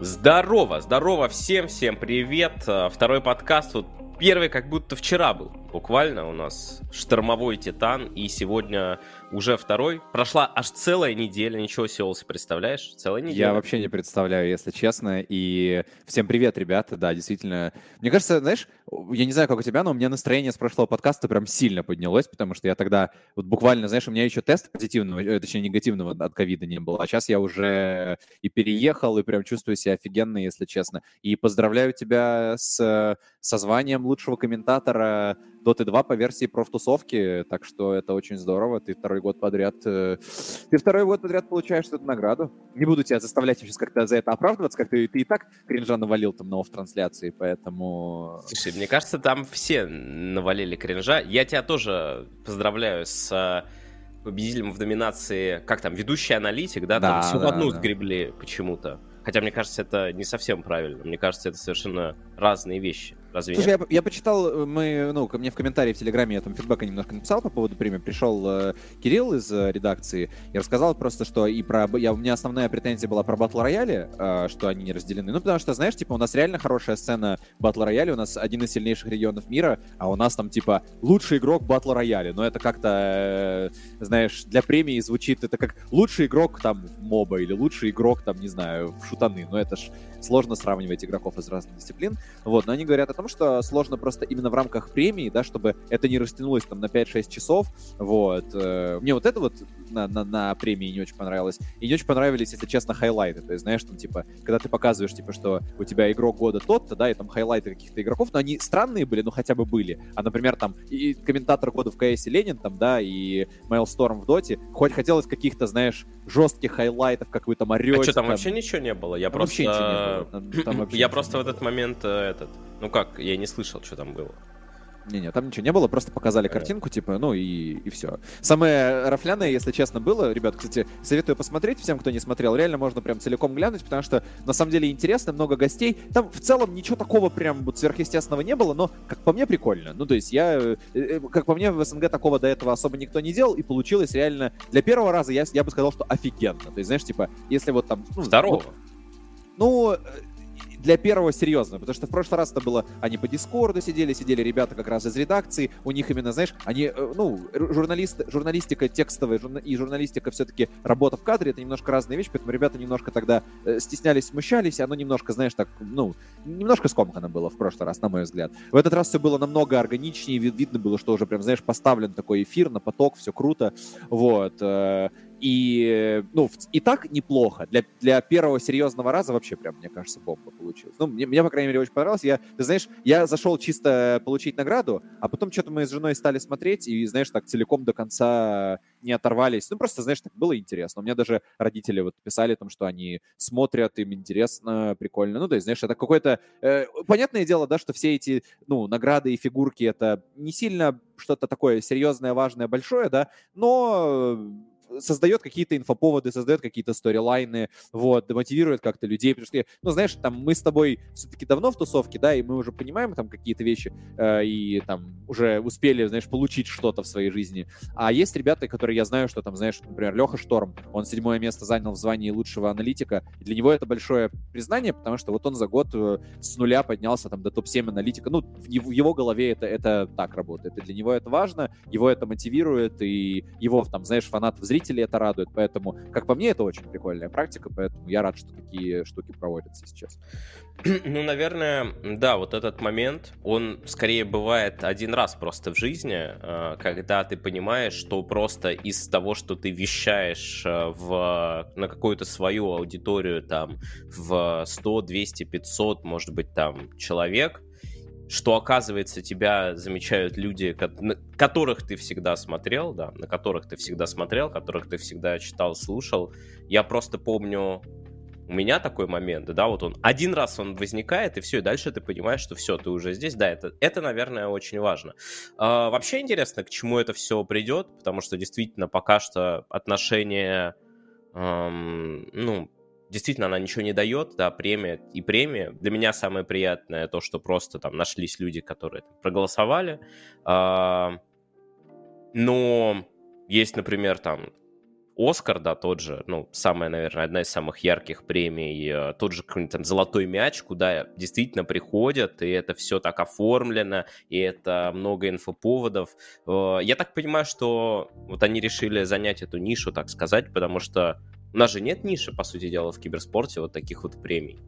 Здорово, здорово всем, всем привет. Э, второй подкаст, вот первый как будто вчера был. Буквально у нас штормовой титан, и сегодня уже второй. Прошла аж целая неделя, ничего себе, представляешь? Целая неделя. Я вообще не представляю, если честно. И всем привет, ребята. Да, действительно. Мне кажется, знаешь, я не знаю, как у тебя, но у меня настроение с прошлого подкаста прям сильно поднялось, потому что я тогда вот буквально, знаешь, у меня еще тест позитивного, э, точнее негативного от ковида не было, а сейчас я уже и переехал, и прям чувствую себя офигенно, если честно. И поздравляю тебя с со званием лучшего комментатора Dota 2 по версии профтусовки, так что это очень здорово. Ты второй год подряд, э, ты второй год подряд получаешь эту награду. Не буду тебя заставлять сейчас как-то за это оправдываться, как ты, ты и так кринжа навалил там на офф-трансляции, поэтому... Слушай, мне кажется, там все навалили кринжа. Я тебя тоже поздравляю с э, победителем в номинации, как там, ведущий аналитик, да? Там все да, в одну да. сгребли почему-то. Хотя, мне кажется, это не совсем правильно. Мне кажется, это совершенно разные вещи. Разве Слушай, я, я почитал, э, мы, ну, ко мне в комментарии в Телеграме я там фидбэка немножко написал по поводу премии. Пришел э, Кирилл из э, редакции и рассказал просто, что и про... Я, у меня основная претензия была про батл рояли, э, что они не разделены. Ну, потому что, знаешь, типа, у нас реально хорошая сцена батл рояли, у нас один из сильнейших регионов мира, а у нас там, типа, лучший игрок батл рояли. Но это как-то, э, знаешь, для премии звучит, это как лучший игрок там в моба или лучший игрок там, не знаю, в шутаны. Но это ж сложно сравнивать игроков из разных дисциплин. Вот, но они говорят о том, что сложно просто именно в рамках премии, да, чтобы это не растянулось там на 5-6 часов. Вот. Э, мне вот это вот на, на, на премии не очень понравилось. И не очень понравились, если честно, хайлайты. То есть, знаешь, там, типа, когда ты показываешь, типа, что у тебя игрок года тот-то, да, и там хайлайты каких-то игроков, но они странные были, но хотя бы были. А, например, там, и комментатор года в КС Ленин, там, да, и Maelstorm в Доте, хоть хотелось каких-то, знаешь, жестких хайлайтов, как вы там орете. А что, там, там вообще ничего не было? Я там просто... Вообще ничего не было. Там, там я просто в этот момент э, этот... Ну как, я не слышал, что там было. Не-не, там ничего не было, просто показали картинку, типа, ну и, и все. Самое рафляное, если честно, было, ребят, кстати, советую посмотреть всем, кто не смотрел, реально можно прям целиком глянуть, потому что на самом деле интересно, много гостей. Там в целом ничего такого прям вот сверхъестественного не было, но, как по мне, прикольно. Ну, то есть я, э, э, как по мне, в СНГ такого до этого особо никто не делал, и получилось реально для первого раза, я, я бы сказал, что офигенно. То есть, знаешь, типа, если вот там... Ну, Второго? Ну, ну для первого серьезного, потому что в прошлый раз это было, они по Дискорду сидели, сидели ребята как раз из редакции, у них именно, знаешь, они, э, ну, журналист, журналистика текстовая журна, и журналистика все-таки работа в кадре, это немножко разные вещи, поэтому ребята немножко тогда э, стеснялись, смущались, и оно немножко, знаешь, так, ну, немножко скомкано было в прошлый раз, на мой взгляд. В этот раз все было намного органичнее, видно было, что уже прям, знаешь, поставлен такой эфир на поток, все круто, вот. И, ну, и так неплохо. Для, для первого серьезного раза вообще прям, мне кажется, бомба получилась. Ну, мне, мне, по крайней мере, очень понравилось. Я, ты знаешь, я зашел чисто получить награду, а потом что-то мы с женой стали смотреть, и, знаешь, так целиком до конца не оторвались. Ну, просто, знаешь, так было интересно. У меня даже родители вот писали там, что они смотрят, им интересно, прикольно. Ну, то есть, знаешь, это какое-то... Э, понятное дело, да, что все эти, ну, награды и фигурки, это не сильно что-то такое серьезное, важное, большое, да, но создает какие-то инфоповоды, создает какие-то сторилайны, вот, мотивирует как-то людей, потому что, ну, знаешь, там мы с тобой все-таки давно в тусовке, да, и мы уже понимаем там какие-то вещи, э, и там уже успели, знаешь, получить что-то в своей жизни. А есть ребята, которые я знаю, что там, знаешь, например, Леха Шторм, он седьмое место занял в звании лучшего аналитика, и для него это большое признание, потому что вот он за год э, с нуля поднялся там до топ-7 аналитика, ну, в его, голове это, это так работает, и для него это важно, его это мотивирует, и его там, знаешь, фанатов зрителей это радует, поэтому, как по мне, это очень прикольная практика, поэтому я рад, что такие штуки проводятся сейчас. Ну, наверное, да, вот этот момент, он скорее бывает один раз просто в жизни, э, когда ты понимаешь, что просто из того, что ты вещаешь э, в, на какую-то свою аудиторию там в 100, 200, 500, может быть, там человек, что, оказывается, тебя замечают люди, которых ты всегда смотрел, да, на которых ты всегда смотрел, которых ты всегда читал, слушал. Я просто помню, у меня такой момент, да, вот он один раз он возникает, и все, и дальше ты понимаешь, что все, ты уже здесь, да, это, это наверное, очень важно. А, вообще интересно, к чему это все придет, потому что действительно пока что отношения, эм, ну, действительно она ничего не дает, да, премия и премия. Для меня самое приятное то, что просто там нашлись люди, которые там, проголосовали. А, но есть, например, там Оскар, да, тот же, ну, самая, наверное, одна из самых ярких премий, э, тот же какой-нибудь там «Золотой мяч», куда действительно приходят, и это все так оформлено, и это много инфоповодов. Э, я так понимаю, что вот они решили занять эту нишу, так сказать, потому что у нас же нет ниши, по сути дела, в киберспорте вот таких вот премий.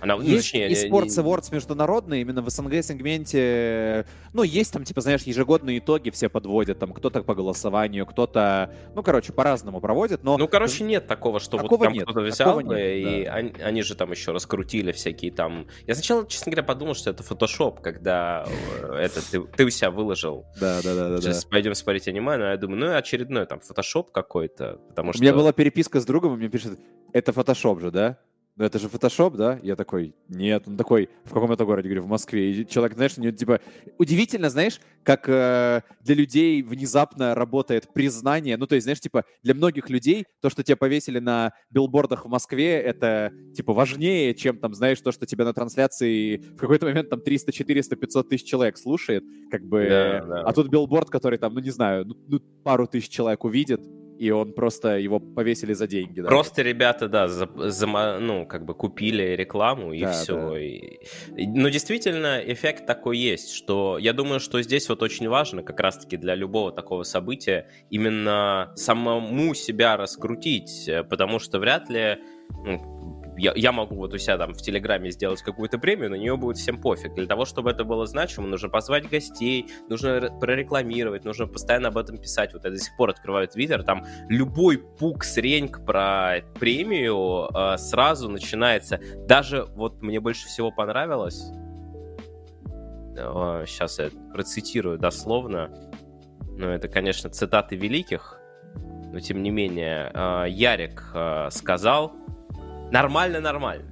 Она, ну, есть точнее, и Sports Awards международные, именно в СНГ-сегменте, ну, есть там, типа, знаешь, ежегодные итоги все подводят, там, кто-то по голосованию, кто-то, ну, короче, по-разному проводит, но... Ну, короче, нет такого, что такого вот там нет, кто-то взял, нет, и да. они, они же там еще раскрутили всякие там... Я сначала, честно говоря, подумал, что это фотошоп, когда э, это ты, ты у себя выложил. Да, да, да. Сейчас да. пойдем смотреть аниме, но я думаю, ну, очередной там фотошоп какой-то, потому что... У меня была переписка с другом, и мне пишет, это фотошоп же, да? Ну это же фотошоп, да? Я такой, нет, он такой, в каком это городе? Говорю, в Москве. И человек, знаешь, у него, типа, удивительно, знаешь, как э, для людей внезапно работает признание. Ну, то есть, знаешь, типа, для многих людей то, что тебя повесили на билбордах в Москве, это, типа, важнее, чем, там, знаешь, то, что тебя на трансляции в какой-то момент там 300, 400, 500 тысяч человек слушает, как бы. Да, да. А тут билборд, который там, ну, не знаю, ну, ну пару тысяч человек увидит, и он просто его повесили за деньги. Да? Просто ребята, да, за, за, ну, как бы купили рекламу и да, все. Да. И, но действительно эффект такой есть, что я думаю, что здесь вот очень важно как раз-таки для любого такого события именно самому себя раскрутить, э, потому что вряд ли ну, я, я могу вот у себя там в Телеграме сделать какую-то премию, на нее будет всем пофиг. Для того, чтобы это было значимо, нужно позвать гостей, нужно прорекламировать, нужно постоянно об этом писать. Вот я до сих пор открываю Твиттер, там любой пук среньк про премию э, сразу начинается. Даже вот мне больше всего понравилось, э, сейчас я процитирую дословно, но это, конечно, цитаты великих, но тем не менее, э, Ярик э, сказал, Нормально, нормально.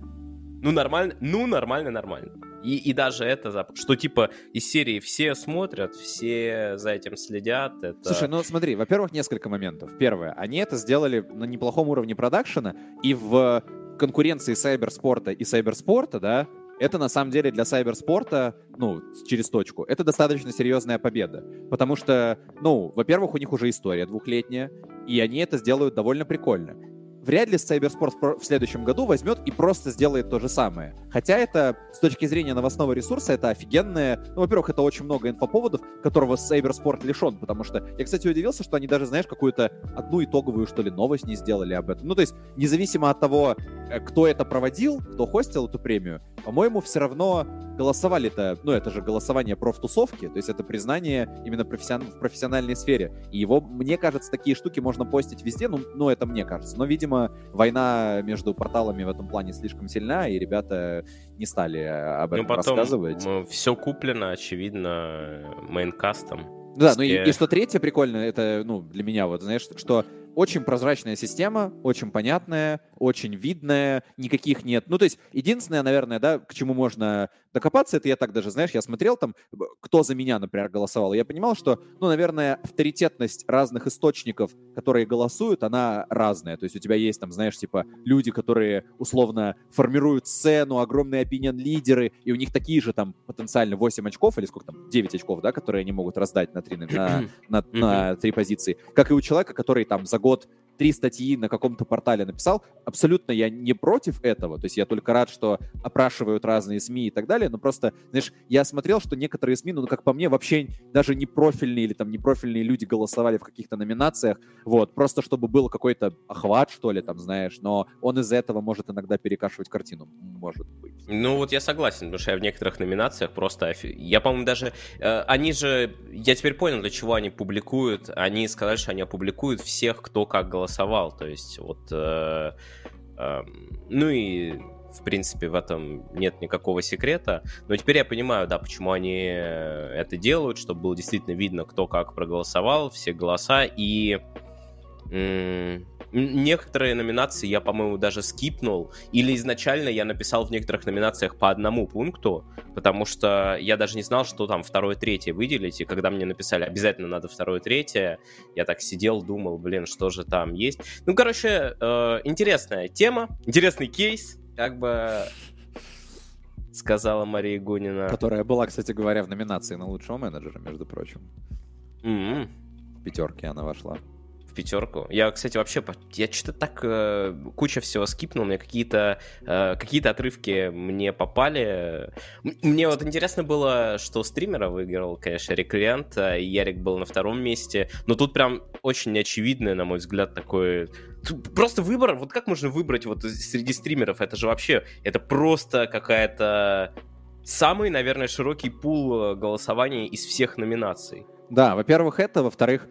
Ну, нормально, ну, нормально, нормально. И, и даже это, что типа из серии все смотрят, все за этим следят. Это... Слушай, ну смотри, во-первых, несколько моментов. Первое, они это сделали на неплохом уровне продакшена, и в конкуренции сайберспорта и сайберспорта, да, это на самом деле для сайберспорта, ну, через точку, это достаточно серьезная победа. Потому что, ну, во-первых, у них уже история двухлетняя, и они это сделают довольно прикольно вряд ли Cybersport в следующем году возьмет и просто сделает то же самое. Хотя это, с точки зрения новостного ресурса, это офигенное... Ну, во-первых, это очень много инфоповодов, которого Cybersport лишен, потому что я, кстати, удивился, что они даже, знаешь, какую-то одну итоговую, что ли, новость не сделали об этом. Ну, то есть, независимо от того, э, кто это проводил, кто хостил эту премию, по-моему, все равно голосовали-то, ну, это же голосование профтусовки, то есть это признание именно профессион... в профессиональной сфере. И его, мне кажется, такие штуки можно постить везде, ну, ну, это мне кажется. Но, видимо, война между порталами в этом плане слишком сильна, и ребята не стали э, об ну, этом ну, потом рассказывать. Все куплено, очевидно, мейнкастом. Да, ну и, и что третье прикольно, это, ну, для меня вот, знаешь, что очень прозрачная система, очень понятная, очень видная, никаких нет. Ну, то есть, единственное, наверное, да, к чему можно докопаться, это я так даже, знаешь, я смотрел там, кто за меня, например, голосовал, я понимал, что, ну, наверное, авторитетность разных источников, которые голосуют, она разная. То есть у тебя есть там, знаешь, типа люди, которые условно формируют сцену, огромные опинион-лидеры, и у них такие же там потенциально 8 очков, или сколько там, 9 очков, да, которые они могут раздать на три, на, на, на, на три позиции, как и у человека, который там за год три статьи на каком-то портале написал. Абсолютно я не против этого. То есть я только рад, что опрашивают разные СМИ и так далее. Но просто, знаешь, я смотрел, что некоторые СМИ, ну, как по мне, вообще даже не профильные или там не профильные люди голосовали в каких-то номинациях. Вот, просто чтобы был какой-то охват, что ли, там, знаешь. Но он из-за этого может иногда перекашивать картину. Может быть. Ну, вот я согласен, потому что я в некоторых номинациях просто... Я, по-моему, даже... Э, они же... Я теперь понял, для чего они публикуют. Они сказали, что они опубликуют всех, кто как голосовал голосовал. То есть вот... Э, э, ну и в принципе, в этом нет никакого секрета. Но теперь я понимаю, да, почему они это делают, чтобы было действительно видно, кто как проголосовал, все голоса. И Некоторые номинации я, по-моему, даже скипнул. Или изначально я написал в некоторых номинациях по одному пункту, потому что я даже не знал, что там второе, третье выделить. И когда мне написали, обязательно надо второе, третье, я так сидел, думал, блин, что же там есть. Ну, короче, э, интересная тема, интересный кейс, как бы сказала Мария Гунина. Которая была, кстати говоря, в номинации на лучшего менеджера, между прочим. Mm-hmm. В пятерке она вошла. Пятерку. Я, кстати, вообще, я что-то так э, куча всего скипнул, мне какие-то э, какие-то отрывки мне попали. Мне вот интересно было, что стримера выиграл, конечно, Реклиент, и Ярик был на втором месте, но тут прям очень неочевидное, на мой взгляд, такое Просто выбор, вот как можно выбрать вот среди стримеров? Это же вообще, это просто какая-то самый, наверное, широкий пул э, голосований из всех номинаций. Да, во-первых, это, во-вторых,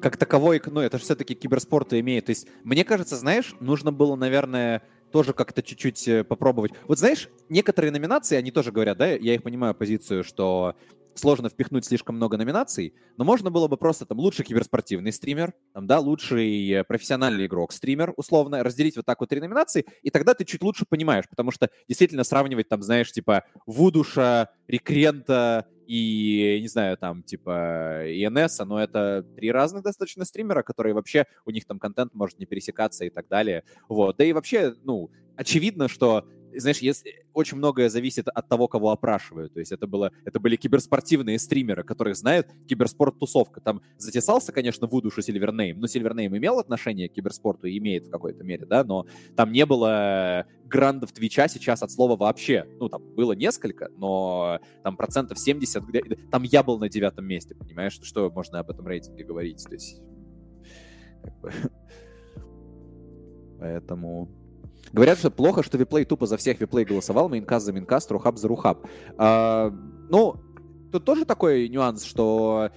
как таковой, ну, это же все-таки киберспорт имеет. То есть, мне кажется, знаешь, нужно было, наверное, тоже как-то чуть-чуть э, попробовать. Вот знаешь, некоторые номинации, они тоже говорят, да, я их понимаю позицию, что сложно впихнуть слишком много номинаций, но можно было бы просто там лучший киберспортивный стример, там, да, лучший э, профессиональный игрок стример, условно, разделить вот так вот три номинации, и тогда ты чуть лучше понимаешь, потому что действительно сравнивать там, знаешь, типа Вудуша, Рекрента и, не знаю, там, типа, ИНС, но это три разных достаточно стримера, которые вообще, у них там контент может не пересекаться и так далее. Вот. Да и вообще, ну, очевидно, что знаешь, если, очень многое зависит от того, кого опрашивают. То есть это, было, это были киберспортивные стримеры, которых знают киберспорт-тусовка. Там затесался, конечно, в удушу Сильвернейм, но Сильвернейм имел отношение к киберспорту и имеет в какой-то мере, да, но там не было грандов Твича сейчас от слова вообще. Ну, там было несколько, но там процентов 70, где... там я был на девятом месте, понимаешь, что можно об этом рейтинге говорить. То есть. Поэтому Говорят, что плохо, что WePlay тупо за всех WePlay голосовал, Maincast за Maincast, RuHub за RuHub. А, ну, тут тоже такой нюанс, что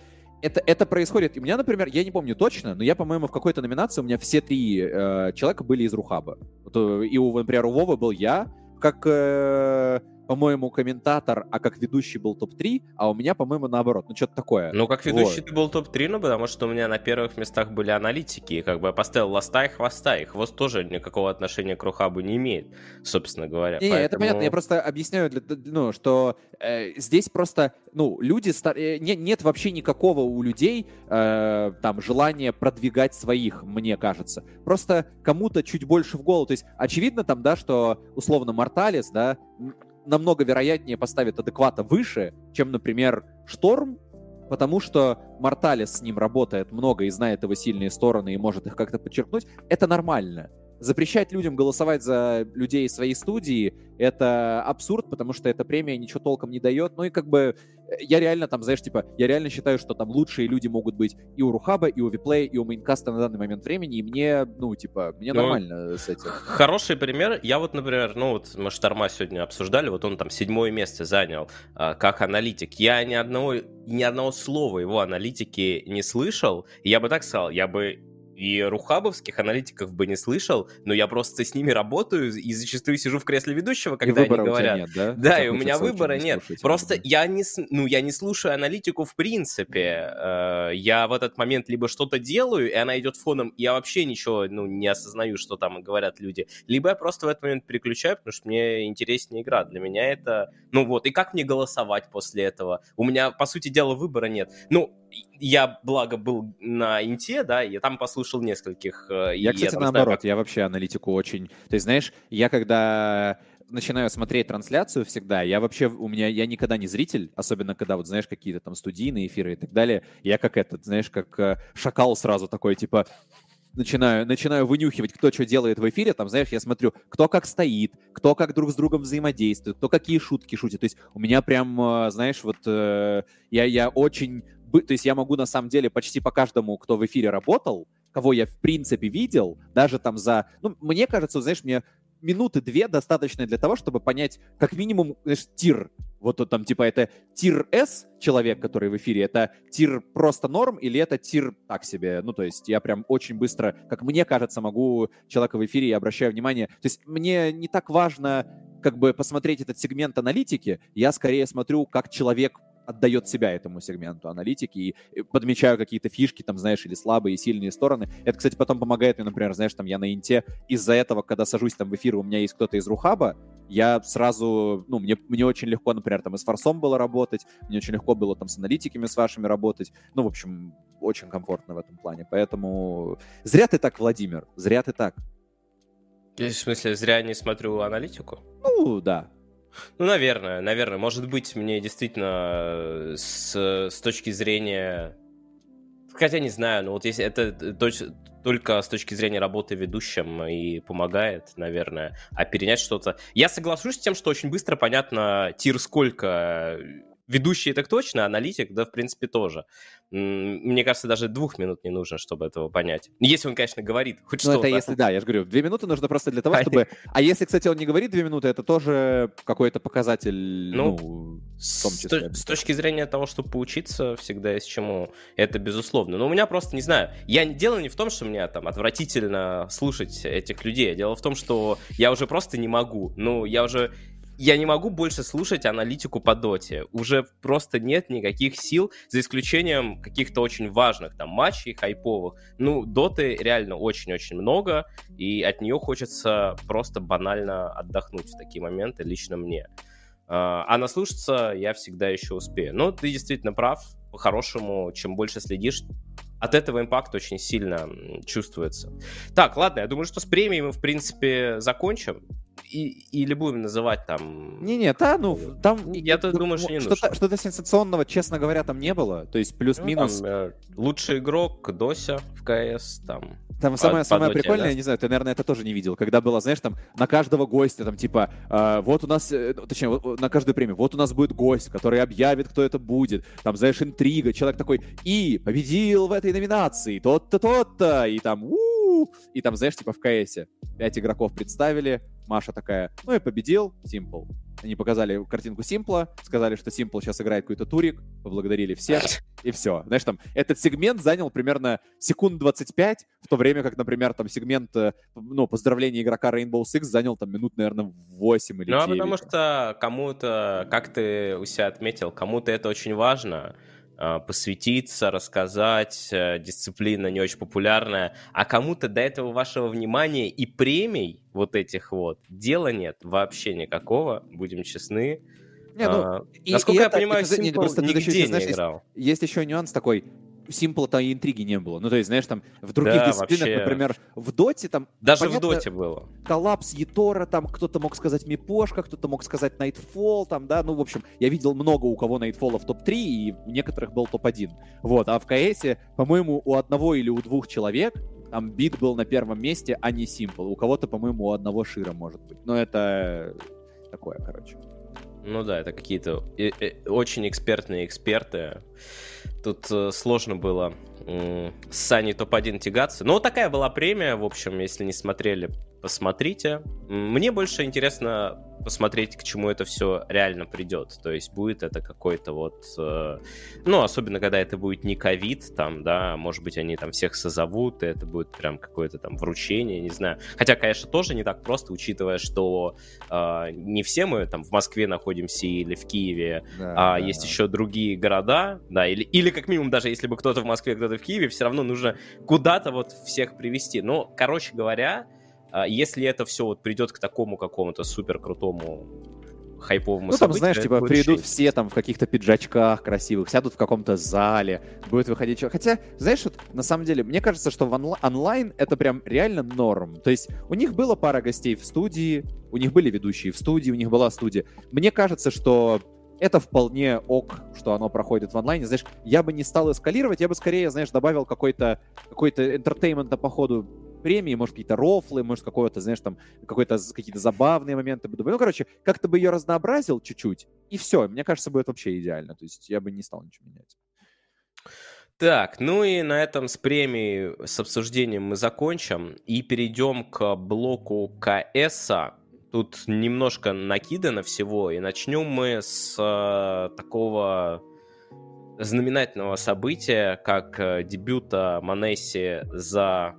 это, это происходит. У меня, например, я не помню точно, но я, по-моему, в какой-то номинации у меня все три э, человека были из RuHub а. Вот, э, и, у, например, у Вовы был я, как э, по-моему, комментатор, а как ведущий был топ-3, а у меня, по-моему, наоборот. Ну, что-то такое. Ну, как ведущий вот. ты был топ-3, ну, потому что у меня на первых местах были аналитики, и как бы я поставил ласта и хвоста, и хвост тоже никакого отношения к Рухабу не имеет, собственно говоря. Не, Поэтому... это понятно, я просто объясняю, для, ну, что э, здесь просто, ну, люди, стар... э, не, нет вообще никакого у людей э, там желания продвигать своих, мне кажется. Просто кому-то чуть больше в голову. То есть, очевидно там, да, что условно Морталис, да, намного вероятнее поставит адеквата выше, чем, например, Шторм, потому что Морталес с ним работает много и знает его сильные стороны и может их как-то подчеркнуть, это нормально запрещать людям голосовать за людей своей студии — это абсурд, потому что эта премия ничего толком не дает. Ну и как бы э, я реально там, знаешь, типа, я реально считаю, что там лучшие люди могут быть и у Рухаба, и у Виплея, и у Мейнкаста на данный момент времени, и мне, ну, типа, мне ну, нормально с этим. Хороший пример. Я вот, например, ну вот мы Шторма сегодня обсуждали, вот он там седьмое место занял а, как аналитик. Я ни одного, ни одного слова его аналитики не слышал. Я бы так сказал, я бы и рухабовских аналитиков бы не слышал, но я просто с ними работаю и зачастую сижу в кресле ведущего, когда они говорят. Нет, да? Да, и у меня выбора нет. Просто я не, ну, я не слушаю аналитику в принципе. Э, я в этот момент либо что-то делаю, и она идет фоном, я вообще ничего ну, не осознаю, что там говорят люди. Либо я просто в этот момент переключаю, потому что мне интереснее игра. Для меня это... Ну вот, и как мне голосовать после этого? У меня, по сути дела, выбора нет. Ну, я, благо, был на Инте, да, и там послушал нескольких. Э, я, кстати, я, наоборот, знаю, как... я вообще аналитику очень... То есть, знаешь, я когда начинаю смотреть трансляцию всегда, я вообще, у меня, я никогда не зритель, особенно когда, вот, знаешь, какие-то там студийные эфиры и так далее, я как этот, знаешь, как э, шакал сразу такой, типа, начинаю, начинаю вынюхивать, кто что делает в эфире, там, знаешь, я смотрю, кто как стоит, кто как друг с другом взаимодействует, кто какие шутки шутит. То есть у меня прям, э, знаешь, вот я, я очень то есть я могу на самом деле почти по каждому, кто в эфире работал, кого я в принципе видел, даже там за... Ну, мне кажется, знаешь, мне минуты две достаточно для того, чтобы понять как минимум, знаешь, тир. Вот тут там типа это тир S человек, который в эфире, это тир просто норм или это тир так себе? Ну, то есть я прям очень быстро, как мне кажется, могу человека в эфире, я обращаю внимание. То есть мне не так важно как бы посмотреть этот сегмент аналитики, я скорее смотрю, как человек отдает себя этому сегменту аналитики и подмечаю какие-то фишки, там, знаешь, или слабые и сильные стороны. Это, кстати, потом помогает мне, например, знаешь, там, я на инте из-за этого, когда сажусь там в эфир, у меня есть кто-то из Рухаба, я сразу, ну, мне, мне очень легко, например, там, и с Форсом было работать, мне очень легко было там с аналитиками с вашими работать, ну, в общем, очень комфортно в этом плане, поэтому зря ты так, Владимир, зря ты так. В смысле, зря не смотрю аналитику? Ну, да, ну, наверное, наверное. Может быть, мне действительно с, с точки зрения... Хотя не знаю, но вот если это точ, только с точки зрения работы ведущим и помогает, наверное. А перенять что-то... Я соглашусь с тем, что очень быстро понятно, тир сколько ведущий так точно, аналитик, да, в принципе, тоже. Мне кажется, даже двух минут не нужно, чтобы этого понять. Если он, конечно, говорит хоть ну, что-то. это если, да, я же говорю, две минуты нужно просто для того, чтобы... А если, кстати, он не говорит две минуты, это тоже какой-то показатель, ну, ну в том числе. С, с точки зрения того, чтобы поучиться, всегда есть чему. Это безусловно. Но у меня просто, не знаю, я дело не в том, что мне там отвратительно слушать этих людей. Дело в том, что я уже просто не могу. Ну, я уже я не могу больше слушать аналитику по доте. Уже просто нет никаких сил, за исключением каких-то очень важных там матчей хайповых. Ну, доты реально очень-очень много, и от нее хочется просто банально отдохнуть в такие моменты, лично мне. А, наслушаться я всегда еще успею. Но ты действительно прав. По-хорошему, чем больше следишь, от этого импакт очень сильно чувствуется. Так, ладно, я думаю, что с премией мы, в принципе, закончим и, или будем называть там... Не-не, да, ну, там... Я то думаю, что не что-то, нужно. Что-то сенсационного, честно говоря, там не было. То есть плюс-минус... Ну, там, э, лучший игрок Дося в КС, там... Там самое, самое доте, прикольное, да? я не знаю, ты, наверное, это тоже не видел, когда было, знаешь, там на каждого гостя, там, типа, э, вот у нас, э, точнее, вот, на каждую премию, вот у нас будет гость, который объявит, кто это будет, там, знаешь, интрига, человек такой, и победил в этой номинации, тот-то, тот-то, и там, у и там, знаешь, типа в КСе пять игроков представили, Маша такая, ну и победил Симпл. Они показали картинку Симпла, сказали, что Симпл сейчас играет какой-то турик, поблагодарили всех, и все. Знаешь, там, этот сегмент занял примерно секунд 25, в то время как, например, там, сегмент, э, ну, поздравления игрока Rainbow Six занял, там, минут, наверное, 8 или 9. Ну, а потому что кому-то, как ты у себя отметил, кому-то это очень важно, посвятиться, рассказать, э, дисциплина не очень популярная, а кому-то до этого вашего внимания и премий вот этих вот дела нет вообще никакого, будем честны. Не, ну, а, и, насколько и я это, понимаю, это, Simple просто нигде еще, знаешь, не играл. Есть, есть еще нюанс такой, Симпла-то и интриги не было. Ну, то есть, знаешь, там в других да, дисциплинах, вообще. например, в Доте там... Даже понятно, в Доте было. Коллапс Етора, там кто-то мог сказать Мипошка, кто-то мог сказать Nightfall, там, да, ну, в общем, я видел много у кого Nightfall в топ-3, и у некоторых был топ-1. Вот, а в КСе, по-моему, у одного или у двух человек там бит был на первом месте, а не Симпл. У кого-то, по-моему, у одного Шира может быть. Но это такое, короче. Ну да, это какие-то э, э, очень экспертные эксперты. Тут э, сложно было с Саней топ-1 тягаться. Но вот такая была премия, в общем, если не смотрели, посмотрите. Мне больше интересно посмотреть, к чему это все реально придет. То есть будет это какой-то вот... Э, ну, особенно, когда это будет не ковид, там, да, может быть, они там всех созовут, и это будет прям какое-то там вручение, не знаю. Хотя, конечно, тоже не так просто, учитывая, что э, не все мы там в Москве находимся или в Киеве, да, а да, есть да. еще другие города, да, или, или как минимум даже если бы кто-то в Москве, кто-то в Киеве, все равно нужно куда-то вот всех привести. Но, короче говоря, а если это все вот придет к такому какому-то супер крутому хайповому Ну, там, знаешь, типа, придут решить. все там в каких-то пиджачках красивых, сядут в каком-то зале, будет выходить человек. Хотя, знаешь, вот, на самом деле, мне кажется, что в онла- онлайн это прям реально норм. То есть у них было пара гостей в студии, у них были ведущие в студии, у них была студия. Мне кажется, что это вполне ок, что оно проходит в онлайне. Знаешь, я бы не стал эскалировать, я бы скорее, знаешь, добавил какой-то какой-то entertainment а по ходу премии, может, какие-то рофлы, может, какое-то, знаешь, там, какой-то, какие-то забавные моменты. Ну, короче, как-то бы ее разнообразил чуть-чуть, и все. Мне кажется, будет вообще идеально. То есть я бы не стал ничего менять. Так, ну и на этом с премией, с обсуждением мы закончим и перейдем к блоку КС. Тут немножко накидано всего, и начнем мы с э, такого знаменательного события, как э, дебюта Манесси за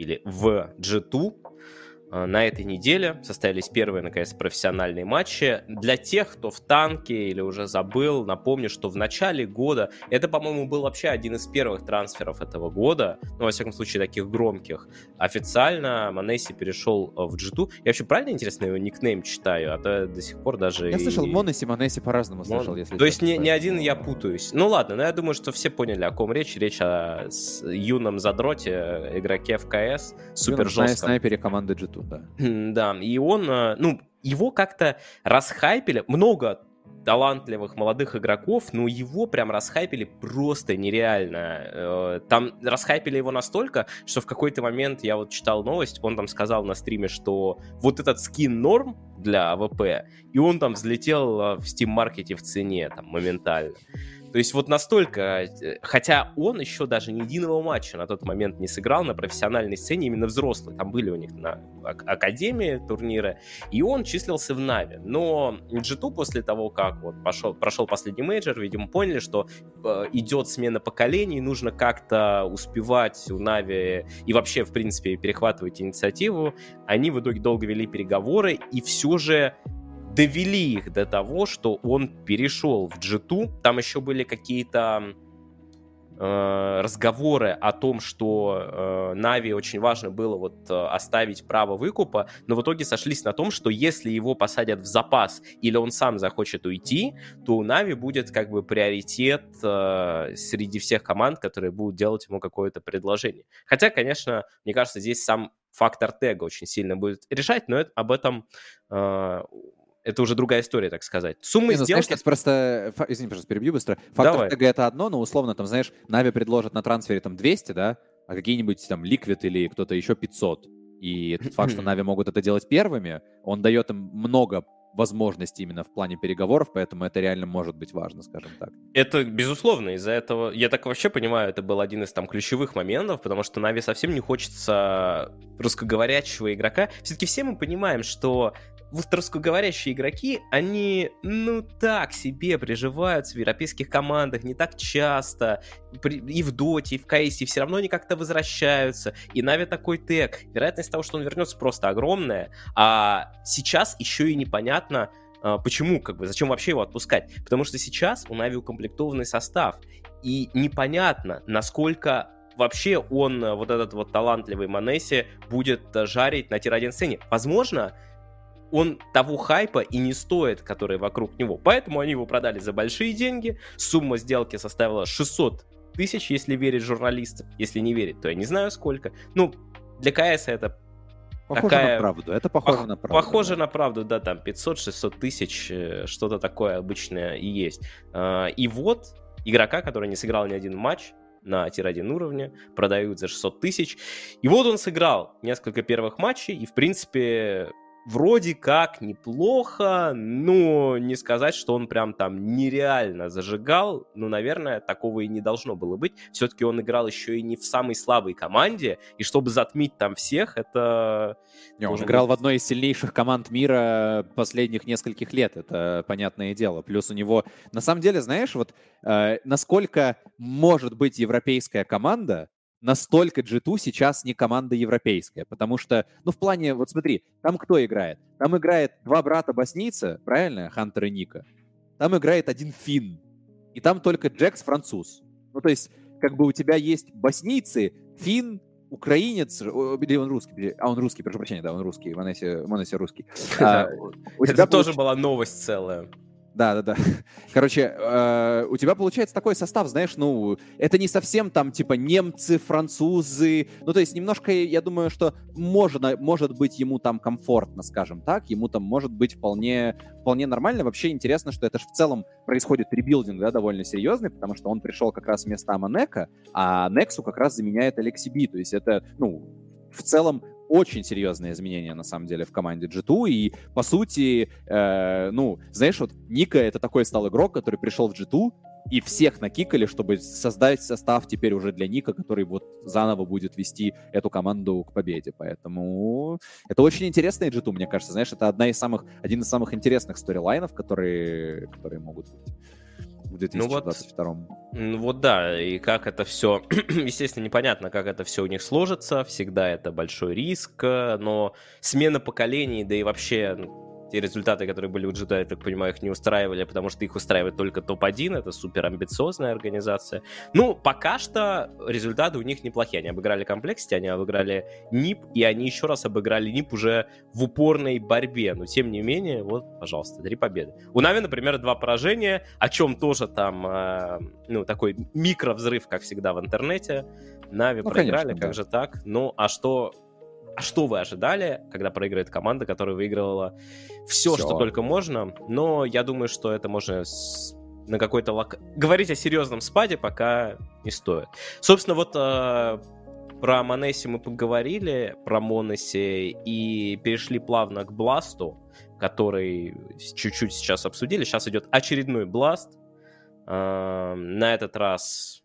или в G2 Э, на этой неделе состоялись первые, наконец, профессиональные матчи. Для тех, кто в танке или уже забыл, напомню, что в начале года, это, по-моему, был вообще один из первых трансферов этого года, ну, во всяком случае, таких громких. Официально Монесси перешел э, в G2. Я вообще правильно, интересно, его никнейм читаю, а то до сих пор даже... Я и... слышал Монесси, Монесси по-разному Мон... слышал, если... То есть ни, ни один я путаюсь. Ну ладно, но я думаю, что все поняли, о ком речь. Речь о юном задроте, игроке в КС, супер жестком. снайпере команды G2 да. Да, и он, э, ну, его как-то расхайпили, много талантливых молодых игроков, но его прям расхайпили просто нереально. Э, там расхайпили его настолько, что в какой-то момент я вот читал новость, он там сказал на стриме, что вот этот скин норм для AWP, и он там взлетел э, в Steam-маркете в цене там моментально. То есть вот настолько, э, хотя он еще даже ни единого матча на тот момент не сыграл на профессиональной сцене, именно взрослый, там были у них на академии турниры, и он числился в Нави. Но G2 после того, как вот пошел, прошел последний мейджор, видимо, поняли, что э, идет смена поколений, нужно как-то успевать у Нави и вообще, в принципе, перехватывать инициативу. Они в итоге долго вели переговоры, и все же довели их до того, что он перешел в G2. Там еще были какие-то э, разговоры о том, что Нави э, очень важно было вот э, оставить право выкупа, но в итоге сошлись на том, что если его посадят в запас или он сам захочет уйти, то у Нави будет как бы приоритет э, среди всех команд, которые будут делать ему какое-то предложение. Хотя, конечно, мне кажется, здесь сам фактор тега очень сильно будет решать, но это, об этом э, это уже другая история, так сказать. Суммы ну, сделки... Знаешь, просто... Извини, пожалуйста, перебью быстро. Фактор Давай. тега это одно, но условно, там, знаешь, Нави предложат на трансфере там 200, да, а какие-нибудь там Liquid или кто-то еще 500. И тот факт, что Нави могут это делать первыми, он дает им много возможности именно в плане переговоров, поэтому это реально может быть важно, скажем так. Это безусловно, из-за этого, я так вообще понимаю, это был один из там ключевых моментов, потому что Нави совсем не хочется русскоговорящего игрока. Все-таки все мы понимаем, что вот русскоговорящие игроки, они, ну, так себе приживаются в европейских командах не так часто. И в Доте, и в Кейсе все равно они как-то возвращаются. И Нави такой тег. Вероятность того, что он вернется, просто огромная. А сейчас еще и непонятно, а, почему, как бы, зачем вообще его отпускать. Потому что сейчас у Нави укомплектованный состав. И непонятно, насколько вообще он, вот этот вот талантливый Манесси, будет жарить на тир-1 сцене. Возможно, он того хайпа и не стоит, который вокруг него. Поэтому они его продали за большие деньги. Сумма сделки составила 600 тысяч, если верить журналистам. Если не верить, то я не знаю сколько. Ну, для КС это Похоже такая... на правду, это похоже Пох... на правду. Похоже да. на правду, да, там 500-600 тысяч, э, что-то такое обычное и есть. А, и вот игрока, который не сыграл ни один матч, на тир-1 уровне, продают за 600 тысяч. И вот он сыграл несколько первых матчей, и, в принципе, вроде как неплохо, но не сказать, что он прям там нереально зажигал. Ну, наверное, такого и не должно было быть. Все-таки он играл еще и не в самой слабой команде, и чтобы затмить там всех, это... Не, он играл быть... в одной из сильнейших команд мира последних нескольких лет, это понятное дело. Плюс у него, на самом деле, знаешь, вот э, насколько может быть европейская команда, настолько G2 сейчас не команда европейская, потому что, ну, в плане, вот смотри, там кто играет? Там играет два брата боснийца, правильно, Хантер и Ника. Там играет один фин, и там только Джекс француз. Ну, то есть, как бы у тебя есть боснийцы, фин, украинец, или он русский, а он русский, прошу прощения, да, он русский, Монеси, Монеси русский. А, у тебя тоже была новость целая. Да, да, да. Короче, э, у тебя получается такой состав, знаешь, ну, это не совсем там типа немцы, французы. Ну, то есть немножко, я думаю, что можно, может быть ему там комфортно, скажем так. Ему там может быть вполне, вполне нормально. Вообще интересно, что это же в целом происходит ребилдинг, да, довольно серьезный, потому что он пришел как раз вместо Аманека, а Нексу как раз заменяет Алекси Би. То есть это, ну, в целом очень серьезные изменения, на самом деле, в команде G2, и, по сути, э, ну, знаешь, вот Ника — это такой стал игрок, который пришел в G2, и всех накикали, чтобы создать состав теперь уже для Ника, который вот заново будет вести эту команду к победе. Поэтому это очень интересный G2, мне кажется. Знаешь, это одна из самых, один из самых интересных сторилайнов, которые, которые могут быть в 2022. Ну вот, ну вот да, и как это все, естественно, непонятно, как это все у них сложится, всегда это большой риск, но смена поколений, да и вообще те результаты, которые были у G2, я так понимаю, их не устраивали, потому что их устраивает только топ-1, это супер амбициозная организация. Ну, пока что результаты у них неплохие. Они обыграли Complexity, они обыграли NIP, и они еще раз обыграли NIP уже в упорной борьбе. Но, тем не менее, вот, пожалуйста, три победы. У Нави, например, два поражения, о чем тоже там, э, ну, такой микровзрыв, как всегда в интернете. Нави ну, проиграли, конечно, как да. же так? Ну, а что а что вы ожидали, когда проиграет команда, которая выигрывала все, Всё. что только можно? Но я думаю, что это можно с- на какой-то лок... Говорить о серьезном спаде пока не стоит. Собственно, вот э, про Монеси мы поговорили, про Моноси, и перешли плавно к Бласту, который чуть-чуть сейчас обсудили. Сейчас идет очередной Бласт. Э, на этот раз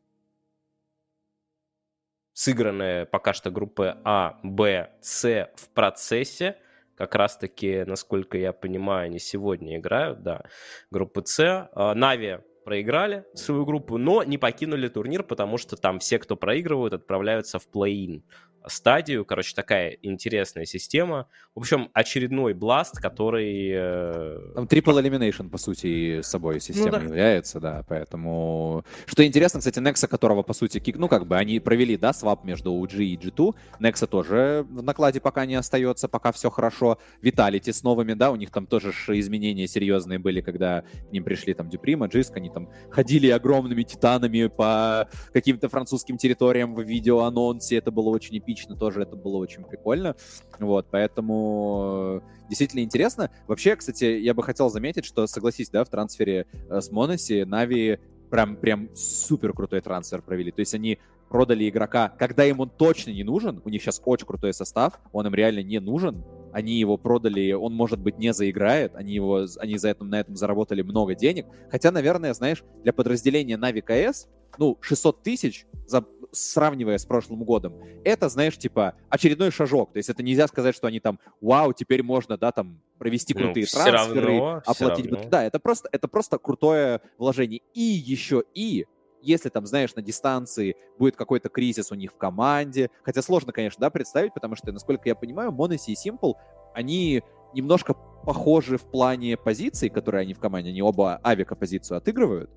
сыграны пока что группы А, Б, С в процессе. Как раз-таки, насколько я понимаю, они сегодня играют, да, группы С. А, Нави проиграли свою группу, но не покинули турнир, потому что там все, кто проигрывают, отправляются в плей-ин стадию. Короче, такая интересная система. В общем, очередной бласт, который... э, Там Triple Elimination, по сути, с собой система Ну да. является, да, поэтому... Что интересно, кстати, Nexa, которого, по сути, кик... ну, как бы, они провели, да, свап между OG и G2, Nexa тоже в накладе пока не остается, пока все хорошо, Vitality с новыми, да, у них там тоже изменения серьезные были, когда к ним пришли там Дюприма, Джиск, они там ходили огромными титанами по каким-то французским территориям в видеоанонсе, это было очень эпично, тоже это было очень прикольно, вот, поэтому э, действительно интересно. Вообще, кстати, я бы хотел заметить, что, согласись, да, в трансфере э, с Моноси Нави прям, прям супер крутой трансфер провели. То есть они продали игрока, когда им он точно не нужен, у них сейчас очень крутой состав, он им реально не нужен, они его продали, он, может быть, не заиграет, они, его, они за этом, на этом заработали много денег. Хотя, наверное, знаешь, для подразделения Нави КС, ну, 600 тысяч, за, сравнивая с прошлым годом, это, знаешь, типа, очередной шажок. То есть это нельзя сказать, что они там, вау, теперь можно, да, там, провести Ну, крутые всё трансферы, равно, оплатить... равно. Да, это просто, это просто крутое вложение. И еще и если там, знаешь, на дистанции будет какой-то кризис у них в команде, хотя сложно, конечно, да, представить, потому что, насколько я понимаю, Моноси и Simple, они немножко похожи в плане позиций, которые они в команде, они оба авика позицию отыгрывают,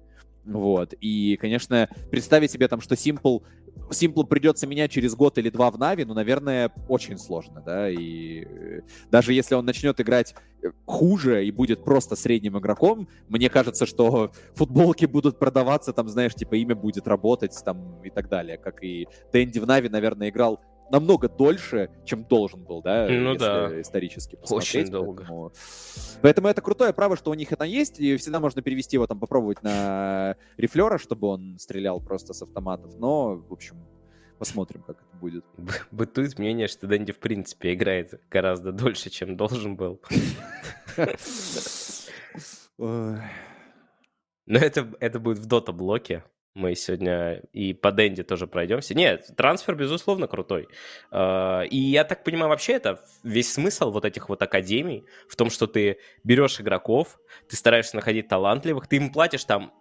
вот, и, конечно, представить себе там, что Simple, Simple придется менять через год или два в Нави, ну, наверное, очень сложно, да, и э, даже если он начнет играть э, хуже и будет просто средним игроком, мне кажется, что футболки будут продаваться, там, знаешь, типа имя будет работать, там, и так далее, как и Дэнди в Нави, наверное, играл намного дольше, чем должен был, да, Ну если да. исторически Очень посмотреть. долго. Поэтому... поэтому это крутое право, что у них это есть, и всегда можно перевести его там, попробовать на рифлера, чтобы он стрелял просто с автоматов, но, в общем, посмотрим, как это будет. Бытует мнение, что Дэнди в принципе играет гораздо дольше, чем должен был. Но это, это будет в дота-блоке. Мы сегодня и по Дэнди тоже пройдемся. Нет, трансфер, безусловно, крутой. А, И я так понимаю, вообще это весь смысл вот этих вот академий в том, что ты берешь игроков, ты стараешься находить талантливых, ты им платишь там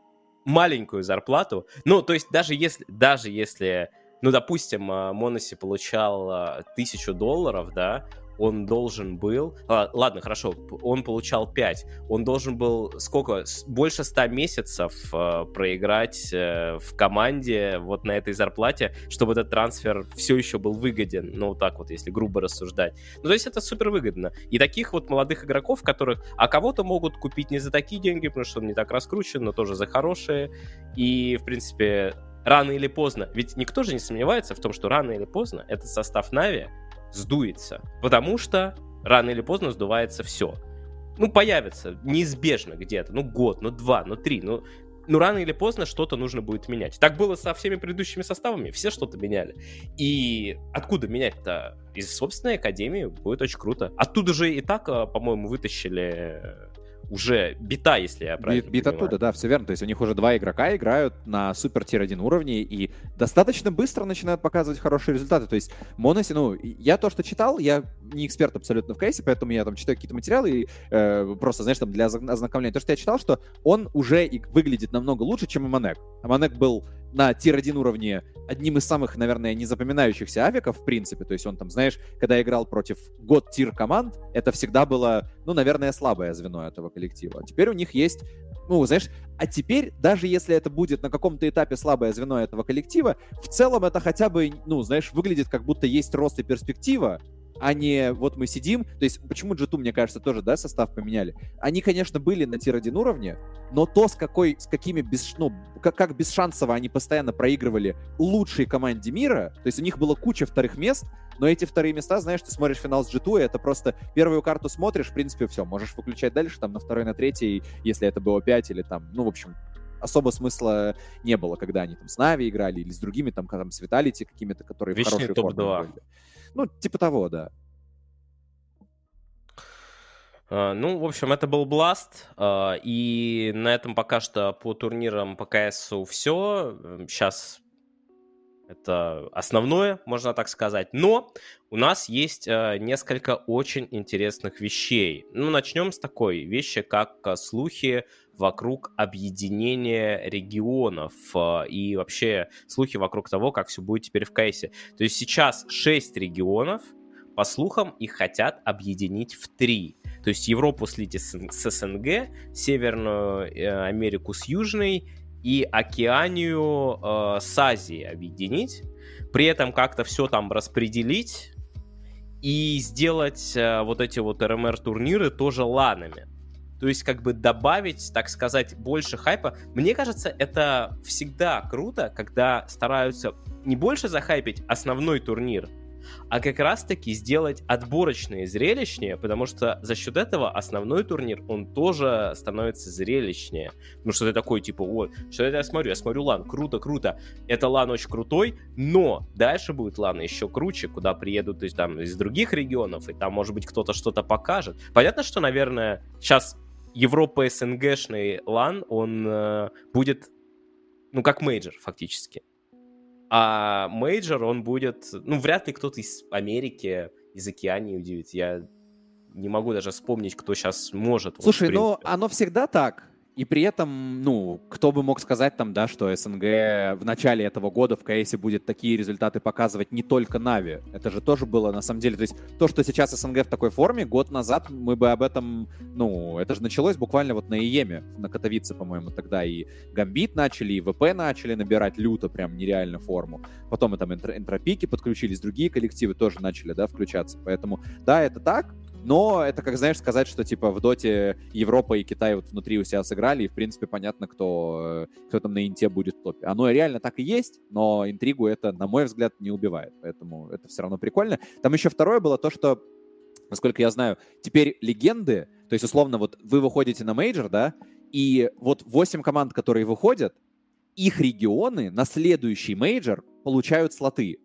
маленькую зарплату. Ну, то есть даже если, даже если, ну, допустим, а, Моноси получал а, тысячу долларов, да, он должен был... а, Ладно, хорошо, он получал 5. Он должен был сколько? Больше 100 месяцев э, проиграть э, в команде вот на этой зарплате, чтобы этот трансфер все еще был выгоден. Ну, вот так вот, если грубо рассуждать. Ну, то есть это супер выгодно. И таких вот молодых игроков, которых... А кого-то могут купить не за такие деньги, потому что он не так раскручен, но тоже за хорошие. И, в принципе, рано или поздно... Ведь никто же не сомневается в том, что рано или поздно этот состав Нави сдуется. Потому что рано или поздно сдувается все. Ну, появится неизбежно где-то. Ну, год, ну, два, ну, три. Ну, ну, рано или поздно что-то нужно будет менять. Так было со всеми предыдущими составами. Все что-то меняли. И откуда менять-то? Из собственной академии будет очень круто. Оттуда же и так, а, по-моему, вытащили э, уже бита, если я правильно Бит, бит оттуда, да, все верно. То есть у них уже два игрока играют на супер tier 1 уровне и достаточно быстро начинают показывать хорошие результаты. То есть m0NESY, ну, я то, что читал, я не эксперт абсолютно в КС-е, поэтому я там читаю какие-то материалы и э, просто, знаешь, там для озна- ознакомления. То, что я читал, что он уже и выглядит намного лучше, чем AmaneK. AmaneK был на tier-1 уровне одним из самых, наверное, незапоминающихся авиков, в принципе. То есть он там, знаешь, когда играл против god-tier команд, это всегда было, ну, наверное, слабое звено этого коллектива. Теперь у них есть, ну, знаешь, а теперь, даже если это будет на каком-то этапе слабое звено этого коллектива, в целом это хотя бы, ну, знаешь, выглядит как будто есть рост и перспектива, а не вот мы сидим. То есть почему G2, мне кажется, тоже, да, состав поменяли? Они, конечно, были на тир-1 уровне, но то, с какой, с какими без, ну, как, как бесшансово они постоянно проигрывали лучшей команде мира, то есть у них было куча вторых мест, но эти вторые места, знаешь, ты смотришь финал с G2, и это просто первую карту смотришь, в принципе, все, можешь выключать дальше, там, на второй, на третий, если это было 5 или там, ну, в общем, особо смысла не было, когда они там с Нави играли или с другими, там, там с Виталити какими-то, которые Вечный в хорошей форме были. Ну, типа того, да. Uh, ну, в общем, это был uh, и на этом пока что по турнирам по КС все. Сейчас это основное, можно так сказать. Но у нас есть uh, несколько очень интересных вещей. Ну, начнем с такой вещи, как слухи вокруг объединения регионов и вообще слухи вокруг того, как все будет теперь в КСе. То есть сейчас 6 регионов, по слухам, их хотят объединить в три. То есть Европу слить с СНГ, Северную э, Америку с Южной и Океанию э, с Азией объединить. При этом как-то все там распределить и сделать э, вот эти вот РМР-турниры тоже ланами. То есть как бы добавить, так сказать, больше хайпа. Мне кажется, это всегда круто, когда стараются не больше захайпить основной турнир, а как раз-таки сделать отборочные зрелищнее, потому что за счет этого основной турнир, он тоже становится зрелищнее. Ну что ты такой, типа, вот, что это я смотрю? Я смотрю LAN, круто, круто. Это LAN очень крутой, но дальше будет LAN еще круче, куда приедут гости, там, из других регионов, и там, может быть, кто-то что-то покажет. Понятно, что, наверное, сейчас Европа СНГшный LAN, он э, будет, ну, как мейджор, фактически. А мейджор, он будет... Ну, вряд ли кто-то из Америки, из Океании удивит. Я не могу даже вспомнить, кто сейчас может. Слушай, вот, но оно всегда так. И при этом, ну, кто бы мог сказать там, да, что СНГ в начале этого года в КС будет такие результаты показывать не только Нави. Это же тоже было на самом деле. То есть то, что сейчас СНГ в такой форме, год назад мы бы об этом, ну, это же началось буквально вот на IEM е, на Катовице, по-моему, тогда и Гамбит начали, и ВП начали набирать люто прям нереально форму. Потом и там Entropiq и подключились, другие коллективы тоже начали, да, включаться. Поэтому, да, это так, но это, как знаешь, сказать, что типа в Доте Европа и Китай вот внутри у себя сыграли, и в принципе понятно, кто, э, кто там на Инте будет в топе. Оно реально так и есть, но интригу это, на мой взгляд, не убивает. Поэтому это все равно прикольно. Там еще второе было то, что насколько я знаю, теперь легенды, то есть, условно, вот вы выходите на мейджор, да, и вот 8 команд, которые выходят, их регионы на следующий мейджор получают слоты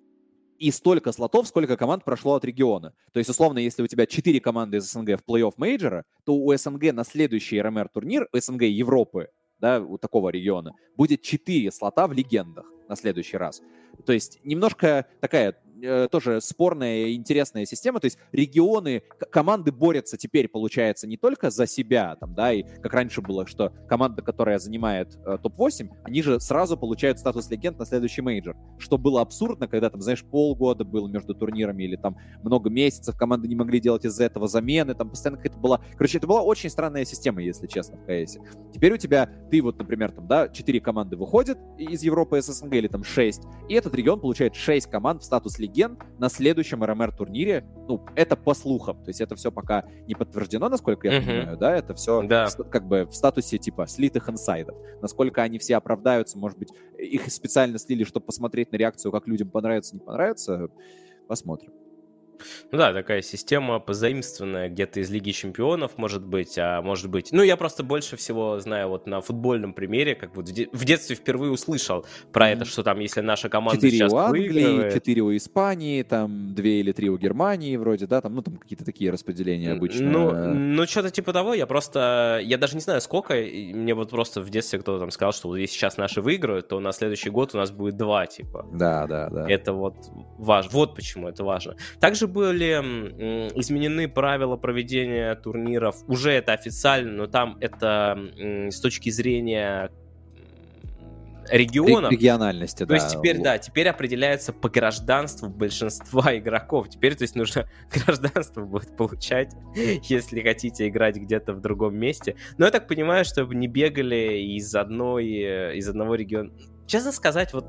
и столько слотов, сколько команд прошло от региона. То есть, условно, если у тебя 4 команды из СНГ в плей-офф мейджора, то у СНГ на следующий RMR-турнир, СНГ Европы, да, у такого региона, будет 4 слота в легендах на следующий раз. То есть немножко такая Э, тоже спорная и интересная система. То есть регионы, команды борются теперь, получается, не только за себя, там, да, и как раньше было, что команда, которая занимает э, топ-8, они же сразу получают статус легенд на следующий мейджор. Что было абсурдно, когда там, знаешь, полгода было между турнирами или там много месяцев, команды не могли делать из-за этого замены, там постоянно какая-то была... Короче, это была очень странная система, если честно, в КС. Теперь у тебя, ты вот, например, там, да, 4 команды выходят из Европы, СНГ, или там 6, и этот регион получает 6 команд в статус легенд легенд на следующем RMR-турнире. Ну, это по слухам. То есть это все пока не подтверждено, насколько я uh-huh. понимаю, да? Это все да. в, как бы в статусе типа слитых инсайдов. Насколько они все оправдаются, может быть, их специально слили, чтобы посмотреть на реакцию, как людям понравится, не понравится. Посмотрим. Ну да, такая система позаимствованная где-то из Лиги Чемпионов, может быть, а может быть... Ну, я просто больше всего знаю вот на футбольном примере, как вот в детстве впервые услышал про это, что там, если наша команда 4 сейчас у Англии, выигрывает... 4 у Испании, там 2 или 3 у Германии вроде, да, там, ну, там какие-то такие распределения обычно. Ну, ну что-то типа того, я просто... Я даже не знаю, сколько, мне вот просто в детстве кто-то там сказал, что вот если сейчас наши выиграют, то на следующий год у нас будет два, типа. Да, да, да. Это вот важно. Вот почему это важно. Также были изменены правила проведения турниров. Уже это официально, но там это с точки зрения регионов. Региональности, то да. есть теперь, да, теперь определяется по гражданству большинства игроков. Теперь, то есть, нужно гражданство будет получать, если хотите играть где-то в другом месте. Но я так понимаю, чтобы не бегали из одной, из одного региона. Честно сказать, вот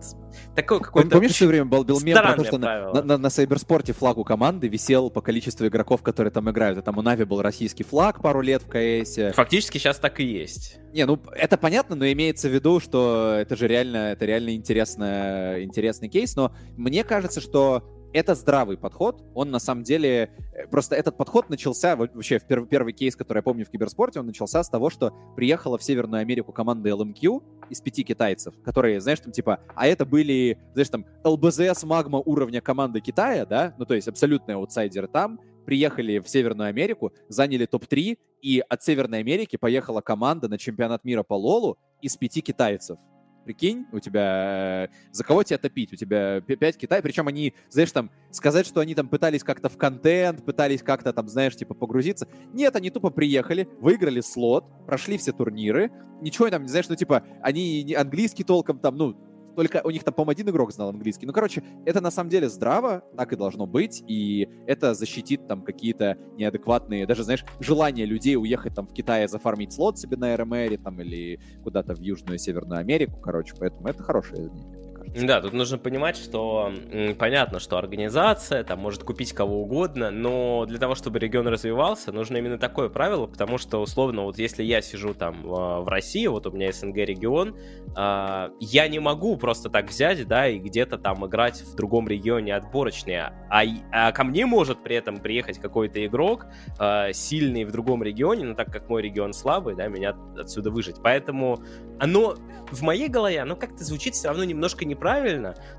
такой какой-то... Помнишь, в свое время был, мем про то, что на, на, на Сайберспорте флаг у команды висел по количеству игроков, которые там играют. И там у Нави был российский флаг пару лет в КС. Фактически сейчас так и есть. Не, ну это понятно, но имеется в виду, что это же реально, это реально интересно, интересный кейс. Но мне кажется, что это здравый подход. Он на самом деле... Э, просто этот подход начался, вообще в первый, первый кейс, который я помню в киберспорте, он начался с того, что приехала в Северную Америку команда LMQ из пяти китайцев, которые, знаешь, там типа... А это были, знаешь, там ЛБЗС Магма уровня команды Китая, да? Ну, то есть абсолютные аутсайдеры там. Приехали в Северную Америку, заняли топ-3, и от Северной Америки поехала команда на чемпионат мира по Лолу из пяти китайцев. Прикинь, у тебя... Э, за кого тебя топить? У тебя 5 Китай, причем они, знаешь, там, сказать, что они там пытались как-то в контент, пытались как-то там, знаешь, типа погрузиться. Нет, они тупо приехали, выиграли слот, прошли все турниры, ничего там, знаешь, ну, типа, они английский толком там, ну, только у них там, по-моему, один игрок знал английский. Ну, короче, это на самом деле здраво, так и должно быть, и это защитит там какие-то неадекватные, даже, знаешь, желания людей уехать там в Китай зафармить слот себе на РМР там или куда-то в Южную Северную Америку, короче, поэтому это хорошее изменение. Да, тут нужно понимать, что понятно, что организация там может купить кого угодно, но для того, чтобы регион развивался, нужно именно такое правило, потому что, условно, вот если я сижу там в России, вот у меня СНГ регион, а, я не могу просто так взять, да, и где-то там играть в другом регионе отборочные, а, а ко мне может при этом приехать какой-то игрок а, сильный в другом регионе, но так как мой регион слабый, да, меня отсюда выжить. Поэтому оно в моей голове, оно как-то звучит все равно немножко неправильно,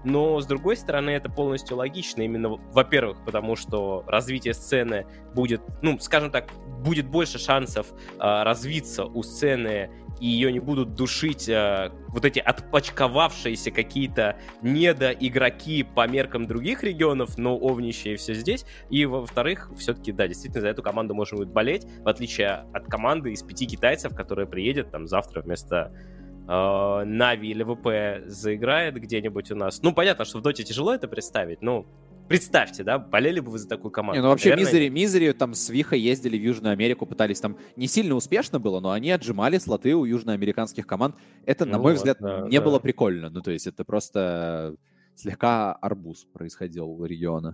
но с другой стороны это полностью логично, именно, во-первых, потому что развитие сцены будет, ну, скажем так, будет больше шансов э, развиться у сцены и ее не будут душить э, вот эти отпочковавшиеся какие-то недоигроки по меркам других регионов, но овнищие все здесь. И, во-вторых, все-таки, да, действительно, за эту команду можно будет болеть, в отличие от команды из пяти китайцев, которая приедет там завтра вместо Navi или VP заиграет где-нибудь у нас. Ну, понятно, что в Доте тяжело это представить, но Представьте, да, болели бы вы за такую команду? Не, ну вообще Наверное... Мизери, Мизери там с Виха ездили в Южную Америку, пытались там не сильно успешно было, но они отжимали слоты у южноамериканских команд. Это, на ну, мой вот, взгляд, да, не да. было прикольно. Ну то есть это просто слегка абуз происходил у региона.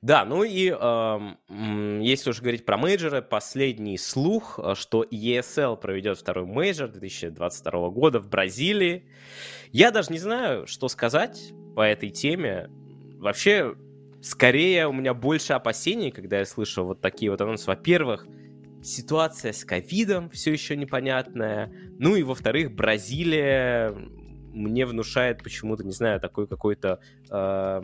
Да, ну и э, если уж говорить про мейджоры, последний слух, э, что ESL проведет второй мейджор 2022 года в Бразилии. Я даже не знаю, что сказать по этой теме. Вообще, скорее у меня больше опасений, когда я слышу вот такие вот анонсы. Во-первых, ситуация с ковидом все еще непонятная. Ну и во-вторых, Бразилия мне внушает почему-то, не знаю, такой какой-то... Э,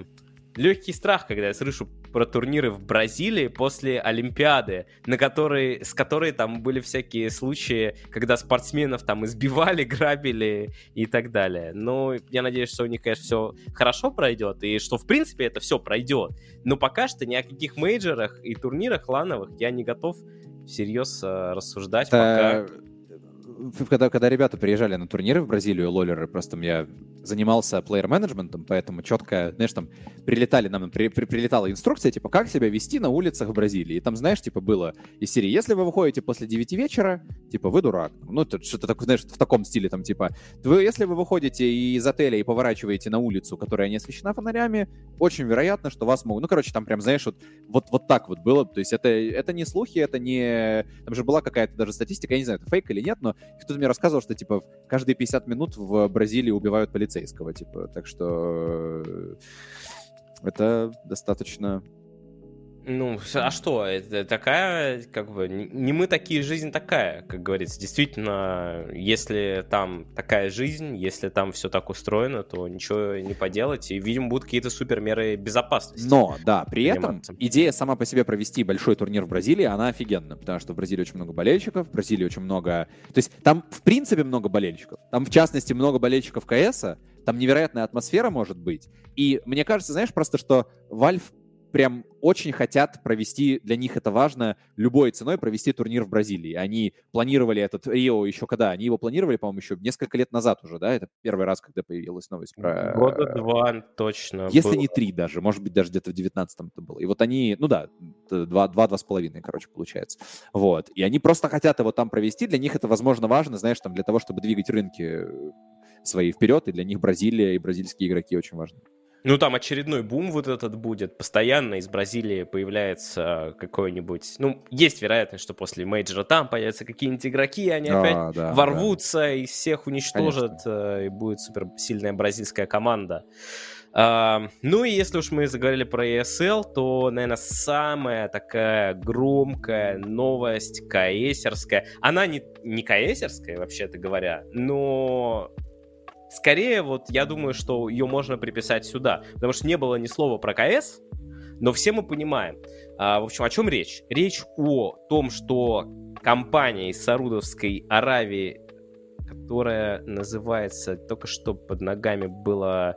легкий страх, когда я слышу про турниры в Бразилии после Олимпиады, на которой, с которой там были всякие случаи, когда спортсменов там избивали, грабили и так далее. Но я надеюсь, что у них, конечно, все хорошо пройдет, и что, в принципе, это все пройдет. Но пока что ни о каких мейджорах и турнирах лановых я не готов всерьез э, рассуждать, да, пока когда, когда ребята приезжали на турниры в Бразилию, лолеры, просто я занимался плеер-менеджментом, поэтому четко, знаешь, там прилетали нам, при, при, прилетала инструкция, типа, как себя вести на улицах в Бразилии. И там, знаешь, типа, было из серии, если вы выходите после 9 вечера, типа, вы дурак. Ну, что-то такое, знаешь, в таком стиле, там, типа, вы, если вы выходите из отеля и поворачиваете на улицу, которая не освещена фонарями, очень вероятно, что вас могут... Ну, короче, там прям, знаешь, вот, вот, вот так вот было. То есть это, это не слухи, это не... Там же была какая-то даже статистика, я не знаю, это фейк или нет, но кто-то мне рассказывал, что, типа, каждые 50 минут в Бразилии убивают полицейского, типа, так что э, это достаточно ну, а что? Это такая, как бы, не мы такие, жизнь такая, как говорится. Действительно, если там такая жизнь, если там все так устроено, то ничего не поделать. И, видимо, будут какие-то супермеры безопасности. Но, да, при этом идея сама по себе провести большой турнир в Бразилии, она офигенна. Потому что в Бразилии очень много болельщиков, в Бразилии очень много... То есть там, в принципе, много болельщиков. Там, в частности, много болельщиков КС, там невероятная атмосфера может быть. И мне кажется, знаешь, просто что Valve прям очень хотят провести, для них это важно, любой ценой провести турнир в Бразилии. Они планировали этот Рио еще когда? Они его планировали, по-моему, еще несколько лет назад уже, да? Это первый раз, когда появилась новость про... Года два точно. Если было. не три даже, может быть, даже где-то в девятнадцатом это было. И вот они, ну да, два-два с половиной, короче, получается. Вот. И они просто хотят его там провести, для них это, возможно, важно, знаешь, там, для того, чтобы двигать рынки свои вперед, и для них Бразилия и бразильские игроки очень важны. Ну, там очередной бум вот этот будет. Постоянно из Бразилии появляется какой-нибудь... Ну, есть вероятность, что после мейджора там появятся какие-нибудь игроки, они а, опять да, ворвутся да. и всех уничтожат, Конечно. Э, и будет супер сильная бразильская команда. Uh, ну и если уж мы заговорили про ESL, то, наверное, самая такая громкая новость каэсерская. Она не, не каэсерская, вообще-то говоря, но скорее вот я думаю, что ее можно приписать сюда, потому что не было ни слова про КС, но все мы понимаем. А, в общем, о чем речь? Речь о том, что компания из Саудовской Аравии, которая называется, только что под ногами было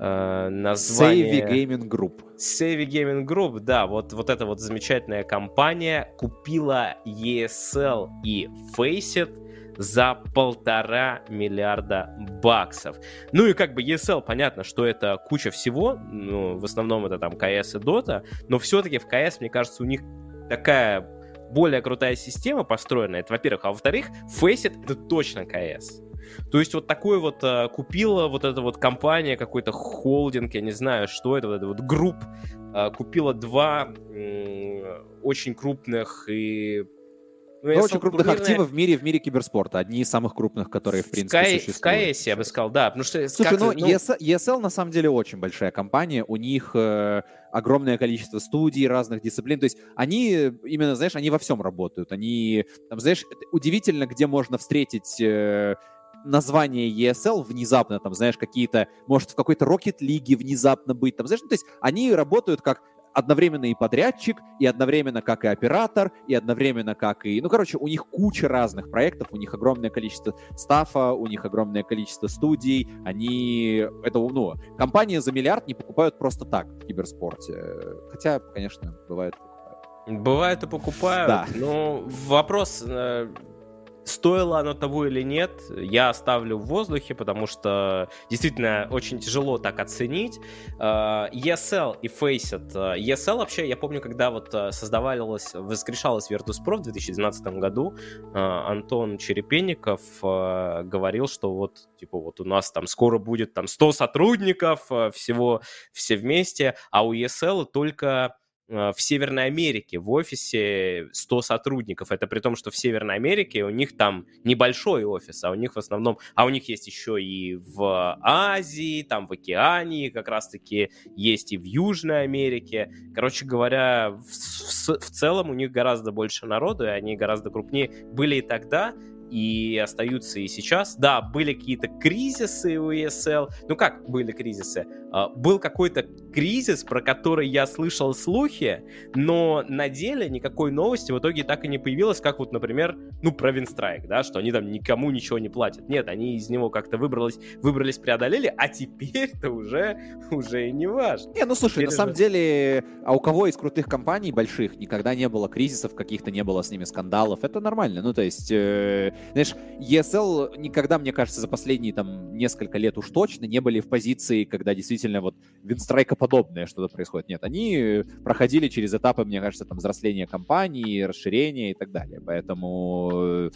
э, название... Savvy Gaming Group. Savvy Gaming Group, да, вот, вот эта вот замечательная компания купила ESL и Faceit за полтора миллиарда баксов. Ну и как бы ESL, понятно, что это куча всего, ну, в основном это там CS и Dota, но все-таки в CS, мне кажется, у них такая более крутая система построена, это во-первых, а во-вторых, Faceit это точно CS. То есть вот такой вот а, купила вот эта вот компания, какой-то холдинг, я не знаю, что это, вот это вот групп, а, купила два м- очень крупных и ну, ну очень крупных турнирная... активов в мире, в мире киберспорта. Одни из самых крупных, которые, в принципе, в существуют. В КС, я бы сказал, да. Потому что, Слушай, ну, ну... ESL, ESL на самом деле очень большая компания. У них э, огромное количество студий разных дисциплин. То есть они, именно, знаешь, они во всем работают. Они, там, знаешь, удивительно, где можно встретить... Э, название ESL внезапно, там, знаешь, какие-то, может, в какой-то Rocket League внезапно быть, там, знаешь, ну, то есть они работают как одновременно и подрядчик, и одновременно как и оператор, и одновременно как и... Ну, короче, у них куча разных проектов, у них огромное количество стафа, у них огромное количество студий, они... Это, ну, компании за миллиард не покупают просто так в киберспорте. Хотя, конечно, бывает. Бывает и покупают, да. но вопрос э, Стоило оно того или нет, я оставлю в воздухе, потому что действительно очень тяжело так оценить. Uh, ESL и Faceit. Uh, ESL вообще, я помню, когда вот uh, создавалась, воскрешалась Virtus.pro в 2012 году, Антон Черепенников говорил, что вот, типа, вот у нас там скоро будет там 100 сотрудников, всего все вместе, а у ESL только Э, в Северной Америке в офисе 100 сотрудников. Это при том, что в Северной Америке у них там небольшой офис, а у них в основном... А у них есть еще и в Азии, там в Океании как раз-таки есть и в Южной Америке. Короче говоря, в, в, в целом у них гораздо больше народу, и они гораздо крупнее были и тогда, и остаются и сейчас. Да, были какие-то кризисы у ESL. Ну как были кризисы? А, был какой-то кризис, про который я слышал слухи, но на деле никакой новости в итоге так и не появилось, как вот, например, ну, про Винстрайк, да, что они там никому ничего не платят. Нет, они из него как-то выбрались, выбрались, преодолели, а теперь-то уже, уже и не важно. Не, ну слушай, теперь на уже... самом деле, а у кого из крутых компаний больших никогда не было кризисов каких-то, не было с ними скандалов, это нормально. Ну, то есть, э, знаешь, ESL никогда, мне кажется, за последние там несколько лет уж точно не были в позиции, когда действительно вот винстрайка подобное что-то происходит. Нет, они проходили через этапы, мне кажется, там взросления компании, расширения и так далее. Поэтому э,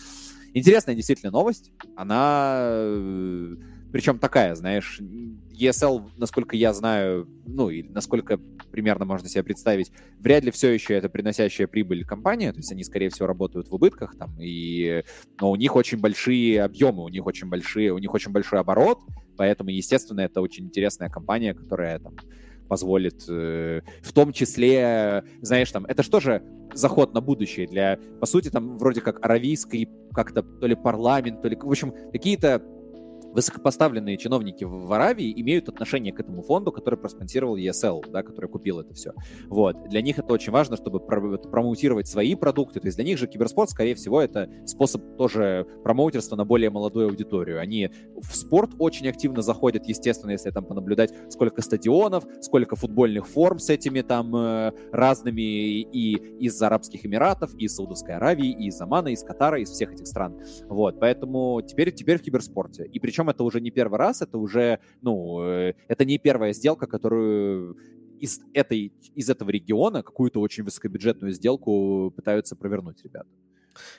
интересная действительно новость. Она э, причем такая, знаешь, ESL, насколько я знаю, ну и насколько примерно можно себе представить, вряд ли все еще это приносящая прибыль компания, то есть они, скорее всего, работают в убытках там, и, но у них очень большие объемы, у них очень большие, у них очень большой оборот, Поэтому, естественно, это очень интересная компания, которая там позволит, э, в том числе, знаешь, там, это что же заход на будущее для, по сути, там, вроде как аравийский как-то то ли парламент, то ли, в общем, какие-то высокопоставленные чиновники в Аравии имеют отношение к этому фонду, который проспонсировал ESL, да, который купил это все. Вот. Для них это очень важно, чтобы промоутировать свои продукты. То есть для них же киберспорт, скорее всего, это способ тоже промоутерства на более молодую аудиторию. Они в спорт очень активно заходят, естественно, если там понаблюдать, сколько стадионов, сколько футбольных форм с этими там э, разными и из Арабских Эмиратов, и из Саудовской Аравии, и из Омана, и из Катара, из всех этих стран. Вот. Поэтому теперь, теперь в киберспорте. И причем причем это уже не первый раз, это уже, ну, э, это не первая сделка, которую из, этой, из этого региона какую-то очень высокобюджетную сделку пытаются провернуть ребята.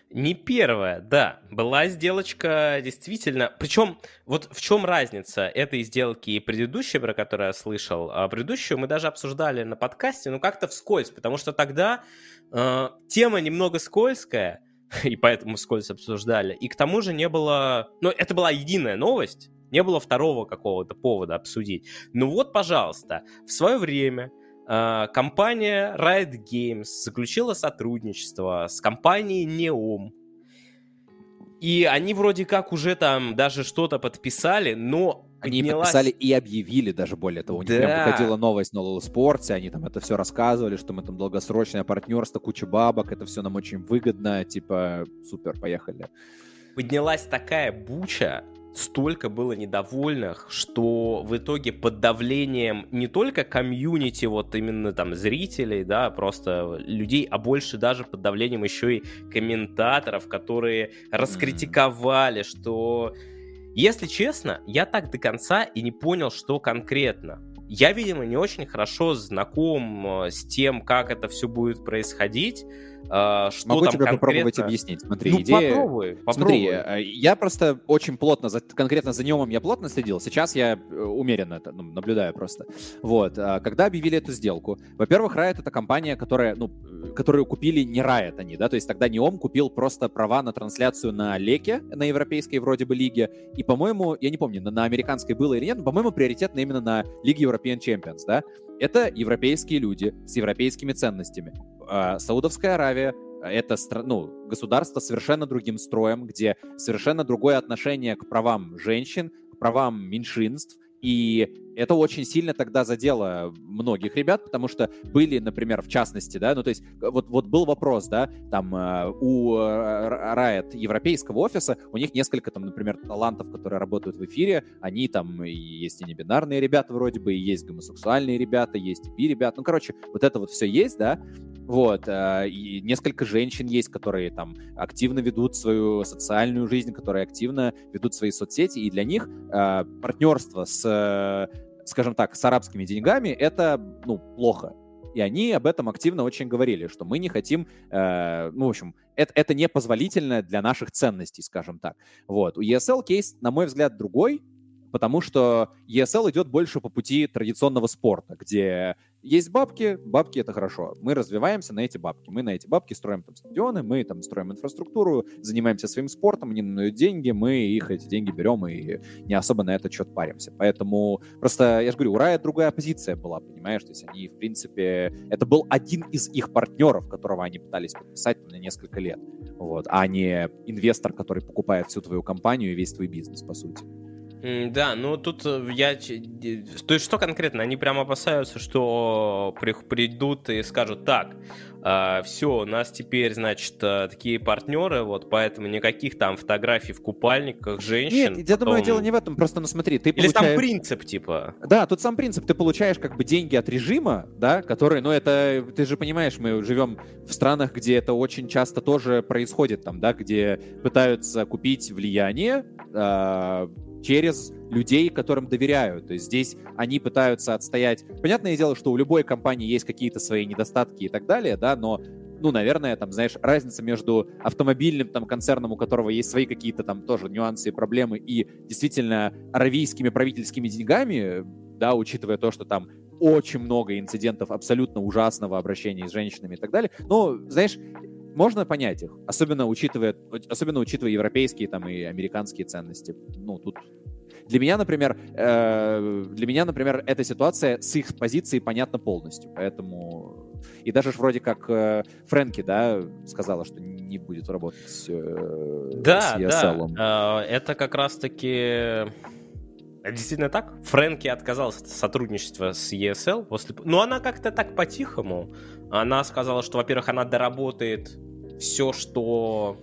Не первая, да. Была сделочка действительно... Причем, вот в чем разница этой сделки и предыдущей, про которую я слышал? А предыдущую мы даже обсуждали на подкасте, ну как-то вскользь, потому что тогда э, тема немного скользкая, и поэтому вскользь обсуждали. И к тому же не было... Ну, это была единая новость, не было второго какого-то повода обсудить. Ну вот, пожалуйста, в свое время а, компания Riot Games заключила сотрудничество с компанией Neom. И они вроде как уже там даже что-то подписали, но они поднялась... подписали и объявили даже более того. У них да. прям выходила новость на Лоло Спорте, они там это все рассказывали, что мы там долгосрочное партнерство, куча бабок, это все нам очень выгодно, типа, супер, поехали. Поднялась такая буча, столько было недовольных, что в итоге под давлением не только комьюнити, вот именно там зрителей, да, просто людей, а больше даже под давлением еще и комментаторов, которые раскритиковали, что... Если честно, я так до конца и не понял, что конкретно. Я, видимо, не очень хорошо знаком э, с тем, как это все будет происходить, что Могу тебе конкретно... попробовать объяснить. Смотри, ну, идея... попробуй, попробуй. Смотри, э, я просто очень плотно, за, конкретно за Неомом я плотно следил. Сейчас я э, умеренно это ну, наблюдаю просто. Вот. А когда объявили эту сделку, во-первых, Riot — это компания, которая, ну, которую купили не Riot они, да, то есть тогда Неом купил просто права на трансляцию на Леке, на европейской вроде бы лиге, и, по-моему, я не помню, на, на американской было или нет, но, по-моему, приоритетно именно на Лиге European Champions, да. Это европейские люди с европейскими ценностями. А, Саудовская Аравия — это ну, государство совершенно другим строем, где совершенно другое отношение к правам женщин, к правам меньшинств, и это очень сильно тогда задело многих ребят, потому что были, например, в частности, да, ну то есть вот, вот был вопрос, да, там э, у э, Riot европейского офиса, у них несколько там, например, талантов, которые работают в эфире, они там, есть и небинарные ребята вроде бы, и есть гомосексуальные ребята, есть и би-ребята, ну короче, вот это вот все есть, да, вот, э, и несколько женщин есть, которые там активно ведут свою социальную жизнь, которые активно ведут свои соцсети, и для них э, партнерство с, э, скажем так, с арабскими деньгами это, ну, плохо. И они об этом активно очень говорили, что мы не хотим, э, ну, в общем, это, это непозволительно для наших ценностей, скажем так. Вот. У ESL кейс, на мой взгляд, другой, потому что ESL идет больше по пути традиционного спорта, где есть бабки, бабки это хорошо. Мы развиваемся на эти бабки. Мы на эти бабки строим там стадионы, мы там строим инфраструктуру, занимаемся своим спортом, они нам дают деньги, мы их эти деньги берем и не особо на этот счет паримся. Поэтому просто, я же говорю, у Рая другая позиция была, понимаешь? То есть они, в принципе, это был один из их партнеров, которого они пытались подписать на несколько лет. Вот, а не инвестор, который покупает всю твою компанию и весь твой бизнес, по сути. Да, ну тут э, я... То есть что конкретно? Они прямо опасаются, что придут и скажут, так, а, все, у нас теперь, значит, э, такие партнеры, вот, поэтому никаких там фотографий в купальниках женщин. Нет, я потом... думаю, дело не в этом, просто, ну смотри, ты Или получаешь... сам принцип, типа. Да, тут сам принцип, ты получаешь как бы деньги от режима, да, который, ну это, ты же понимаешь, мы живем в странах, где это очень часто тоже происходит, там, да, где пытаются купить влияние, э, через людей, которым доверяют. То есть здесь они пытаются отстоять... Понятное дело, что у любой компании есть какие-то свои недостатки и так далее, да, но ну, наверное, там, знаешь, разница между автомобильным там концерном, у которого есть свои какие-то там тоже нюансы и проблемы, и действительно аравийскими правительскими деньгами, да, учитывая то, что там очень много инцидентов абсолютно ужасного обращения с женщинами и так далее. Но, знаешь, можно понять их, особенно учитывая, особенно учитывая европейские там и американские ценности. Ну, тут для меня, например, э, для меня, например, эта ситуация с их позиции понятна полностью, поэтому и даже вроде как э, Фрэнки, да, сказала, что не будет работать э, да, с ESL. Да, э, это как раз-таки Действительно так? Фрэнки отказался от сотрудничества с ESL после... Ну, она как-то так по-тихому. Она сказала, что, во-первых, она доработает все, что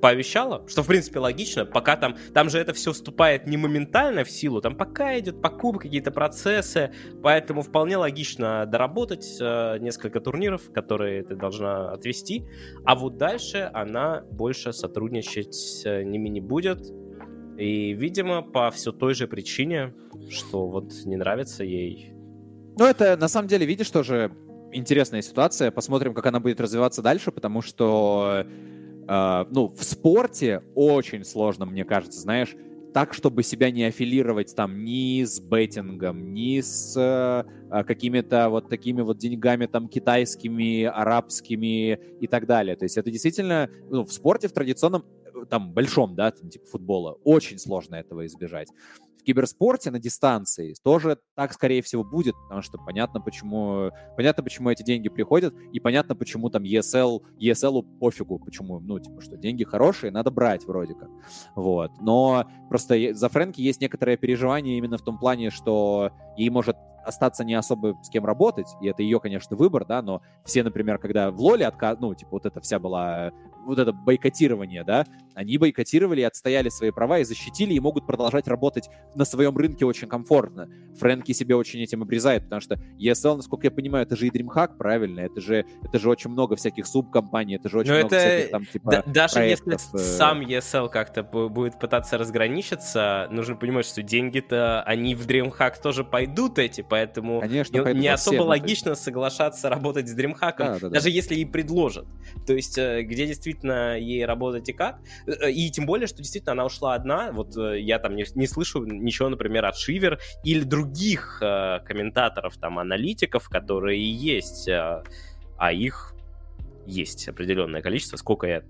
пообещала, что в принципе логично, пока там, там же это все вступает не моментально в силу, там пока идет покупка, какие-то процессы, поэтому вполне логично доработать э, несколько турниров, которые ты должна отвести, а вот дальше она больше сотрудничать с ними не будет, и, видимо, по все той же причине, что вот не нравится ей. Ну, это на самом деле, видишь, тоже интересная ситуация. Посмотрим, как она будет развиваться дальше, потому что, э, ну, в спорте очень сложно, мне кажется, знаешь, так, чтобы себя не аффилировать там ни с беттингом, ни с э, какими-то вот такими вот деньгами там китайскими, арабскими и так далее. То есть это действительно ну, в спорте в традиционном там большом, да, там, типа футбола, очень сложно этого избежать киберспорте на дистанции тоже так, скорее всего, будет, потому что понятно, почему, понятно, почему эти деньги приходят, и понятно, почему там ESL, ESL пофигу, почему, ну, типа, что деньги хорошие, надо брать вроде как. Вот. Но просто за Фрэнки есть некоторое переживание именно в том плане, что ей может остаться не особо с кем работать, и это ее, конечно, выбор, да, но все, например, когда в Лоле отказ, ну, типа, вот это вся была, вот это бойкотирование, да, они бойкотировали и отстояли свои права и защитили, и могут продолжать работать на своем рынке очень комфортно. Фрэнки себе очень этим обрезает, потому что ESL, насколько я понимаю, это же и DreamHack, правильно? Это же, это же очень много всяких субкомпаний, это же очень Но много это... всяких там, типа, да, Даже проектов. если э. сам ESL как-то будет пытаться разграничиться, нужно понимать, что деньги-то, они в DreamHack тоже пойдут эти, поэтому Конечно, не, не особо логично это... соглашаться работать с DreamHack, да, да, даже да. если ей предложат. То есть, э, где действительно ей работать и как. Э, и тем более, что действительно она ушла одна. Вот э, я там не, не слышу ничего, например, от Шивер или других э, комментаторов, там, аналитиков, которые есть. Э, а их есть определенное количество. Сколько я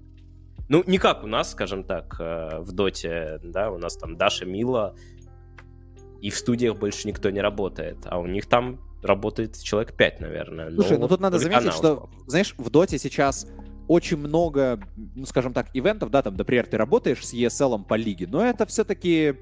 ну, не как у нас, скажем так, в Доте, да, у нас там Даша Мила, и в студиях больше никто не работает, а у них там работает человек 5, наверное. Слушай, ну тут надо заметить, что, знаешь, в Доте сейчас очень много, ну, скажем так, ивентов, да, там, например, ты работаешь с ESL по лиге, но это все-таки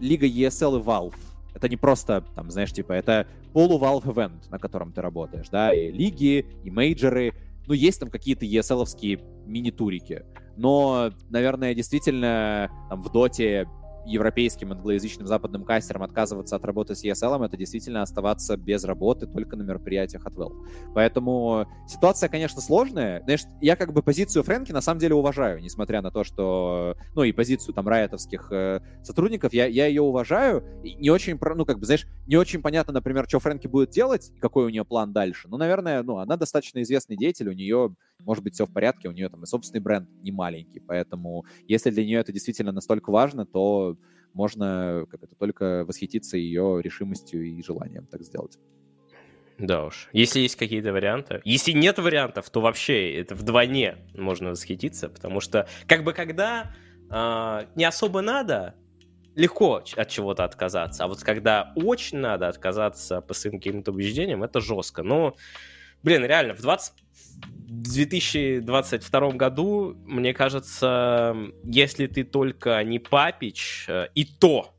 лига ESL и Valve. Это не просто, там, знаешь, типа, это полу-Valve event, на котором ты работаешь, да, и лиги, и мейджоры, ну, есть там какие-то ESL-овские мини-турики, но, наверное, действительно, там, в Доте европейским англоязычным западным кастерам отказываться от работы с ESL, это действительно оставаться без работы только на мероприятиях от Valve. Поэтому ситуация, конечно, сложная. Знаешь, я как бы позицию Фрэнки на самом деле уважаю, несмотря на то, что... Ну, и позицию там райтовских э, сотрудников, я, я ее уважаю. И не очень, ну, как бы, знаешь, не очень понятно, например, что Фрэнки будет делать, какой у нее план дальше. Ну, наверное, ну, она достаточно известный деятель, у нее может быть все в порядке, у нее там и собственный бренд не маленький, поэтому если для нее это действительно настолько важно, то можно как это только восхититься ее решимостью и желанием так сделать. Да уж. Если есть какие-то варианты. Если нет вариантов, то вообще это вдвойне можно восхититься, потому что как бы когда э, не особо надо, легко от чего-то отказаться. А вот когда очень надо отказаться по своим каким-то убеждениям, это жестко. Но, блин, реально, в 20 в 2022 году, мне кажется, если ты только не папич, э, и то,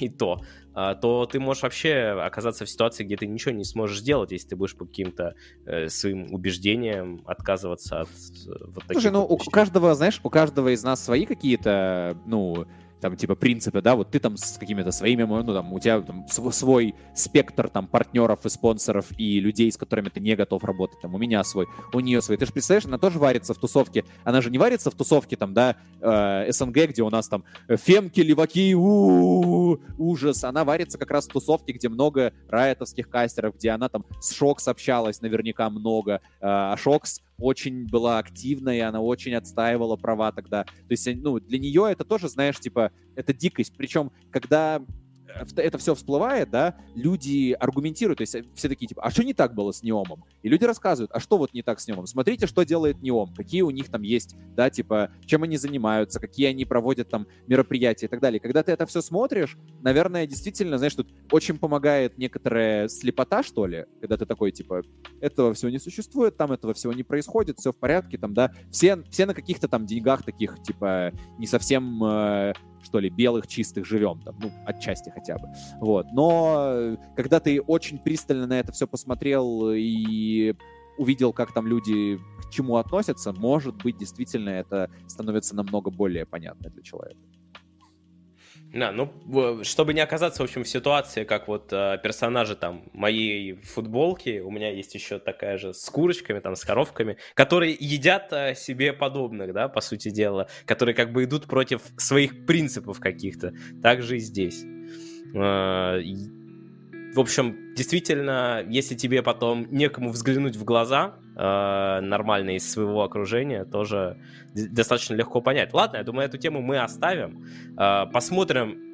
и то, э, то ты можешь вообще оказаться в ситуации, где ты ничего не сможешь сделать, если ты будешь по каким-то э, своим убеждениям отказываться от э, вот таких Слушай, ну у каждого, знаешь, у каждого из нас свои какие-то, ну, там, типа, принципы, да, вот ты там с какими-то своими, ну, там, у тебя там свой спектр, там, партнеров и спонсоров и людей, с которыми ты не готов работать, там, у меня свой, у нее свой. Ты же представляешь, она тоже варится в тусовке, она же не варится в тусовке, там, да, э, СНГ, где у нас там фемки, леваки, у ужас, она варится как раз в тусовке, где много райтовских кастеров, где она там с Шокс общалась наверняка много, э, а Шокс очень была активна, и она очень отстаивала права тогда. То есть, ну, для нее это тоже, знаешь, типа, это дикость. Причем, когда это все всплывает, да, люди аргументируют, то есть э, все такие, типа, а что не так было с Неомом? И люди рассказывают, а что вот не так с Неомом? Смотрите, что делает Неом, какие у них там есть, да, типа, чем они занимаются, какие они проводят там мероприятия и так далее. Когда ты это все смотришь, наверное, действительно, знаешь, тут очень помогает некоторая слепота, что ли, когда ты такой, типа, этого всего не существует, там этого всего не происходит, все в порядке, там, да, все, все на каких-то там деньгах таких, типа, не совсем э, что ли, белых чистых живем, там, ну, отчасти хотя бы. Вот. Но э, когда ты очень пристально на это все посмотрел и увидел, как там люди к чему относятся, может быть, действительно это становится намного более понятно для человека. Да, ну, чтобы не оказаться, в общем, в ситуации, как вот э, персонажи там моей футболки, у меня есть еще такая же с курочками, там, с коровками, которые едят э, себе подобных, да, по сути дела, которые как бы идут против своих принципов каких-то. Так же и здесь. Э, в общем, действительно, если тебе потом некому взглянуть в глаза, э, нормально из своего окружения, тоже достаточно легко понять. Ладно, я думаю, эту тему мы оставим. Э, посмотрим,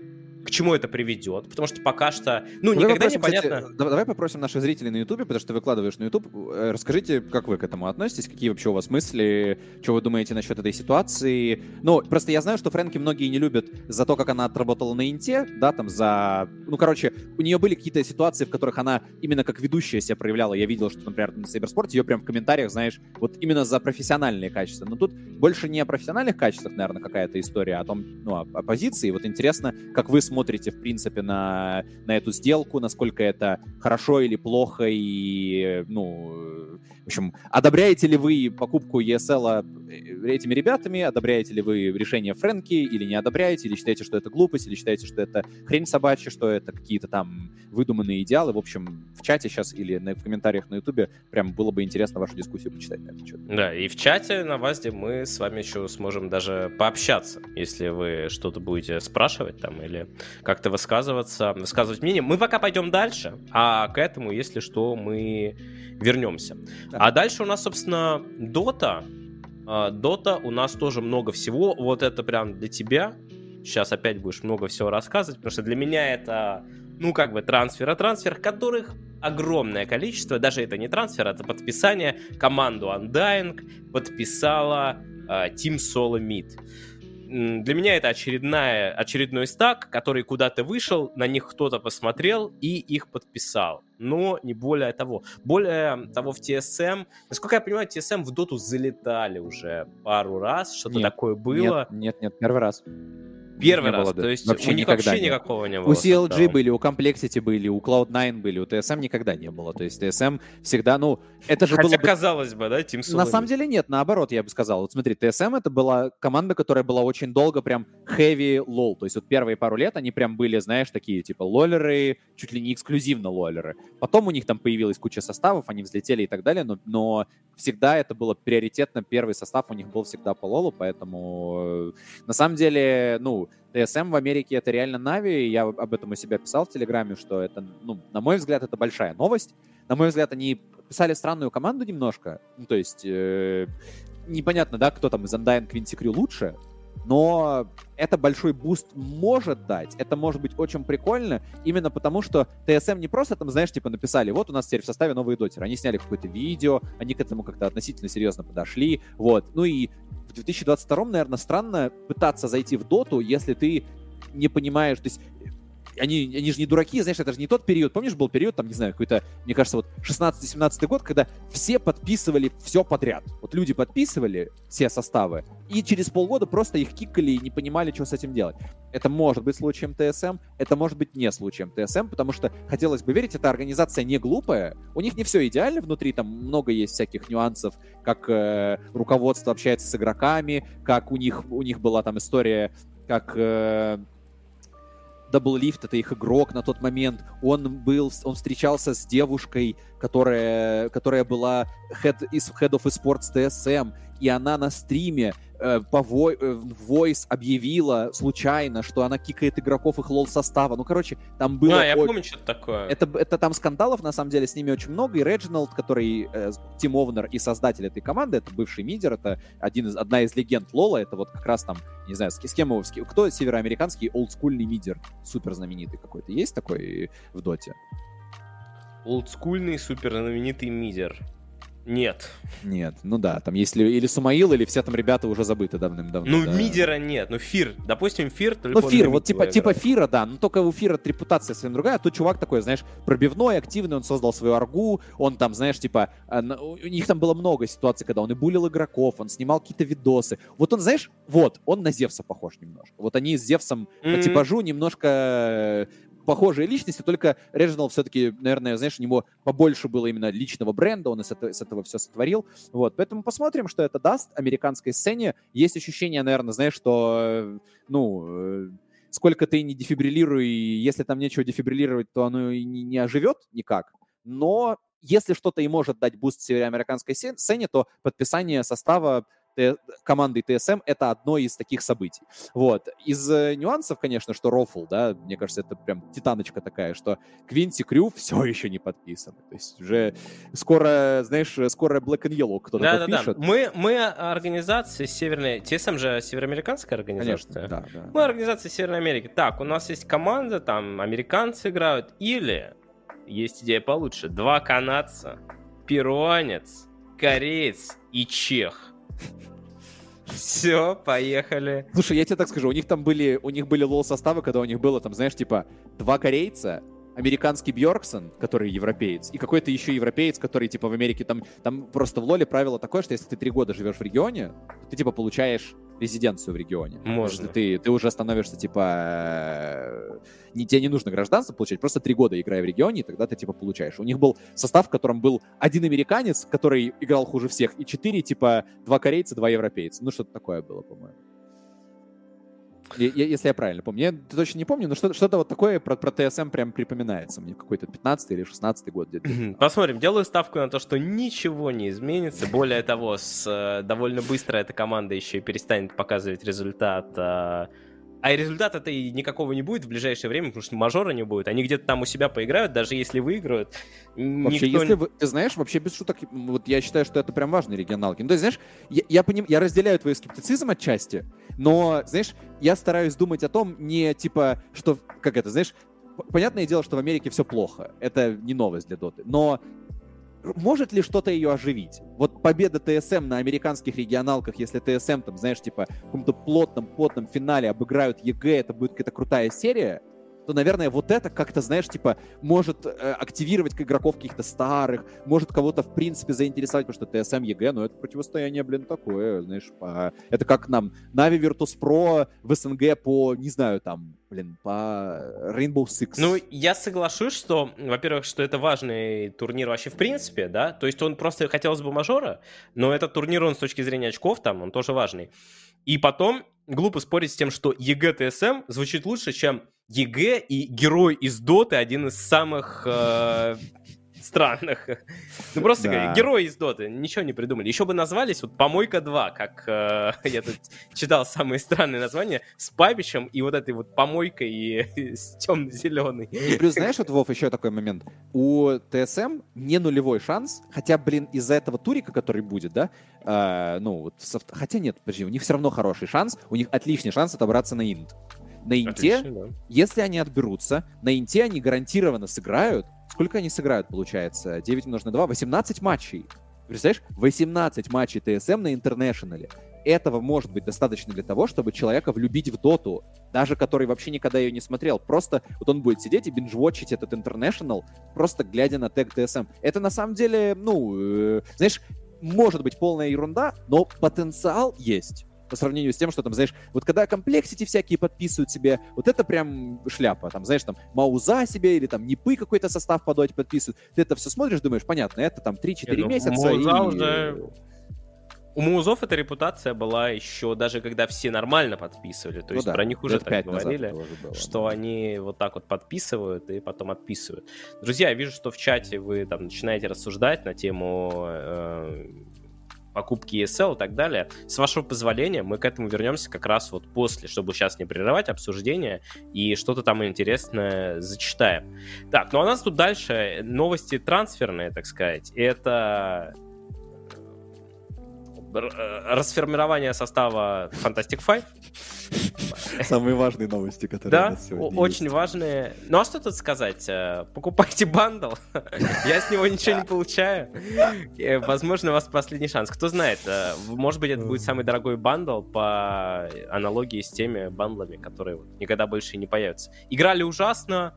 к чему это приведет, потому что пока что, ну, ну никогда попросим, непонятно... Кстати, давай попросим наших зрителей на Ютубе, потому что ты выкладываешь на Ютуб, э, расскажите, как вы к этому относитесь, какие вообще у вас мысли, что вы думаете насчет этой ситуации. Ну, просто я знаю, что Фрэнки многие не любят за то, как она отработала на Инте, да, там за... Ну, короче, у нее были какие-то ситуации, в которых она именно как ведущая себя проявляла. Я видел, что, например, на Сайберспорте ее прям в комментариях, знаешь, вот именно за профессиональные качества. Но тут больше не о профессиональных качествах, наверное, какая-то история, а о том, ну, о, о позиции. Вот интересно, как вы смотрите, в принципе, на, на эту сделку, насколько это хорошо или плохо, и, ну, в общем, одобряете ли вы покупку ESL э, этими ребятами, одобряете ли вы решение Фрэнки, или не одобряете, или считаете, что это глупость, или считаете, что это хрень собачья, что это какие-то там выдуманные идеалы. В общем, в чате сейчас или на, в комментариях на Ютубе прям было бы интересно вашу дискуссию почитать на этот счет. Да, и в чате на ВАЗде мы с вами еще сможем даже пообщаться, если вы что-то будете спрашивать там или как-то высказываться, высказывать мнение. Мы пока пойдем дальше, а к этому, если что, мы вернемся. А дальше у нас, собственно, Дота. Дота у нас тоже много всего. Вот это прям для тебя. Сейчас опять будешь много всего рассказывать, потому что для меня это, ну, как бы трансфер, а трансфер, которых огромное количество. Даже это не трансфер, это подписание. Команду Undying подписала uh, Team Solo Meet для меня это очередная, очередной стак, который куда-то вышел, на них кто-то посмотрел и их подписал. Но не более того. Более того, в TSM, насколько я понимаю, TSM в доту залетали уже пару раз, что-то такое было. Нет, нет, нет, первый раз. Первый раз, было, то есть вообще у них никогда вообще никакого не было. У CLG состава. были, у Complexity были, у Cloud9 были, у TSM никогда не было. То есть TSM всегда, ну, это же Хотя было бы... казалось бы, да, Team На самом деле нет, наоборот, я бы сказал. Вот смотри, TSM это была команда, которая была очень долго прям heavy лол. То есть вот первые пару лет они прям были, знаешь, такие типа лолеры, чуть ли не эксклюзивно лолеры. Потом у них там появилась куча составов, они взлетели и так далее, но, но всегда это было приоритетно, первый состав у них был всегда по лолу, поэтому э, на самом деле, ну, TSM в Америке это реально Нави, я об этом у себя писал в Телеграме, что это, ну, на мой взгляд, это большая новость. На мой взгляд, они подписали странную команду немножко, ну, то есть э, непонятно, да, кто там из Undying Quincy Crew лучше, но это большой буст может дать, это может быть очень прикольно, именно потому что TSM не просто там, знаешь, типа написали, вот у нас теперь в составе новые дотеры, они сняли какое-то видео, они к этому как-то относительно серьезно подошли, вот, ну и в 2022, наверное, странно пытаться зайти в доту, если ты не понимаешь, то есть они, они же не дураки, знаешь, это же не тот период. Помнишь, был период, там, не знаю, какой-то, мне кажется, вот 16-17 год, когда все подписывали все подряд. Вот люди подписывали все составы, и через полгода просто их кикали и не понимали, что с этим делать. Это может быть случаем ТСМ, это может быть не случаем ТСМ, потому что, хотелось бы верить, эта организация не глупая, у них не все идеально внутри, там много есть всяких нюансов, как э, руководство общается с игроками, как у них, у них была там история, как... Э, Doublelift, это их игрок на тот момент, он был, он встречался с девушкой, которая, которая была head, из Head of Esports TSM, и она на стриме э, по вой, э, Voice объявила случайно, что она кикает игроков их лол состава. Ну, короче, там было... А, я помню, что такое. Это, это там скандалов, на самом деле, с ними очень много. И Реджиналд, который э, Team Owner и создатель этой команды, это бывший мидер, это один из, одна из легенд лола, это вот как раз там, не знаю, с, с кем его... С, кто североамериканский олдскульный мидер, супер знаменитый какой-то? Есть такой в доте? Олдскульный супер знаменитый мидер. Нет. Нет, ну да, там если или Сумаил, или все там ребята уже забыты давным-давно. Ну, да. мидера нет, ну Фир, допустим, Фир Ну, Фир, вот типа, типа Фира, да, но только у Фира репутация совсем другая, а тут чувак такой, знаешь, пробивной, активный, он создал свою аргу, он там, знаешь, типа, а, у них там было много ситуаций, когда он и булил игроков, он снимал какие-то видосы. Вот он, знаешь, вот, он на Зевса похож немножко. Вот они с Зевсом mm-hmm. по типажу немножко похожие личности, только Реджинал все-таки, наверное, знаешь, у него побольше было именно личного бренда, он из этого, из этого все сотворил. Вот, поэтому посмотрим, что это даст американской сцене. Есть ощущение, наверное, знаешь, что, э, ну, э, сколько ты не дефибриллируй, если там нечего дефибриллировать, то оно и не, не оживет никак. Но если что-то и может дать буст североамериканской сцене, то подписание состава командой TSM это одно из таких событий. Вот. Из э, нюансов, конечно, что Рофл, да, мне кажется, это прям титаночка такая, что Квинти Крю все еще не подписаны. То есть уже скоро, знаешь, скоро Black and Yellow кто-то да, подпишет. Да, да. Мы, мы организация северной... TSM же североамериканская организация? Конечно, да, да. Мы организация Северной Америки. Так, у нас есть команда, там американцы играют, или есть идея получше. Два канадца, перуанец, кореец и чех. Все, поехали. Слушай, я тебе так скажу, у них там были, у них были лол-составы, когда у них было там, знаешь, типа, два корейца, американский Бьорксон, который европеец, и какой-то еще европеец, который, типа, в Америке там, там просто в лоле правило такое, что если ты три года живешь в регионе, ты, типа, получаешь резиденцию в регионе. Можно. Ты, ты уже становишься, типа, э, не, тебе не нужно гражданство получать, просто три года играя в регионе, и тогда ты, типа, получаешь. У них был состав, в котором был один американец, который играл хуже всех, и четыре, типа, два корейца, два европейца. Ну, что-то такое было, по-моему. Если я правильно помню. Я точно не помню, но что-то вот такое про, про ТСМ прям припоминается мне. Какой-то 15 или 16 год где-то. Посмотрим. Делаю ставку на то, что ничего не изменится. Более того, с, э, довольно быстро эта команда еще и перестанет показывать результат а, результата-то и никакого не будет в ближайшее время, потому что мажора не будет. Они где-то там у себя поиграют, даже если выиграют. Вообще, никто... если вы, ты знаешь, вообще без шуток, вот я считаю, что это прям важные регионалки. Ну, то есть, знаешь, я, я, поним, я разделяю твой скептицизм отчасти, но, знаешь, я стараюсь думать о том, не типа, что, как это, знаешь, понятное дело, что в Америке все плохо. Это не новость для Доты. Но может ли что-то ее оживить? Вот победа TSM на американских регионалках, если TSM там, знаешь, типа в каком-то плотном, плотном финале обыграют EG, это будет какая-то крутая серия, то, наверное, вот это как-то, знаешь, типа, может э, активировать игроков каких-то старых, может кого-то, в принципе, заинтересовать, потому что TSM EG, ну, это противостояние, блин, такое, знаешь, по... это как нам Navi Virtus.pro в СНГ по, не знаю, там, блин, по Rainbow Six. Ну, я соглашусь, что, во-первых, что это важный турнир вообще в принципе, да, то есть он просто хотелось бы мажора, но этот турнир, он с точки зрения очков там, он тоже важный. И потом, глупо спорить с тем, что EG TSM звучит лучше, чем EG и герой из Доты один из самых э, странных. Ну просто да. герой из Доты, ничего не придумали. Еще бы назвались вот Помойка 2, как э, я тут читал самые странные названия, с Пабичем и вот этой вот помойкой и с темно-зеленый. И плюс знаешь, вот, Вов, еще такой момент. У ТСМ не нулевой шанс, хотя, блин, из-за этого турика, который будет, да, э, ну, вот, хотя нет, подожди, у них все равно хороший шанс, у них отличный шанс отобраться на Инт. На инте, Отлично, да. если они отберутся, на инте они гарантированно сыграют. Сколько они сыграют, получается? 9 умножить на 2, 18 матчей. Представляешь? 18 матчей TSM на интернешнале. Этого может быть достаточно для того, чтобы человека влюбить в доту, даже который вообще никогда ее не смотрел. Просто вот он будет сидеть и binge-watch ить этот интернешнл, просто глядя на тег TSM. Это на самом деле, ну, э, знаешь, может быть полная ерунда, но потенциал есть по сравнению с тем, что там, знаешь, вот когда Complexity всякие подписывают себе, вот это прям шляпа, там, знаешь, там, Мауза себе или там Нипы какой-то состав по доте подписывают, ты это все смотришь, думаешь, понятно, это там 3-4 ну, месяца Мауза и... уже... У Маузов эта репутация была еще даже когда все нормально подписывали. То ну есть да, про них уже так говорили, было, что да. они вот так вот подписывают и потом отписывают. Друзья, я вижу, что в чате вы там начинаете рассуждать на тему э, покупки ESL и так далее. С вашего позволения мы к этому вернемся как раз вот после, чтобы сейчас не прерывать обсуждение и что-то там интересное зачитаем. Так, ну а у нас тут дальше новости трансферные, так сказать. Это расформирование состава Fantastic Five. Самые важные новости, которые да, у нас сегодня очень есть. важные. Ну а что тут сказать? Э, покупайте бандл. Я с него ничего не получаю. Э, возможно, у вас последний шанс. Кто знает, может быть, это будет самый дорогой бандл по аналогии с теми бандлами, которые никогда больше не появятся. Играли ужасно,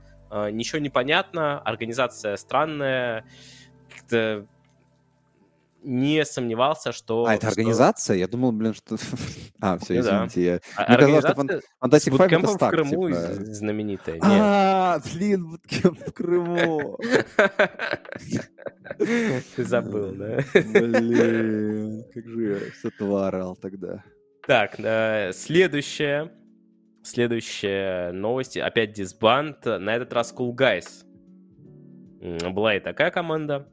ничего не понятно, организация странная, как-то не сомневался, что... А, это организация? Я думал, блин, что... А, все, ну извините. Я... А, Мне казалось, что Fantastic Five это стак, в Крыму типа... знаменитая. А, блин, буткемп в Крыму. Ты забыл, да? Блин, как же я что-то ворал тогда. Так, э, следующая. Следующая новость. Опять дисбанд. На этот раз Cool Guys. Была и такая команда.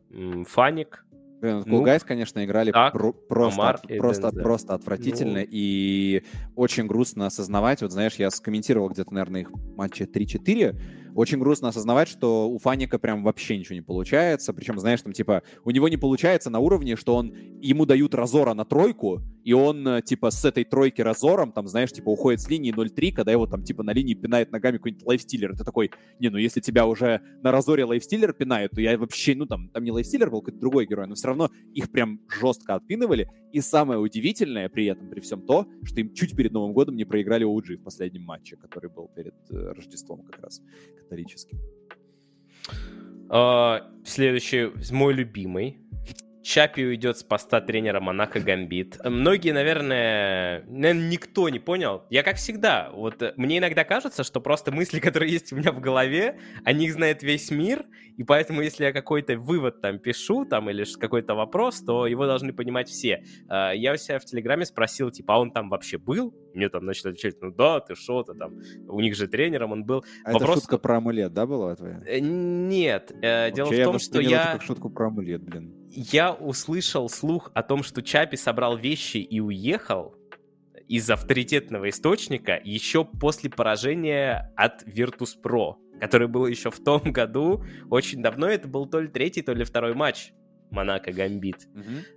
Фаник, Блин, ну, Guys, конечно, играли так, про- просто, Амар от- просто, просто отвратительно, Ну. и очень грустно осознавать, вот знаешь, я скомментировал где-то, наверное, их матча 3-4, очень грустно осознавать, что у Фаника прям вообще ничего не получается, причем, знаешь, там, типа, у него не получается на уровне, что он, ему дают Разора на тройку, и он, э, типа, с этой тройки Разором, там, знаешь, типа, уходит с линии 0-3, когда его там, типа, на линии пинает ногами какой-нибудь лайфстиллер, ты такой, не, ну, если тебя уже на Разоре лайфстиллер пинают, то я вообще, ну, там, там не лайфстиллер был, какой-то другой герой, но все равно их прям жестко отпинывали. И самое удивительное при этом, при всем то, что им чуть перед Новым годом не проиграли OG в последнем матче, который был перед э, Рождеством как раз католическим. А, Следующий, мой любимый. Чапи уйдет с поста тренера Монако Гамбит. Многие, наверное, наверное, никто не понял. Я как всегда, вот э, мне иногда кажется, что просто мысли, которые есть у меня в голове, о них знает весь мир, и поэтому если я какой-то вывод там пишу, там, или какой-то вопрос, то его должны понимать все. А, Я у себя в Телеграме спросил, типа, а он там вообще был? Мне там начали отвечать, ну да, ты ты там, у них же тренером он был. А Вопрос- это шутка про амулет, да, была твоя? Э, Нет, э, дело Вообще, в том, я что я... как шутку про амулет, блин. Я услышал слух о том, что Чапи собрал вещи и уехал из авторитетного источника еще после поражения от Virtus.pro, который был еще в том году, очень давно, это был то ли третий, то ли второй матч Монако Гамбит.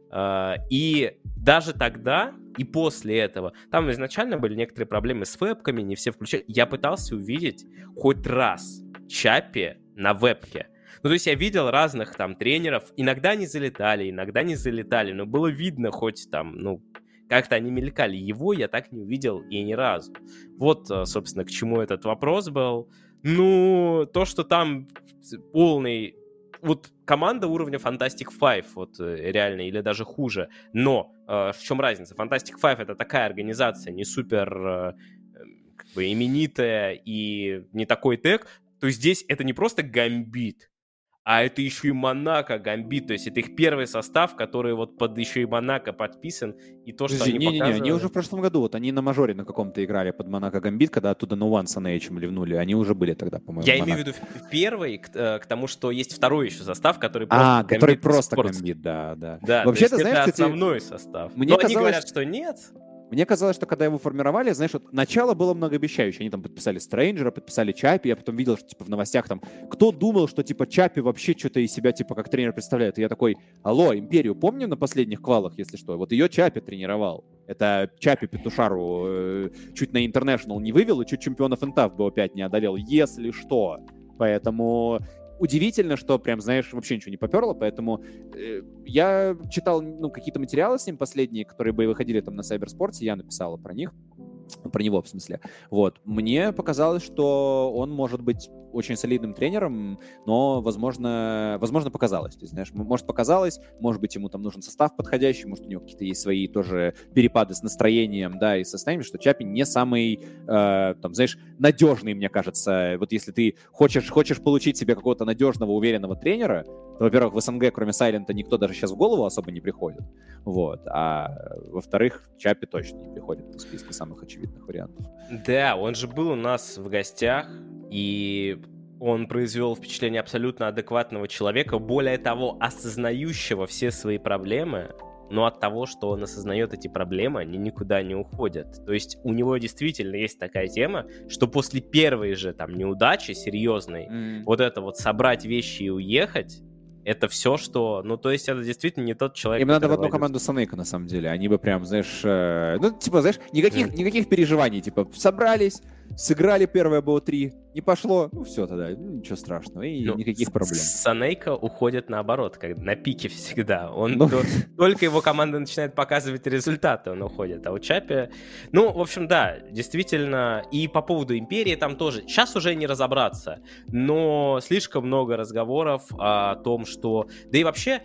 А, И даже тогда и после этого, там изначально были некоторые проблемы с вебками, не все включали. Я пытался увидеть хоть раз Чапи на вебке. Ну, то есть я видел разных там тренеров, иногда они залетали, иногда не залетали, но было видно хоть там, ну, как-то они мелькали. Его я так не увидел и ни разу. Вот, э, собственно, к чему этот вопрос был. Ну, то, что там полный... Вот команда уровня Fantastic Five, вот э, реально, или даже хуже. Но э, в чем разница? Fantastic Five это такая организация, не супер э, как бы именитая и не такой тег. То здесь это не просто гамбит, а это еще и Монако Гамбит, то есть это их первый состав, который вот под еще и Монако подписан, и то, что Подожди, они не-не-не, показывали... они уже в прошлом году, вот они на мажоре на каком-то играли под Монако Гамбит, когда оттуда No One с NH ливнули, они уже были тогда, по-моему. Я имею в виду в- первый, к, э, к тому, что есть второй еще состав, который просто А, который просто. Гамбит, да, да. Да, Вообще, то есть знаешь, это кстати, основной состав. мне Но они казалось, говорят, что нет. Мне казалось, что когда его формировали, знаешь, вот начало было многообещающее. Они там подписали Стрэнджера, подписали Чапи. Я потом видел, что типа в новостях там, кто думал, что типа Чапи вообще что-то из себя типа как тренер представляет. И я такой, алло, Империю помним на последних квалах, если что? Вот ее Чапи тренировал. Это Чапи Петушару э, чуть на Интернешнл не вывел и чуть чемпионов НТАФ бы опять не одолел, если что. Поэтому удивительно, что прям, знаешь, вообще ничего не поперло, поэтому э, я читал, ну, какие-то материалы с ним последние, которые бы выходили там на Сайберспорте, я написала про них, про него, в смысле. Вот. Мне показалось, что он может быть очень солидным тренером, но, возможно, возможно, показалось. То знаешь, может, показалось, может быть, ему там нужен состав подходящий, может, у него какие-то есть свои тоже перепады с настроением, да, и состоянием, что Чапи не самый, э, там, знаешь, надежный, мне кажется. Вот если ты хочешь, хочешь получить себе какого-то надежного, уверенного тренера, то, во-первых, в СНГ, кроме Сайлента, никто даже сейчас в голову особо не приходит. Вот. А во-вторых, Чапи точно не приходит в списке самых очевидных вариантов. Да, он же был у нас в гостях, и он произвел впечатление абсолютно адекватного человека, более того, осознающего все свои проблемы, но от того, что он осознает эти проблемы, они никуда не уходят. То есть у него действительно есть такая тема, что после первой же там неудачи серьезной, вот это вот собрать вещи и уехать, это все, что... Ну, то есть это действительно не тот человек, Им надо в одну войдет. команду Санейка, на самом деле. Они бы прям, знаешь, э, ну, типа, знаешь, никаких, Мгм. никаких переживаний. Типа, собрались, сыграли первое БО-3, не пошло, ну, все тогда, ну, ничего страшного, и Ну, никаких проблем. Санейка уходит наоборот, как на пике всегда. Он Ну. то- только его команда начинает показывать результаты, он уходит. А у Чапи, ну, в общем, да, действительно. И по поводу Империи там тоже. Сейчас уже не разобраться, но слишком много разговоров о том, что, да и вообще.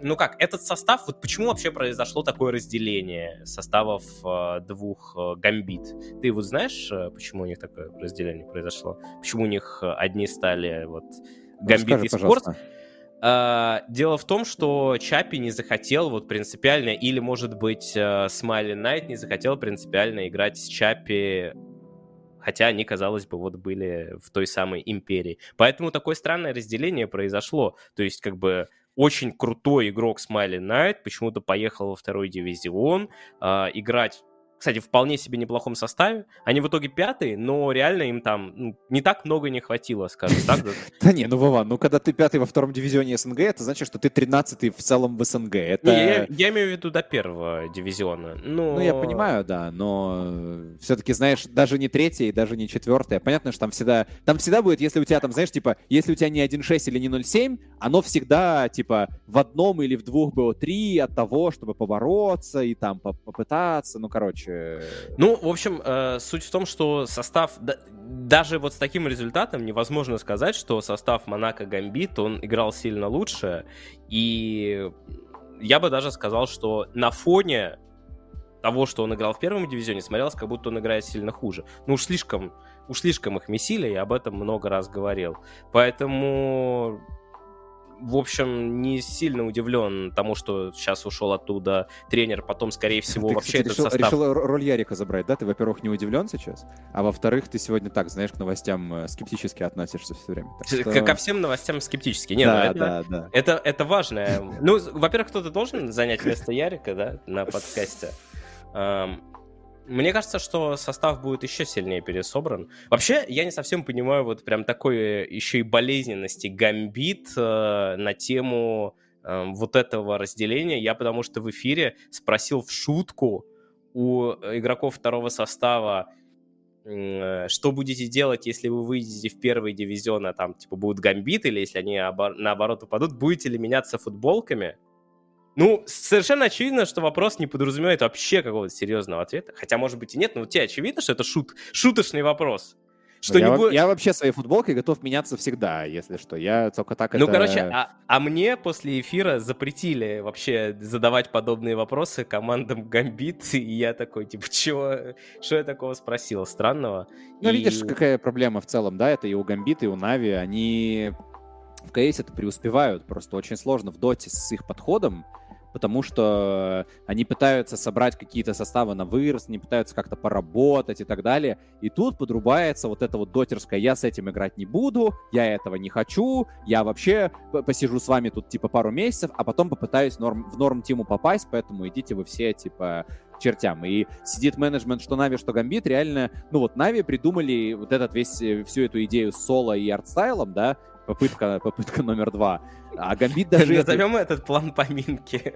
Э, ну как, этот состав, вот почему вообще произошло такое разделение составов э, двух э, гамбит? Ты вот знаешь, э, почему у них такое разделение произошло? Почему у них э, одни стали вот гамбит Расскажи, и спорт, пожалуйста. Дело в том, что Чапи не захотел вот принципиально, или, может быть, э, Смайли Найт не захотел принципиально играть с Чапи, хотя они, казалось бы, вот были в той самой империи. Поэтому такое странное разделение произошло. То есть, как бы, очень крутой игрок Смайли Найт почему-то поехал во второй дивизион э, играть кстати, вполне себе неплохом составе. Они в итоге пятые, но реально им там ну, не так много не хватило, скажем так. Да не, ну Вова, ну когда ты пятый во втором дивизионе СНГ, это значит, что ты тринадцатый в целом в СНГ. Не, я имею в виду до первого дивизиона. Ну, я понимаю, да, но все-таки, знаешь, даже не третий, даже не четвертый. Понятно, что там всегда, там всегда будет, если у тебя там, знаешь, типа, если у тебя не 1.6 или не 0.7, оно всегда, типа, в одном или в двух БО3 от того, чтобы побороться и там попытаться, ну, короче, короче... Ну, в общем, э, суть в том, что состав... Да, даже вот с таким результатом невозможно сказать, что состав Монако Гамбит, он играл сильно лучше. И я бы даже сказал, что на фоне того, что он играл в первом дивизионе, смотрелось, как будто он играет сильно хуже. Ну уж слишком, уж слишком их месили, я об этом много раз говорил. Поэтому в общем, не сильно удивлен тому, что сейчас ушел оттуда тренер, потом, скорее всего, ты, вообще кстати, этот решил, состав... решил роль Ярика забрать, да? Ты, во-первых, не удивлен сейчас, а во-вторых, ты сегодня так, знаешь, к новостям э, скептически относишься все время. Что... Ко всем новостям скептически. Не, ну да, ну, это, да, да. Это, это важно. Ну, во-первых, кто-то должен занять место Ярика, да, на подкасте. Мне кажется, что состав будет еще сильнее пересобран. Вообще, я не совсем понимаю вот прям такой э, еще и болезненности гамбит э, на тему э, вот этого разделения. Я потому что в эфире спросил в шутку у игроков второго состава, э, что будете делать, если вы выйдете в первый дивизион, а там типа будут гамбит, или если они наоборот упадут, будете ли меняться футболками? Ну, совершенно очевидно, что вопрос не подразумевает вообще какого-то серьезного ответа. Хотя, может быть, и нет, но тебе очевидно, что это шут, шуточный вопрос. Что я, будет... я вообще своей футболкой готов меняться всегда, если что. Я только так Ну, это... короче, а, а мне после эфира запретили вообще задавать подобные вопросы командам Гамбит, и я такой, типа, чего? Что я такого спросил? Странного. Ну, и... видишь, какая проблема в целом, да? Это и у Гамбит, и у Нави. Они в КС это преуспевают. Просто очень сложно в доте с их подходом потому что они пытаются собрать какие-то составы на вырост, они пытаются как-то поработать и так далее. И тут подрубается вот это вот дотерское «я с этим играть не буду», «я этого не хочу», «я вообще посижу с вами тут типа пару месяцев, а потом попытаюсь норм, в норм-тиму попасть, поэтому идите вы все типа чертям. И сидит менеджмент, что Нави, что Гамбит, реально, ну вот Нави придумали вот этот весь, э, всю эту идею с соло и артстайлом, да, попытка, попытка номер два. А Гамбит даже... Назовем этот план поминки.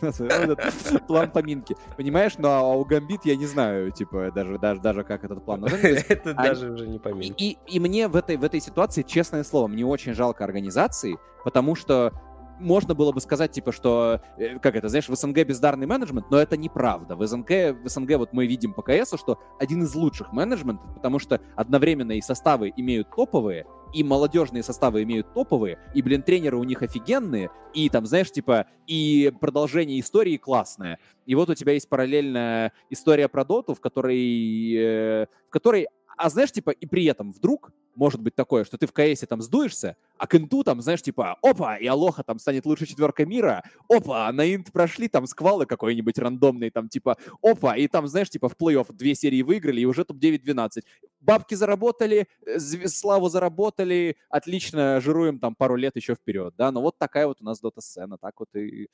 План поминки. Понимаешь, но ну, а у Гамбит я не знаю, типа, даже, даже, даже как этот план назовем. Это даже уже не поминки. И, и мне в этой, в этой ситуации, честное слово, мне очень жалко организации, потому что можно было бы сказать, типа, что, э, как это, знаешь, в СНГ бездарный менеджмент, но это неправда. В СНГ, в СНГ вот мы видим по КСу, что один из лучших менеджментов, потому что одновременно и составы имеют топовые, и молодежные составы имеют топовые, и, блин, тренеры у них офигенные, и там, знаешь, типа, и продолжение истории классное. И вот у тебя есть параллельная история про доту, в которой, э, в которой а знаешь, типа, и при этом вдруг может быть такое, что ты в КСе там сдуешься, а к инту там, знаешь, типа, опа, и Алоха там станет лучшей четверкой мира, опа, на инт прошли там сквады какой-нибудь рандомный, там, типа, опа, и там, знаешь, типа, в плей-офф две серии выиграли, и уже топ-9-12. Бабки заработали, э, славу заработали, отлично жируем там пару лет еще вперед, да, но вот такая вот у нас дота-сцена, так вот и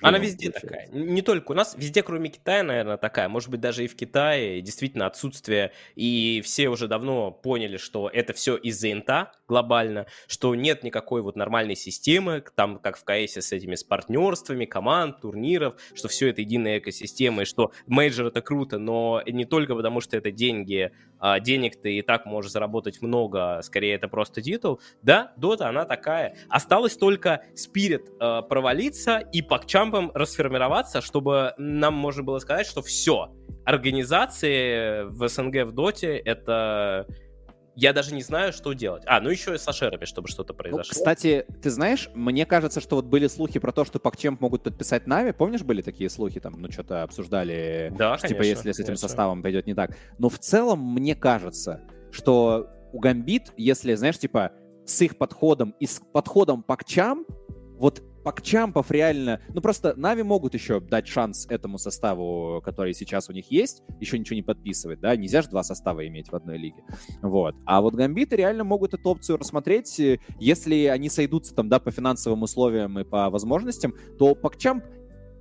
она везде получается. такая. Не только у нас, везде, кроме Китая, наверное, такая. Может быть, даже и в Китае действительно отсутствие. И все уже давно поняли, что это все из-за инта глобально, что нет никакой вот нормальной системы, там, как в КС с этими с партнерствами, команд, турниров, что все это единая экосистема, и что мейджор это круто, но не только потому, что это деньги, а денег ты и так можешь заработать много, скорее это просто титул. Да, Дота, она такая. Осталось только Спирит э, провалиться и пакчампом расформироваться, чтобы нам можно было сказать, что все, организации в СНГ в Доте это я даже не знаю, что делать. А, ну еще и с Ашерами, чтобы что-то ну, произошло. Ну, кстати, ты знаешь, мне кажется, что вот были слухи про то, что Пакчемп могут подписать Нави. Помнишь, были такие слухи, там, ну, что-то обсуждали, да, что, типа, конечно, типа, если с этим конечно. составом пойдет не так. Но в целом, мне кажется, что у Гамбит, если, знаешь, типа, с их подходом и с подходом Пакчам, вот Пакчампов реально... Ну, просто Нави могут еще дать шанс этому составу, который сейчас у них есть, еще ничего не подписывать, да, нельзя же два состава иметь в одной лиге. Вот. А вот Гамбиты реально могут эту опцию рассмотреть, если они сойдутся там, да, по финансовым условиям и по возможностям, то Пакчамп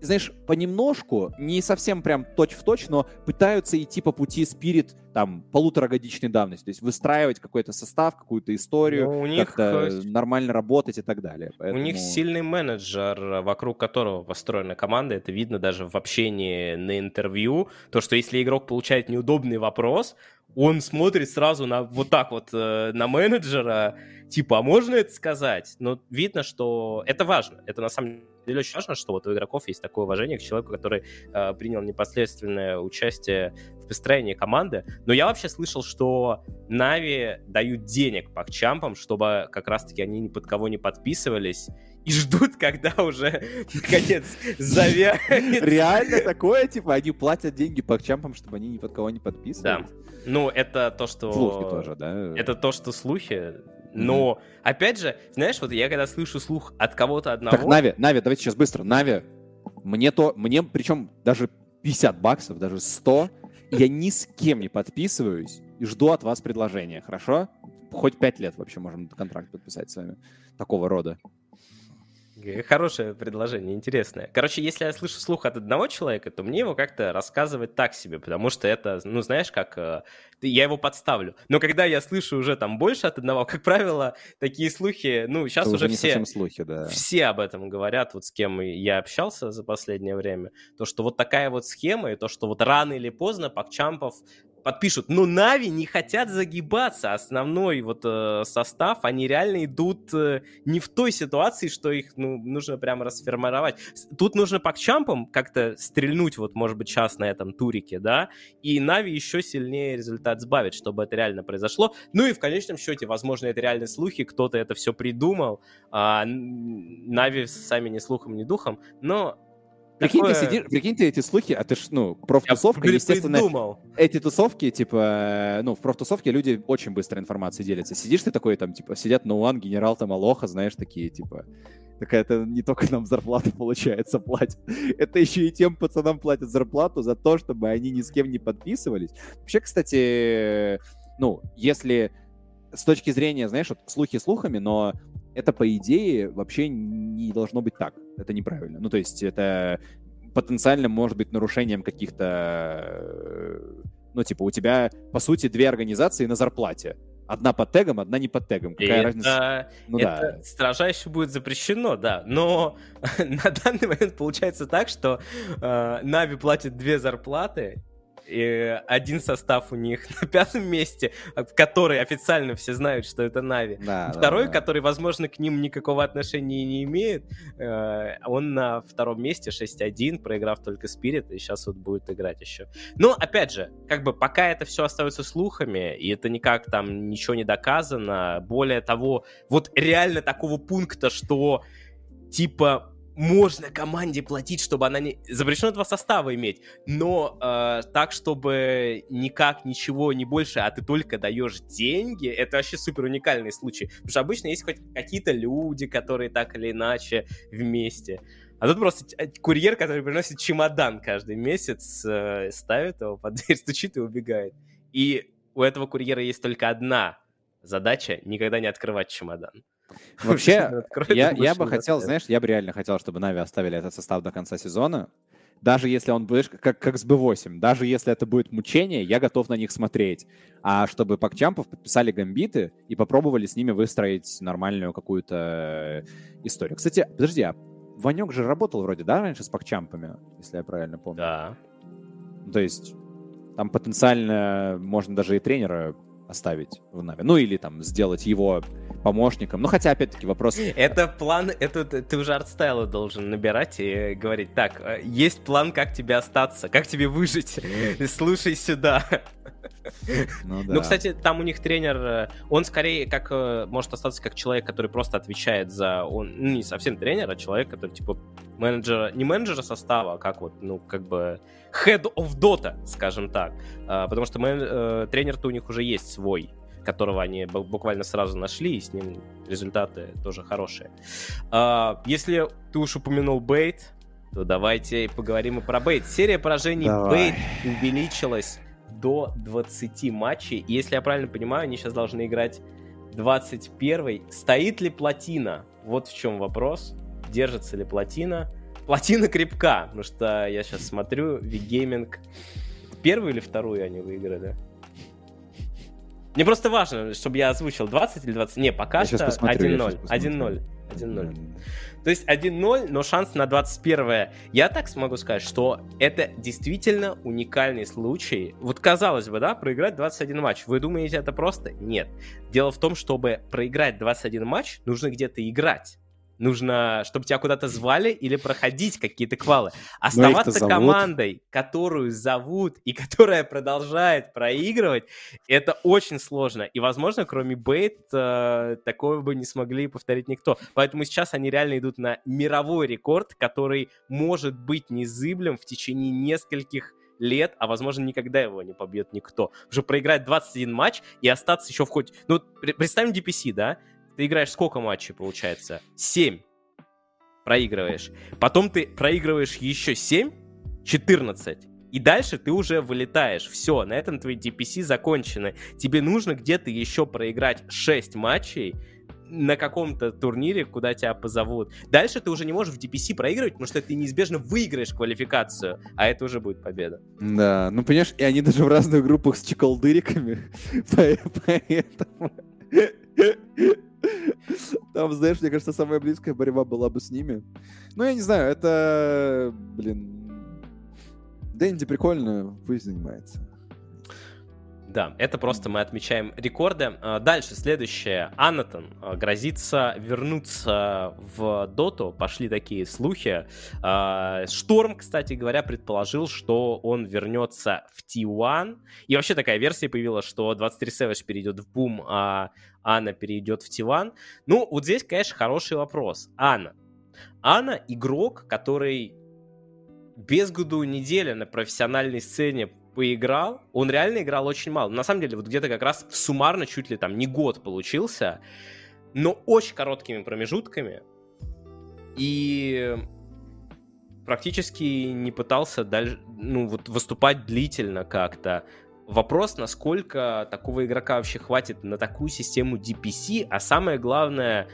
знаешь, понемножку, не совсем прям точь-в-точь, но пытаются идти по пути Спирит там полуторагодичной давности, то есть выстраивать какой-то состав, какую-то историю, ну, у них э, нормально работать и так далее. Поэтому... У них сильный менеджер, вокруг которого построена команда, это видно даже в общении на интервью, то, что если игрок получает неудобный вопрос, он смотрит сразу на вот так вот э, на менеджера, типа, а можно это сказать? Но видно, что это важно. Это на самом деле очень важно, что вот у игроков есть такое уважение к человеку, который э, принял непосредственное участие в построении команды. Но я вообще слышал, что Нави дают денег по чампам, чтобы как раз-таки они ни под кого не подписывались и ждут, когда уже, наконец, завянет. Реально такое? Типа, они платят деньги по чампам, чтобы они ни под кого не подписывались? Да. Ну, это то, что... Слухи тоже, да? Это то, что слухи. Но, mm-hmm. опять же, знаешь, вот я когда слышу слух от кого-то одного... Так, Нави, Нави, давайте сейчас быстро. Нави, мне то... Мне, причем, даже 50 баксов, даже 100, я ни с кем не подписываюсь и жду от вас предложения, хорошо? Хоть 5 лет вообще можем контракт подписать с вами. Такого рода. Хорошее предложение, интересное. Короче, если я слышу слух от одного человека, то мне его как-то рассказывать так себе, потому что это, ну, знаешь, как э, я его подставлю. Но когда я слышу уже там больше от одного, как правило, такие слухи, ну, сейчас это уже, уже все, слухи, да. все об этом говорят, вот с кем я общался за последнее время, то, что вот такая вот схема, и то, что вот рано или поздно Пакчампов подпишут. Но Нави не хотят загибаться. Основной вот э, состав, они реально идут э, не в той ситуации, что их ну, нужно прямо расформировать. Тут нужно по чампам как-то стрельнуть, вот, может быть, сейчас на этом турике, да, и Нави еще сильнее результат сбавить, чтобы это реально произошло. Ну и в конечном счете, возможно, это реально слухи, кто-то это все придумал, а Нави сами ни слухом, ни духом, но Прикинь, Такое... ты сидишь, прикинь, ты эти слухи, а ты ж, ну, профтусовка, Я естественно, придумал. эти тусовки, типа, ну, в профтусовке люди очень быстро информацией делятся. Сидишь ты такой, там, типа, сидят Нуан, генерал там Алоха, знаешь, такие, типа, такая, это не только нам зарплату, получается, платят. Это еще и тем пацанам платят зарплату за то, чтобы они ни с кем не подписывались. Вообще, кстати, ну, если с точки зрения, знаешь, вот слухи слухами, но это, по идее, вообще не должно быть так. Это неправильно. Ну, то есть это потенциально может быть нарушением каких-то... Ну, типа, у тебя, по сути, две организации на зарплате. Одна под тегом, одна не под тегом. Какая это, разница? Ну, это да. строжайше будет запрещено, да. Но на данный момент получается так, что э, Нави платит две зарплаты, и один состав у них на пятом месте, который официально все знают, что это Нави. Да, Второй, да, да. который, возможно, к ним никакого отношения не имеет, э, он на втором месте 6-1, проиграв только Спирит, и сейчас вот будет играть еще. Но, опять же, как бы пока это все остается слухами, и это никак там ничего не доказано, более того, вот реально такого пункта, что типа можно команде платить, чтобы она не... Запрещено два состава иметь, но э, так, чтобы никак ничего не больше, а ты только даешь деньги, это вообще супер уникальный случай. Потому что обычно есть хоть какие-то люди, которые так или иначе вместе. А тут просто курьер, который приносит чемодан каждый месяц, э, ставит его под дверь, стучит и убегает. И у этого курьера есть только одна задача — никогда не открывать чемодан. Вообще, я, я бы хотел, знаешь, я бы реально хотел, чтобы Нави оставили этот состав до конца сезона. Даже если он будет как, как с B8, даже если это будет мучение, я готов на них смотреть. А чтобы Пакчампов подписали гамбиты и попробовали с ними выстроить нормальную какую-то историю. Кстати, подожди, а Ванек же работал вроде, да, раньше с Пакчампами, если я правильно помню? Да. То есть там потенциально можно даже и тренера оставить в Нави. Ну или там сделать его помощником. Ну хотя, опять-таки, вопрос... Это план, это ты уже артстайла должен набирать и говорить, так, э, есть план, как тебе остаться, как тебе выжить, слушай сюда. Ну, ну да. ну, кстати, там у них тренер, э, он скорее как э, может остаться как человек, который просто отвечает за, он ну, не совсем тренер, а человек, который типа менеджера, не менеджера состава, а как вот, ну, как бы head of Dota, скажем так. А, потому что мен, тренер-то у них уже есть свой. Которого они буквально сразу нашли, и с ним результаты тоже хорошие. А, если ты уж упомянул Бейт, то давайте поговорим и про Бейт. Серия поражений Давай. Бейт увеличилась до 20 матчей. И если я правильно понимаю, они сейчас должны играть 21 Стоит ли плотина? Вот в чем вопрос. Держится ли плотина? Плотина крепка, потому что я сейчас смотрю, Вигейминг первую или вторую они выиграли? Мне просто важно, чтобы я озвучил 20 или 20. Не, пока я что 1-0. 1-0. 1-0. То есть 1-0, но шанс на 21 Я так смогу сказать, что это действительно уникальный случай. Вот казалось бы, да, проиграть 21 матч. Вы думаете, это просто? Нет. Дело в том, чтобы проиграть 21 матч, нужно где-то играть нужно, чтобы тебя куда-то звали или проходить какие-то квалы. Оставаться командой, которую зовут и которая продолжает проигрывать, это очень сложно. И, возможно, кроме Бейт, э, такого бы не смогли повторить никто. Поэтому сейчас они реально идут на мировой рекорд, который может быть незыблем в течение нескольких лет, а возможно никогда его не побьет никто. Уже проиграть 21 матч и остаться еще в хоть... Ну, представим DPC, да? Ты играешь сколько матчей, получается? 7. Проигрываешь. Потом ты проигрываешь еще 7, 14. И дальше ты уже вылетаешь. Все, на этом твои DPC закончены. Тебе нужно где-то еще проиграть 6 матчей, на каком-то турнире, куда тебя позовут. Дальше ты уже не можешь в DPC проигрывать, потому что ты неизбежно выиграешь квалификацию, а это уже будет победа. Да, ну понимаешь, и они даже в разных группах с чеколдыриками, поэтому... Там, знаешь, мне кажется, самая близкая борьба была бы с ними. Ну, я не знаю, это, блин... Дэнди прикольно, пусть занимается. Да, это просто мы отмечаем рекорды. А, дальше, следующее. Анатон а, грозится вернуться в Доту. Пошли такие слухи. А, Шторм, кстати говоря, предположил, что он вернется в T1. И вообще такая версия появилась, что 23 Savage перейдет в Бум, а Анна перейдет в T1. Ну, вот здесь, конечно, хороший вопрос. Анна. Анна игрок, который без году неделя на профессиональной сцене поиграл, он реально играл очень мало. На самом деле, вот где-то как раз суммарно чуть ли там не год получился, но очень короткими промежутками. И практически не пытался дальше, ну, вот выступать длительно как-то. Вопрос, насколько такого игрока вообще хватит на такую систему DPC, а самое главное,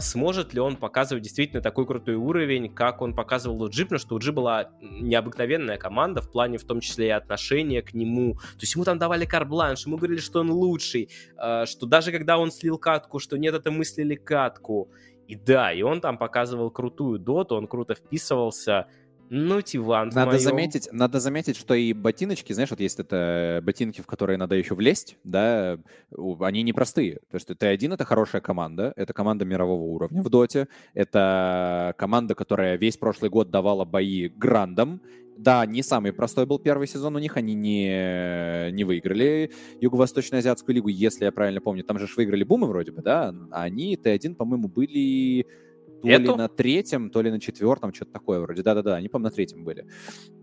сможет ли он показывать действительно такой крутой уровень, как он показывал у Джи, потому что у Джи была необыкновенная команда в плане в том числе и отношения к нему. То есть ему там давали карбланш, ему говорили, что он лучший, а, что даже когда он слил катку, что нет, это мыслили катку. И да, и он там показывал крутую доту, он круто вписывался. Ну, Тиван, надо моем... заметить, надо заметить, что и ботиночки, знаешь, вот есть это ботинки, в которые надо еще влезть, да, они непростые. То есть Т1 — это хорошая команда, это команда мирового уровня в доте, это команда, которая весь прошлый год давала бои грандам, да, не самый простой был первый сезон у них, они не, не выиграли Юго-Восточно-Азиатскую лигу, если я правильно помню. Там же выиграли Бумы вроде бы, да, а они Т1, по-моему, были то Эту? ли на третьем, то ли на четвертом, что-то такое вроде. Да-да-да, они, по-моему, на третьем были.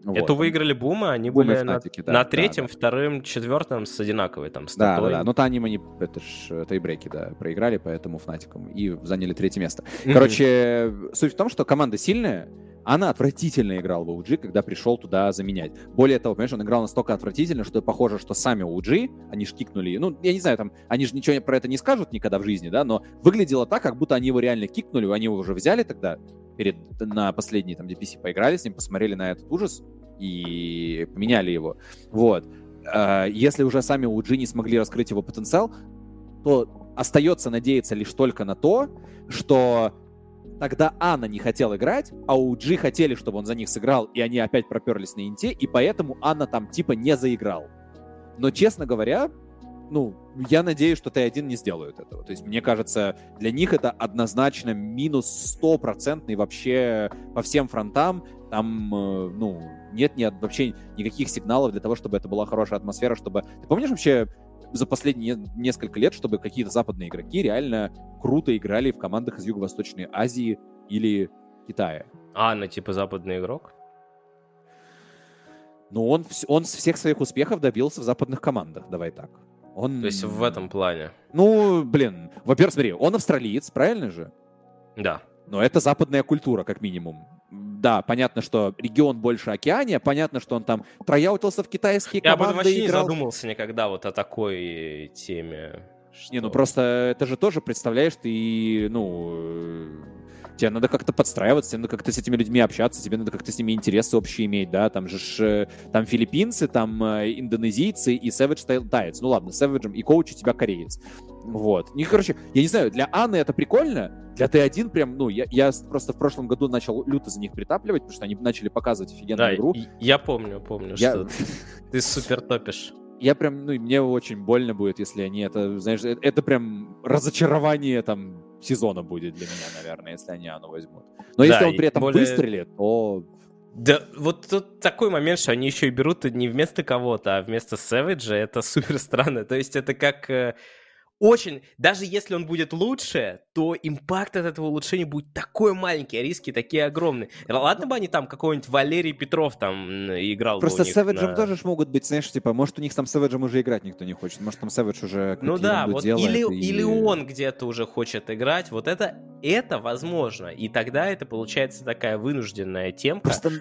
Вот. Эту выиграли Бума, они Бумы были Фнатики, на, да, на третьем, да, вторым, четвертом с одинаковой там статой. Да, да, да. Ну, Таним они, это ж тайбреки, да, проиграли, поэтому Фнатиком и заняли третье место. Короче, суть в том, что команда сильная, она отвратительно играл в OG, когда пришел туда заменять. Более того, понимаешь, он играл настолько отвратительно, что похоже, что сами OG, они ж кикнули, ну, я не знаю, там, они же ничего про это не скажут никогда в жизни, да, но выглядело так, как будто они его реально кикнули, они его уже взяли тогда, перед, на последний там DPC поиграли с ним, посмотрели на этот ужас и поменяли его. Вот. А, если уже сами OG не смогли раскрыть его потенциал, то остается надеяться лишь только на то, что Тогда Анна не хотел играть, а у Джи хотели, чтобы он за них сыграл, и они опять проперлись на инте, и поэтому Анна там типа не заиграл. Но, честно говоря, ну, я надеюсь, что Т1 не сделают этого. То есть, мне кажется, для них это однозначно минус стопроцентный вообще по всем фронтам. Там, э, ну, нет ни, вообще никаких сигналов для того, чтобы это была хорошая атмосфера, чтобы... Ты помнишь вообще за последние несколько лет, чтобы какие-то западные игроки реально круто играли в командах из Юго-Восточной Азии или Китая. А, на типа западный игрок? Ну, он, он всех своих успехов добился в западных командах, давай так. Он... То есть в этом плане. Ну, блин, во-первых, смотри, он австралиец, правильно же? Да. Но это западная культура, как минимум. Да, понятно, что регион больше океания, понятно, что он там трояутился в китайские Я об команды этом вообще играл. не задумался никогда вот о такой теме. Не, ну что- просто это же тоже, представляешь, ты, ну, тебе надо как-то подстраиваться, тебе надо как-то с этими людьми общаться, тебе надо как-то с ними интересы общие иметь, да, там же ж, э, там филиппинцы, там э, индонезийцы и Savage Таец. Ну ладно, Savage и коуч у тебя кореец. Вот. Ну, и, короче, я не знаю, для Анны это прикольно, для Т1 прям, ну, я, я просто в прошлом году начал люто за них притапливать, потому что они начали показывать офигенную Да, игру. я помню, помню, Я- что ты супер топишь. я прям, ну, мне очень больно будет, если они это, знаешь, э- это прям разочарование там сезона будет для меня, наверное, если они оно возьмут. Но Да, если он при этом более- выстрелит, то... Да, вот тут такой момент, что они еще и берут не вместо кого-то, а вместо Сэвиджа, это супер странно. То есть это как э, очень... Даже если он будет лучше, то импакт от этого улучшения будет такой маленький, а риски такие огромные. Ладно бы они там какой-нибудь Валерий Петров там играл Просто с Сэвиджем на- тоже могут быть, знаешь, типа, может, у них там с Сэвиджем уже играть никто не хочет, может, там Сэвидж уже Ну да, вот делает, или, и- или он где-то уже хочет играть, вот это, это возможно. И тогда это получается такая вынужденная темка. Просто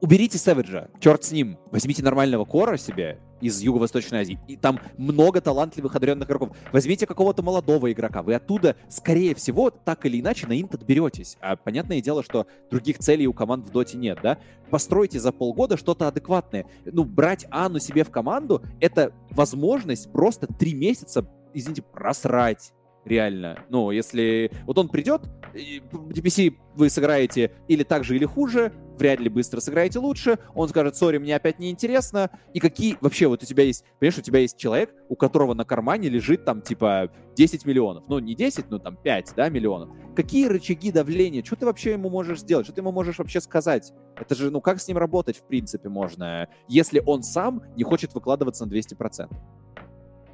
уберите Сэвиджа, черт с ним, возьмите нормального кора себе из Юго-Восточной Азии, и там много талантливых, одаренных игроков. Возьмите какого-то молодого игрока, вы оттуда, скорее всего, так или иначе на инт отберетесь. А понятное дело, что других целей у команд в доте нет, да? Постройте за полгода что-то адекватное. Ну, брать Анну себе в команду — это возможность просто три месяца, извините, просрать. Реально. Ну, если вот он придет, DPC вы сыграете или так же, или хуже, вряд ли быстро сыграете лучше, он скажет, сори, мне опять неинтересно, и какие, вообще, вот у тебя есть, понимаешь, у тебя есть человек, у которого на кармане лежит там, типа, 10 миллионов, ну, не 10, ну, там, 5, да, миллионов. Какие рычаги давления, что ты вообще ему можешь сделать, что ты ему можешь вообще сказать? Это же, ну, как с ним работать, в принципе, можно, если он сам не хочет выкладываться на 200%.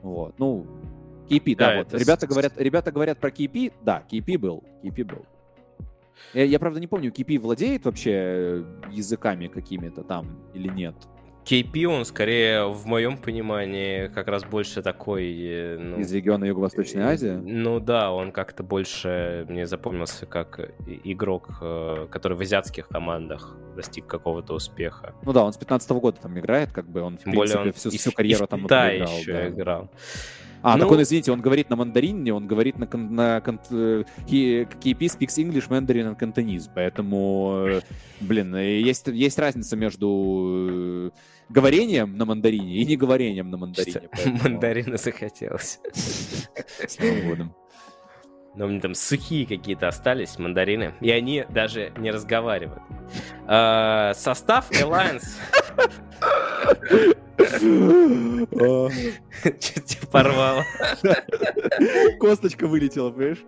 Вот, ну, KP, да, Да, вот. с- Ребята говорят, ребята говорят про KP, да, KP был, KP был. Я, я, правда, не помню, KP владеет вообще э, языками какими-то там или нет. KP, он скорее, в моем понимании, как раз больше такой... э, ну, Из региона Юго-Восточной Азии. Ну да, он как-то больше мне запомнился как игрок, э, который в азиатских командах достиг какого-то успеха. Ну да, он с 15 года там играет, как бы он, в Тем более принципе, он всю, и всю карьеру и там Китае проиграл, еще да. играл. А, так Ну- он, извините, он говорит на мандарине, он говорит на, на э, he- KP speaks English, Mandarin and Cantonese, поэтому, э, блин, э, есть, есть разница между э, говорением на мандарине и не говорением на мандарине. Поэтому Мандарины захотелось. С Новым годом. Но мне там сухие какие-то остались мандарины, и они даже не разговаривают. А, Состав Alliance... Чуть тебя порвало. Косточка вылетела, понимаешь?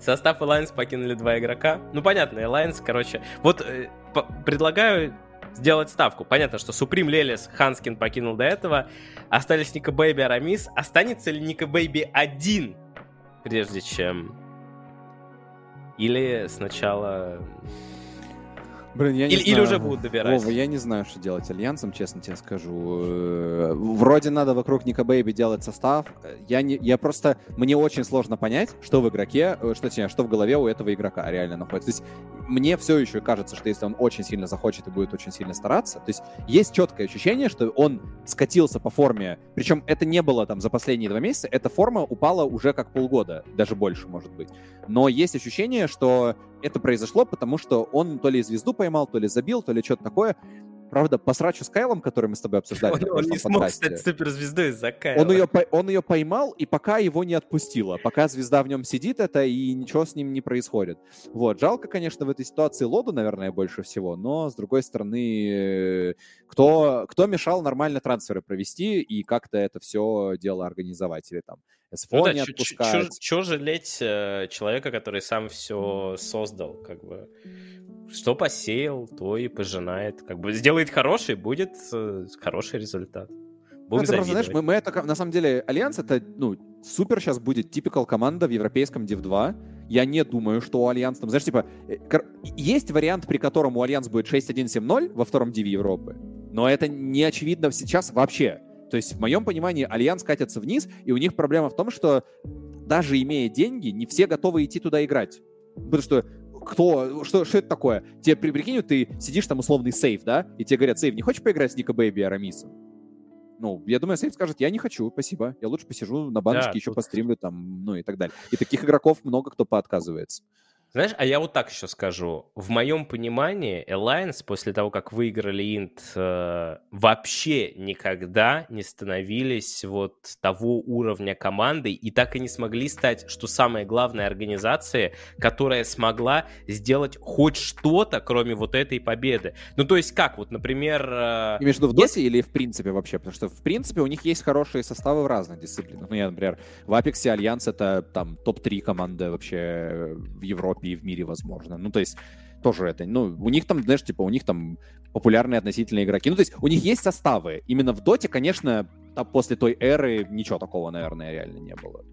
Состав Alliance покинули два игрока. Ну, понятно, Alliance, короче... Вот э, предлагаю сделать ставку. Понятно, что Supream, Лелис, Handsken покинул до этого. Остались Nikobaby, Арамис. Останется ли Nikobaby один, прежде чем... Или сначала... Блин, я не Или, или знаю. уже будут добирать. Вова, я не знаю, что делать альянсом, честно тебе скажу. Э, Вроде надо вокруг Nikobaby делать состав. Я, не, я просто... Мне очень сложно понять, что в игроке, э, что, точнее, что в голове у этого игрока реально находится. То есть мне все еще кажется, что если он очень сильно захочет и будет очень сильно стараться, то есть есть четкое ощущение, что он скатился по форме. Причем это не было там за последние два месяца, эта форма упала уже как полгода, даже больше, может быть. Но есть ощущение, что это произошло, потому что он то ли звезду поймал, то ли забил, то ли что-то такое. Правда, по срачу с Кайлом, который мы с тобой обсуждали Он, он не смог подкасте, стать суперзвездой из-за Кайла. он ее, он ее поймал, и пока его не отпустило. Пока звезда в нем сидит, это и ничего с ним не происходит. Вот. Жалко, конечно, в этой ситуации Лоду, наверное, больше всего, но, с другой стороны, кто, кто мешал нормально трансферы провести и как-то это все дело организовать? Или там СФО Ну да, не чё- чё жалеть э, человека, который сам все создал, как бы. Что посеял, то и пожинает. Как бы сделает хороший, будет э, хороший результат. Ну, Будем это просто, знаешь, мы, мы это, на самом деле, Альянс это, ну, супер сейчас будет typical команда в европейском Div 2. Я не думаю, что у Альянс там, знаешь, типа, э, есть вариант, при котором у Альянс будет 6-1-7-0 во втором Диве Европы, но это не очевидно сейчас вообще. То есть, в моем понимании, Альянс катится вниз, и у них проблема в том, что даже имея деньги, не все готовы идти туда играть. Потому что кто, что, что это такое? Тебе, прикинь, ты сидишь там условный сейф, да, и тебе говорят, сейф, не хочешь поиграть с Nikobaby и Арамисом? Ну, я думаю, сейф скажет, я не хочу, спасибо, я лучше посижу на баночке, да, еще тут... постримлю там, ну и так далее. И таких игроков много кто поотказывается. Знаешь, а я вот так еще скажу. В моем понимании Alliance после того, как выиграли Инт, э, вообще никогда не становились вот того уровня команды и так и не смогли стать, что самое главное, организацией, которая смогла сделать хоть что-то, кроме вот этой победы. Ну, то есть как, вот, например... Э, Имеешь в виду в Доте или в принципе вообще? Потому что в принципе у них есть хорошие составы в разных дисциплинах. Ну, я, например, в Апексе Альянс это там топ-3 команда вообще в Европе и в мире, возможно. Ну, то есть тоже это, ну, у них там, знаешь, типа, у них там популярные относительно игроки. Ну, то есть у них есть составы. Именно в Доте, конечно, после той эры ничего такого, наверное, реально не было.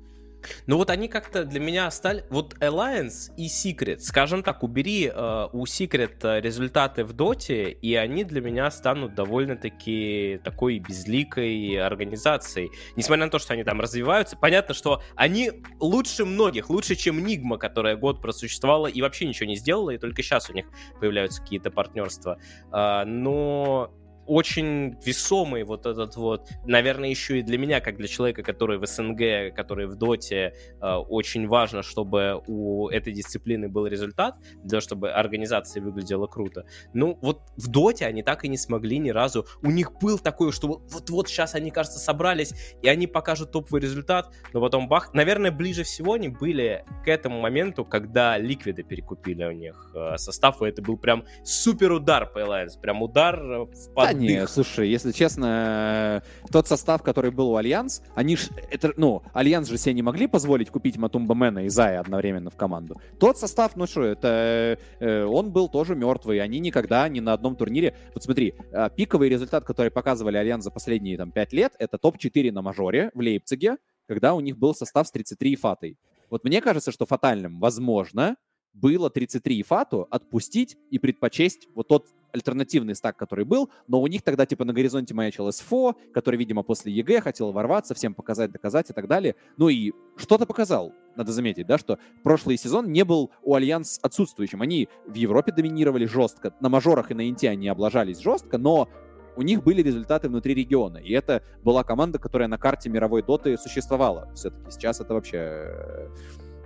Ну вот они как-то для меня стали... Вот Alliance и Secret, скажем так, убери э, у Secret э, результаты в доте, и они для меня станут довольно-таки такой безликой организацией. Несмотря на то, что они там развиваются, понятно, что они лучше многих, лучше, чем Нигма, которая год просуществовала и вообще ничего не сделала, и только сейчас у них появляются какие-то партнерства. Э, но очень весомый вот этот вот, наверное, еще и для меня, как для человека, который в СНГ, который в Доте, э, очень важно, чтобы у этой дисциплины был результат, для того, чтобы организация выглядела круто. Ну, вот в Доте они так и не смогли ни разу. У них был такой, что вот-вот сейчас они, кажется, собрались, и они покажут топовый результат, но потом бах. Наверное, ближе всего они были к этому моменту, когда Ликвиды перекупили у них э, состав, и это был прям супер удар по Alliance, прям удар в не, слушай, если честно, тот состав, который был у Альянс, они ж, это, ну, Альянс же себе не могли позволить купить Матумба Мэна и Зая одновременно в команду. Тот состав, ну что, это, э, он был тоже мертвый, они никогда ни на одном турнире, вот смотри, э, пиковый результат, который показывали Альянс за последние там 5 лет, это топ-4 на мажоре в Лейпциге, когда у них был состав с 33 фатой. Вот мне кажется, что фатальным, возможно, было 33 фату отпустить и предпочесть вот тот альтернативный стак, который был, но у них тогда типа на горизонте маячил s4, который, видимо, после EG хотел ворваться, всем показать, доказать и так далее. Ну и что-то показал, надо заметить, да, что прошлый сезон не был у Альянс отсутствующим. Они в Европе доминировали жестко, на мажорах и на Инте они облажались жестко, но у них были результаты внутри региона. И это была команда, которая на карте мировой доты существовала. Все-таки сейчас это вообще э,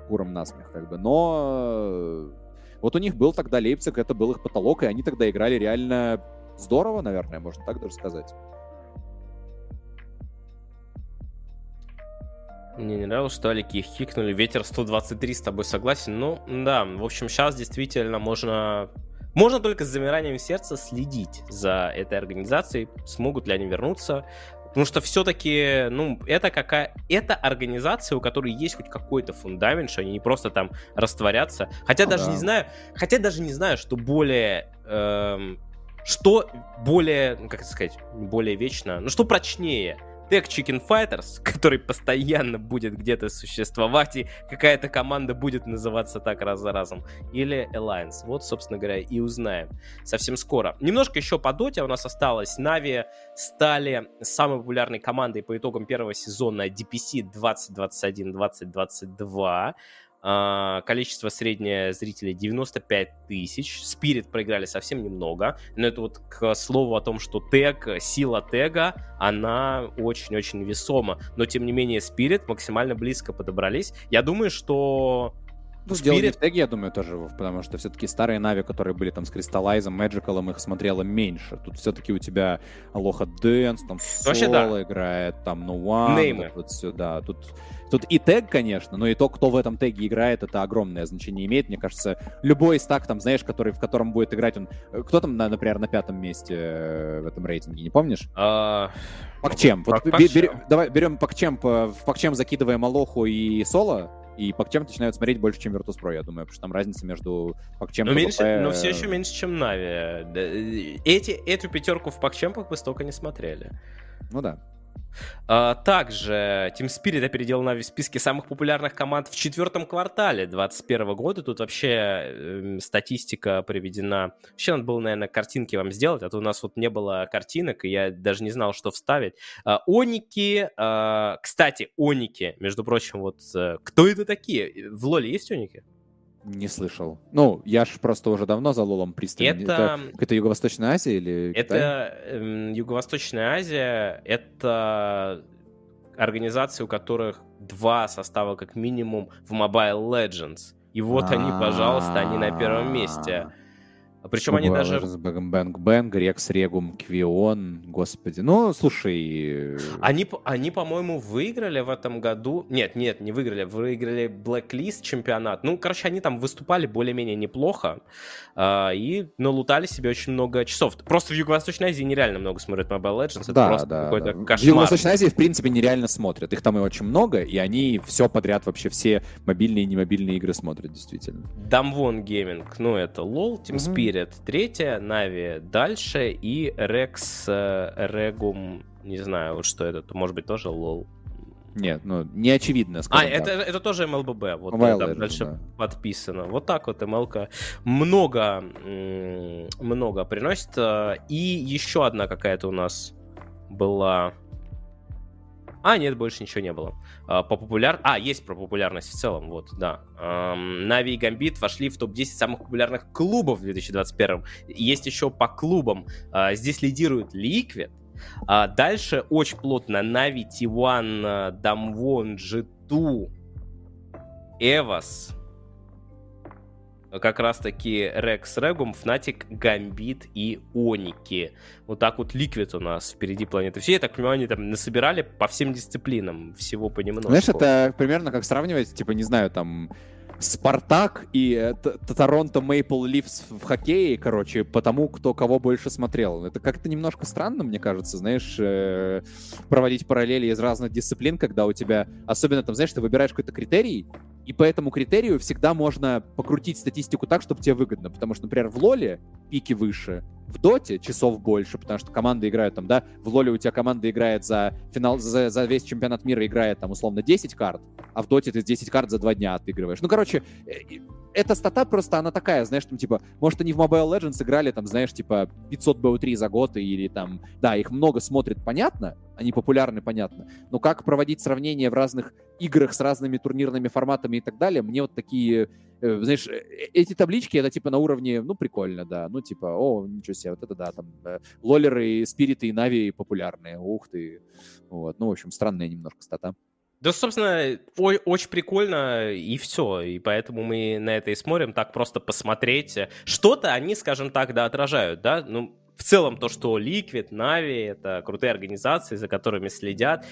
куром насмех, как бы. Но вот у них был тогда Лейпциг, это был их потолок, и они тогда играли реально здорово, наверное, можно так даже сказать. Мне не нравилось, что Алики их хикнули. Ветер 123 с тобой согласен. Ну, да, в общем, сейчас действительно можно... Можно только с замиранием сердца следить за этой организацией, смогут ли они вернуться, Потому что все-таки, ну, это какая... Это организация, у которой есть хоть какой-то фундамент, что они не просто там растворятся. Хотя ну, даже да. не знаю... Хотя даже не знаю, что более... Эм, что более, ну, как это сказать, более вечно, ну что прочнее, Tech Chicken Fighters, который постоянно будет где-то существовать, и какая-то команда будет называться так раз за разом, или Alliance. Вот, собственно говоря, и узнаем совсем скоро. Немножко еще по доте у нас осталось. Нави стали самой популярной командой по итогам первого сезона DPC 2021-2022. А, количество среднее зрителей 95 тысяч. Спирит проиграли совсем немного. Но это вот к слову о том, что тег, сила тега, она очень-очень весома. Но тем не менее Спирит максимально близко подобрались. Я думаю, что ну, Spirit... в теге, я думаю, тоже, потому что все-таки старые Нави, которые были там с Кристаллайзом, Мэджикалом, их смотрело меньше. Тут все-таки у тебя AlohaDance, там Соло да. играет, там Noone, вот, вот сюда. Тут, тут и тег, конечно, но и то, кто в этом теге играет, это огромное значение имеет. Мне кажется, любой стак, там, знаешь, который, в котором будет играть он... Кто там, например, на пятом месте э, в этом рейтинге, не помнишь? А... Puck Champ. Вот, бер, давай берем Puck Champ, в Puck Champ закидываем Алоху и Соло, и PUBG начинают смотреть больше, чем Virtus.pro, я думаю, потому что там разница между PUBG но, меньше, но все еще меньше, чем Нави. Эти, эту пятерку в PUBG бы столько не смотрели. Ну да. А, также Team Spirit опередил Нави в списке самых популярных команд в четвертом квартале 2021 года. Тут вообще э, статистика приведена. Вообще надо было, наверное, картинки вам сделать, а то у нас вот не было картинок, и я даже не знал, что вставить. А, оники, а, кстати, оники, между прочим, вот э, кто это такие? В Лоле есть оники? Не слышал. Ну, я ж просто уже давно за Лолом пристально. Это... это, это Юго-Восточная Азия или Это э, Юго-Восточная Азия. Это организации, у которых два состава как минимум в Mobile Legends. И вот они, пожалуйста, они на первом месте. Причем они даже... Бэнг Бэнг, Рекс Регум, Квион, господи. Ну, слушай... Они, они, по-моему, выиграли в этом году... Нет, нет, не выиграли. Выиграли Blacklist чемпионат. Ну, короче, они там выступали более-менее неплохо. Э, и налутали себе очень много часов. Просто в Юго-Восточной Азии нереально много смотрят Mobile Legends. Это да, просто да, какой-то да. кошмар. В Юго-Восточной Азии, в принципе, нереально смотрят. Их там и очень много, и они все подряд, вообще все мобильные и немобильные игры смотрят, действительно. Damwon Gaming, ну, это LoL, Team Мгм. Spirit третья, Нави дальше и Rex э, Regum, не знаю, вот что это, может быть, тоже LoL. Нет, ну, не очевидно, А, скажем это, так. это тоже MLBB, вот Mobile там дальше да. подписано. Вот так вот ML-ка много, много приносит. э, И еще одна какая-то у нас была... А, нет, больше ничего не было. А, По популяр... А, есть про популярность в целом, вот, да. Na'Vi и Гамбит вошли в топ-10 самых популярных клубов в 2021. Есть еще по клубам. А, Здесь лидирует Liquid. А Дальше очень плотно Na'Vi, T1, DAMWON, G2, EVOS, как раз таки Rex Regum, Fnatic, Gambit и ONIC. Вот так вот Ликвид у нас впереди планеты. Все, я так понимаю, они там насобирали по всем дисциплинам, всего понемножку. Знаешь, это примерно как сравнивать, типа, не знаю, там, Спартак и э, Торонто Мейпл Ливс в хоккее, короче, по тому, кто кого больше смотрел. Это как-то немножко странно, мне кажется, знаешь, э, проводить параллели из разных дисциплин, когда у тебя, особенно там, знаешь, ты выбираешь какой-то критерий, и по этому критерию всегда можно покрутить статистику так, чтобы тебе выгодно. Потому что, например, в Лоле пики выше, в Доте часов больше, потому что команды играют там, да, в Лоле у тебя команда играет за финал, за, за весь чемпионат мира играет там условно 10 карт, а в Доте ты 10 карт за 2 дня отыгрываешь. Ну, короче, э, эта стата просто, она такая, знаешь, там, типа, может, они в Mobile Legends играли, там, знаешь, типа, 500 BO3 за год, или там, да, их много смотрит, понятно, они популярны, понятно, но как проводить сравнения в разных играх с разными турнирными форматами и так далее, мне вот такие, знаешь, э, эти таблички, это, типа, на уровне, ну, прикольно, да, ну, типа, о, ничего себе, вот это да, там, э, лолеры, спириты и нави популярные, ух ты, вот, ну, в общем, странная немножко стата. Да, собственно, ой- очень прикольно, и все. И поэтому мы на это и смотрим, так просто посмотреть. Что-то они, скажем так, да, отражают, да? Ну, в целом то, что Liquid, Navi — это крутые организации, за которыми следят.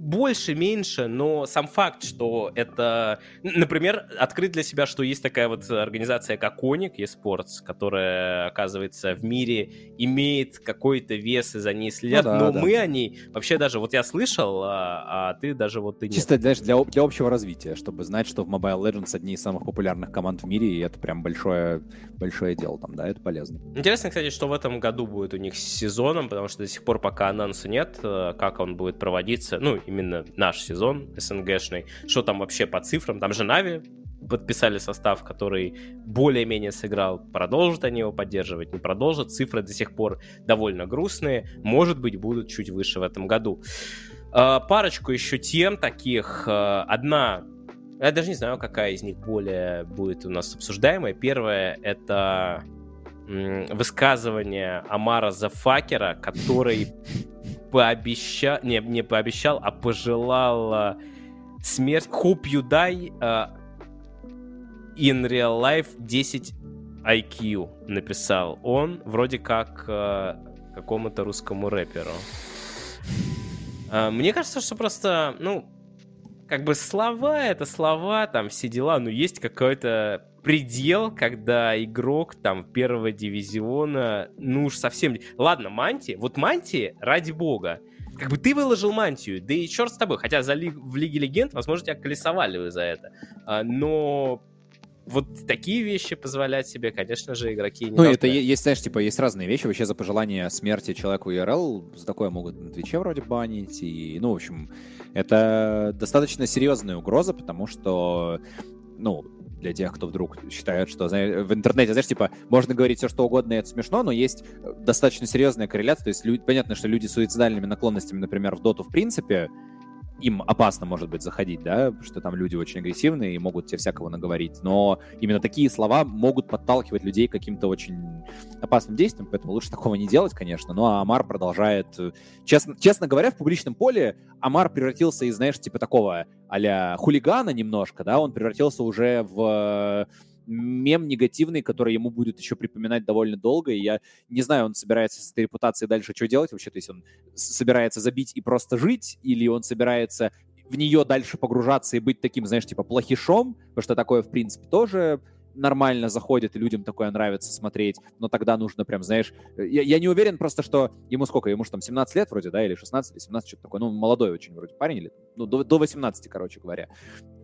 Больше, меньше, но сам факт, что это... Например, открыть для себя, что есть такая вот организация, как Оник eSports, которая, оказывается, в мире имеет какой-то вес, и за ней следят, да, но да. мы о ней... Вообще даже, вот я слышал, а, а ты даже вот ты нет. Чисто, знаешь, для, для общего развития, чтобы знать, что в Mobile Legends одни из самых популярных команд в мире, и это прям большое, большое дело там, да, это полезно. Интересно, кстати, что в этом году будет у них с сезоном, потому что до сих пор пока анонса нет, э, как он будет проводиться, ну, именно наш сезон СНГшный, что там вообще по цифрам, там же Нави подписали состав, который более-менее сыграл, продолжат они его поддерживать, не продолжат, цифры до сих пор довольно грустные, может быть, будут чуть выше в этом году. Э, Парочку еще тем таких, э, одна я даже не знаю, какая из них более будет у нас обсуждаемая. Первая — это высказывание Амара Зафакера, который пообещал, не, не пообещал, а пожелал а, смерть Hope you die а, in real life 10 IQ написал он, вроде как а, какому-то русскому рэперу. А, Мне кажется, что просто, ну, как бы слова это слова, там все дела, но есть какой-то предел, когда игрок там первого дивизиона, ну уж совсем... Ладно, Манти, вот Манти, ради бога, как бы ты выложил мантию, да и черт с тобой, хотя за ли- в Лиге Легенд, возможно, тебя колесовали вы за это, А, но вот такие вещи позволять себе, конечно же, игроки не Ну, должны. это есть, знаешь, типа, есть разные вещи. Вообще за пожелание смерти человеку ИРЛ за такое могут на Твиче вроде банить. И, ну, в общем, это достаточно серьезная угроза, потому что, ну, для тех, кто вдруг считает, что знаешь, в интернете, знаешь, типа, можно говорить все, что угодно, и это смешно, но есть достаточно серьезная корреляция. То есть люди, понятно, что люди с суицидальными наклонностями, например, в доту, в принципе, им опасно, может быть, заходить, да, что там люди очень агрессивные и могут тебе всякого наговорить, но именно такие слова могут подталкивать людей к каким-то очень опасным действиям, поэтому лучше такого не делать, конечно, ну а Амар продолжает... Честно, честно говоря, в публичном поле Амар превратился из, знаешь, типа такого а хулигана немножко, да, он превратился уже в мем негативный, который ему будет еще припоминать довольно долго, и я не знаю, он собирается с этой репутацией дальше что делать вообще, то есть он собирается забить и просто жить, или он собирается в нее дальше погружаться и быть таким, знаешь, типа плохишом, потому что такое, в принципе, тоже нормально заходит, и людям такое нравится смотреть, но тогда нужно прям, знаешь, я, я не уверен просто, что ему сколько, ему же там 17 лет вроде, да, или 16, или 17, что-то такое, ну, молодой очень вроде парень, или, ну, до, до 18, короче говоря.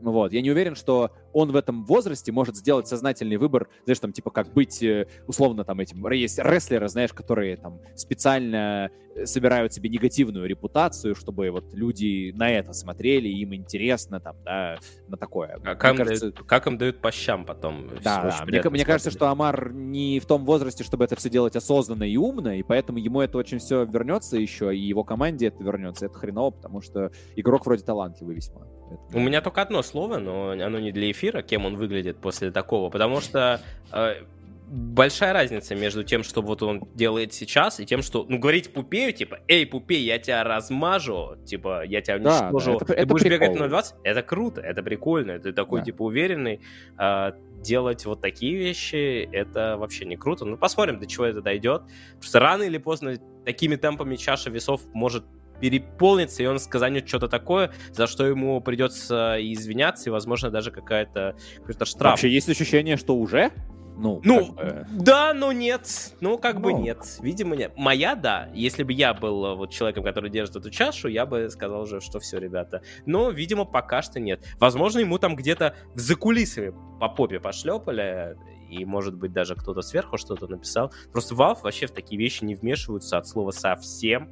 Вот, я не уверен, что он в этом возрасте может сделать сознательный выбор, знаешь, там, типа, как быть, э, условно, там, этим, есть рестлеры, знаешь, которые там специально э, собирают себе негативную репутацию, чтобы вот люди на это смотрели, им интересно, там, да, на такое. А как, кажется... дают, как им дают по щам потом? Да, да. Мне, мне кажется, что Амар не в том возрасте, чтобы это все делать осознанно и умно, и поэтому ему это очень все вернется еще, и его команде это вернется. Это хреново, потому что игрок вроде талантливый весьма. У меня только одно слово, но оно не для эфира, кем он выглядит после такого, потому что э, большая разница между тем, что вот он делает сейчас, и тем, что, ну, говорить Пупею, типа, эй, Пупей, я тебя размажу, типа, я тебя уничтожу, да, да, это, ты это будешь прикол. бегать 0.20, это круто, это прикольно, ты такой, да. типа, уверенный, а, делать вот такие вещи, это вообще не круто. Ну, посмотрим, до чего это дойдет, потому что рано или поздно такими темпами чаша весов может переполнится, и он сказанет что-то такое, за что ему придется извиняться, и, возможно, даже какая-то какой-то штраф. Вообще есть ощущение, что уже? Ну, ну как да, но нет. Ну, как ну. бы нет. Видимо, нет. Моя, да. Если бы я был э, вот человеком, который держит эту чашу, я бы сказал уже, что все, ребята. Но, видимо, пока что нет. Возможно, ему там где-то за кулисами по попе пошлепали, и, может быть, даже кто-то сверху что-то написал. Просто Valve вообще в такие вещи не вмешиваются от слова совсем.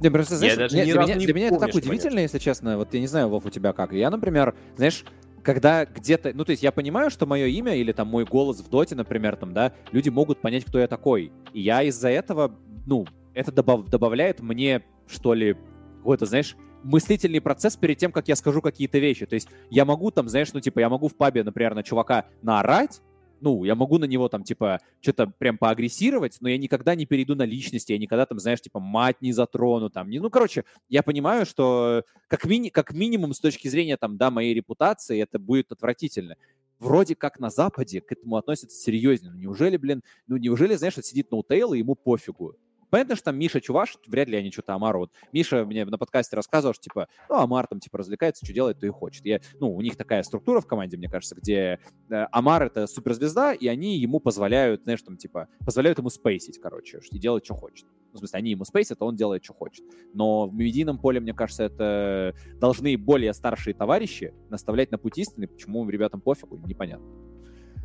Не, просто, знаешь, я даже для, меня, для меня это так удивительно, если честно. Вот я не знаю, Вов, у тебя как. Я, например, знаешь, когда где-то, ну, то есть я понимаю, что мое имя или там мой голос в доте, например, там, да, люди могут понять, кто я такой. И я из-за этого, ну, это добав, добавляет мне, что ли, какой-то, знаешь, мыслительный процесс перед тем, как я скажу какие-то вещи. То есть я могу там, знаешь, ну, типа, я могу в пабе, например, на чувака наорать, ну, я могу на него там, типа, что-то прям поагрессировать, но я никогда не перейду на личности, я никогда там, знаешь, типа, мать не затрону, там, не, ну, короче, я понимаю, что как, мини, как минимум с точки зрения, там, да, моей репутации это будет отвратительно. Вроде как на Западе к этому относятся серьезнее. Ну, неужели, блин, ну, неужели, знаешь, сидит ноутейл, и ему пофигу? Понятно, что там Миша Чуваш, вряд ли они что-то Амару. Вот Миша мне на подкасте рассказывал, что типа, ну, Амар там типа развлекается, что делает, то и хочет. Я, ну, у них такая структура в команде, мне кажется, где э, Амар это суперзвезда, и они ему позволяют, знаешь, там типа, позволяют ему спейсить, короче, и делать, что хочет. Ну, в смысле, они ему спейсят, а он делает, что хочет. Но в медийном поле, мне кажется, это должны более старшие товарищи наставлять на путь истины, почему ребятам пофигу, непонятно.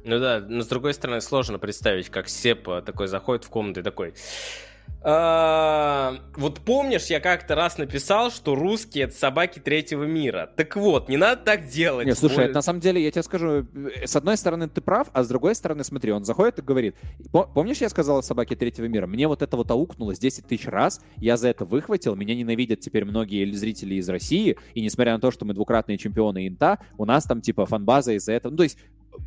Ну да, но с другой стороны, сложно представить, как Сеп такой заходит в комнату и такой... А, вот помнишь, я как-то раз написал, что русские это собаки третьего мира. Так вот, не надо так делать. Не, слушай, это, на самом деле, я тебе скажу, э, с одной стороны ты прав, а с другой стороны, смотри, он заходит и говорит, помнишь, я сказал собаки третьего мира? Мне вот это вот аукнулось 10 тысяч раз, я за это выхватил, меня ненавидят теперь многие зрители из России, и несмотря на то, что мы двукратные чемпионы Инта, у нас там типа фанбаза из-за этого. Ну, то есть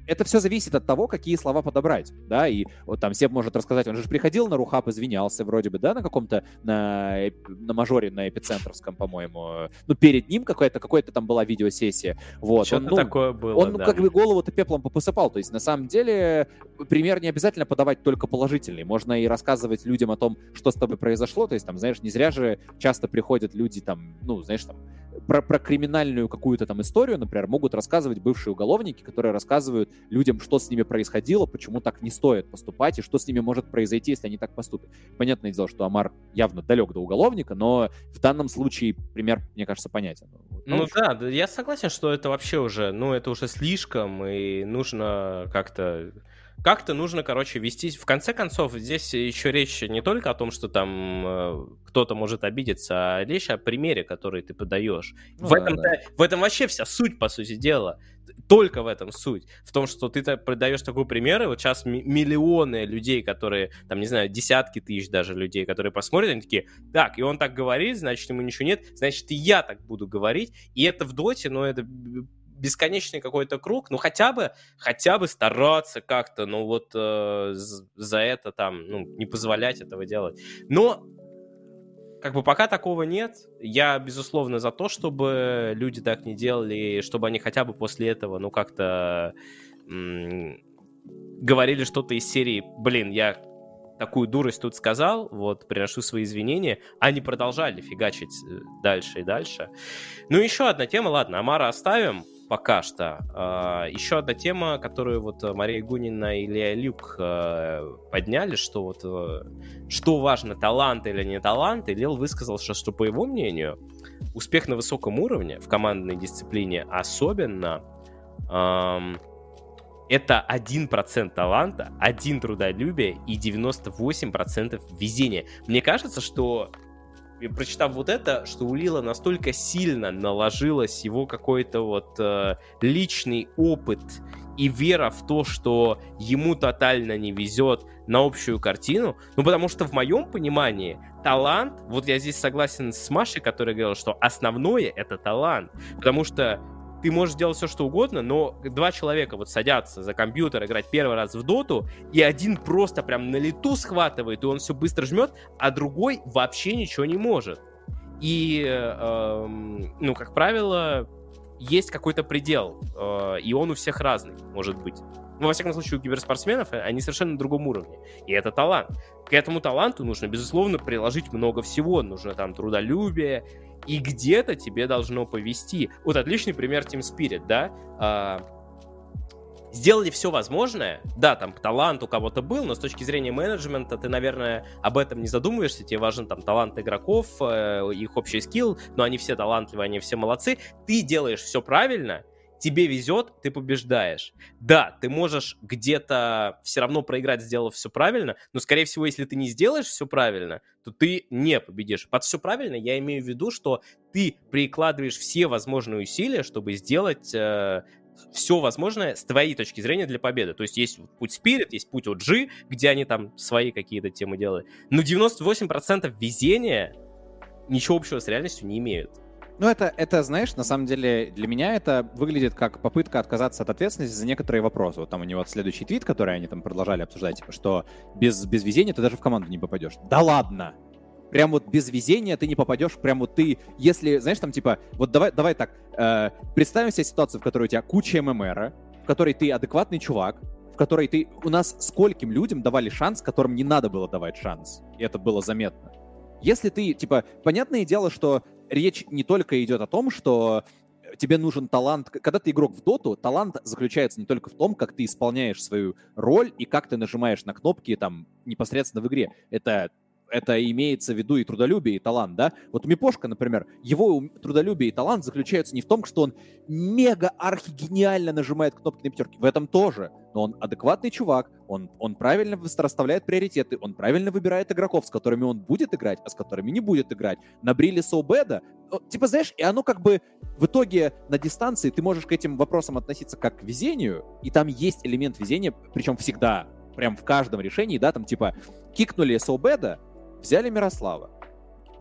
это все зависит от того, какие слова подобрать, да, и вот там Себ может рассказать, он же приходил на Рухаб, извинялся вроде бы, да, на каком-то, на, на мажоре, на эпицентровском, по-моему, ну, перед ним какая-то, какая-то там была видеосессия, вот. Что-то ну, такое было, Он, да. как бы, голову-то пеплом посыпал, то есть, на самом деле, пример не обязательно подавать только положительный, можно и рассказывать людям о том, что с тобой произошло, то есть, там, знаешь, не зря же часто приходят люди, там, ну, знаешь, там, про, про криминальную какую-то там историю, например, могут рассказывать бывшие уголовники, которые рассказывают людям, что с ними происходило, почему так не стоит поступать, и что с ними может произойти, если они так поступят. Понятное дело, что Амар явно далек до уголовника, но в данном случае пример, мне кажется, понятен. Ну, да, да, я согласен, что это вообще уже, ну, это уже слишком, и нужно как-то как-то нужно, короче, вести. В конце концов, здесь еще речь не только о том, что там э, кто-то может обидеться, а речь о примере, который ты подаешь. Ну, в, да, этом, да. в этом вообще вся суть, по сути дела. Только в этом суть. В том, что ты продаешь такой пример, и вот сейчас миллионы людей, которые, там, не знаю, десятки тысяч даже людей, которые посмотрят, они такие, так, и он так говорит, значит, ему ничего нет, значит, и я так буду говорить. И это в доте, но это бесконечный какой-то круг, ну хотя бы, хотя бы стараться как-то, ну вот э, за это там, ну, не позволять этого делать. Но как бы пока такого нет, я, безусловно, за то, чтобы люди так не делали, чтобы они хотя бы после этого, ну, как-то говорили что-то из серии, блин, я такую дурость тут сказал, вот, приношу свои извинения, они продолжали фигачить э, дальше и дальше. Ну, еще одна тема, ладно, Амара оставим, пока что. А, еще одна тема, которую вот Мария Гунина и Илья Люк э, подняли, что вот э, что важно, талант или не талант, и Лил высказал, что, что по его мнению, успех на высоком уровне в командной дисциплине особенно эм, это 1% таланта, 1 трудолюбия и 98% везения. Мне кажется, что прочитав вот это, что у Лила настолько сильно наложилось его какой-то вот э, личный опыт и вера в то, что ему тотально не везет на общую картину. Ну, потому что в моем понимании талант, вот я здесь согласен с Машей, которая говорила, что основное это талант. Потому что ты можешь делать все, что угодно, но два человека вот садятся за компьютер играть первый раз в доту, и один просто прям на лету схватывает, и он все быстро жмет, а другой вообще ничего не может. И, э, ну, как правило, есть какой-то предел, э, и он у всех разный, может быть. Ну, во всяком случае, у киберспортсменов они совершенно на другом уровне. И это талант. К этому таланту нужно, безусловно, приложить много всего. Нужно там трудолюбие, и где-то тебе должно повести. Вот отличный пример Team Spirit, да? А, сделали все возможное. Да, там талант у кого-то был, но с точки зрения менеджмента ты, наверное, об этом не задумываешься. Тебе важен там талант игроков, э, их общий скилл, но они все талантливые, они все молодцы. Ты делаешь все правильно, тебе везет, ты побеждаешь. Да, ты можешь где-то все равно проиграть, сделав все правильно, но, скорее всего, если ты не сделаешь все правильно, то ты не победишь. Под все правильно я имею в виду, что ты прикладываешь все возможные усилия, чтобы сделать э, все возможное с твоей точки зрения для победы. То есть есть путь Spirit, есть путь OG, где они там свои какие-то темы делают. Но 98% везения ничего общего с реальностью не имеют. Ну, это, это, знаешь, на самом деле для меня это выглядит как попытка отказаться от ответственности за некоторые вопросы. Вот там у него следующий твит, который они там продолжали обсуждать, типа, что без, без везения ты даже в команду не попадешь. Да ладно! Прям вот без везения ты не попадешь, прям вот ты, если, знаешь, там типа, вот давай, давай так, э, представим себе ситуацию, в которой у тебя куча ММР, в которой ты адекватный чувак, в которой ты... У нас скольким людям давали шанс, которым не надо было давать шанс. И это было заметно. Если ты, типа, понятное дело, что речь не только идет о том, что тебе нужен талант. Когда ты игрок в доту, талант заключается не только в том, как ты исполняешь свою роль и как ты нажимаешь на кнопки там непосредственно в игре. Это это имеется в виду и трудолюбие, и талант, да? Вот Мипошка, например, его трудолюбие и талант заключаются не в том, что он мега архигениально нажимает кнопки на пятерке, в этом тоже, но он адекватный чувак, он, он правильно расставляет приоритеты, он правильно выбирает игроков, с которыми он будет играть, а с которыми не будет играть. Набрили Соубеда, ну, типа, знаешь, и оно как бы в итоге на дистанции ты можешь к этим вопросам относиться как к везению, и там есть элемент везения, причем всегда, прям в каждом решении, да, там типа кикнули Соубеда, Взяли Мирослава.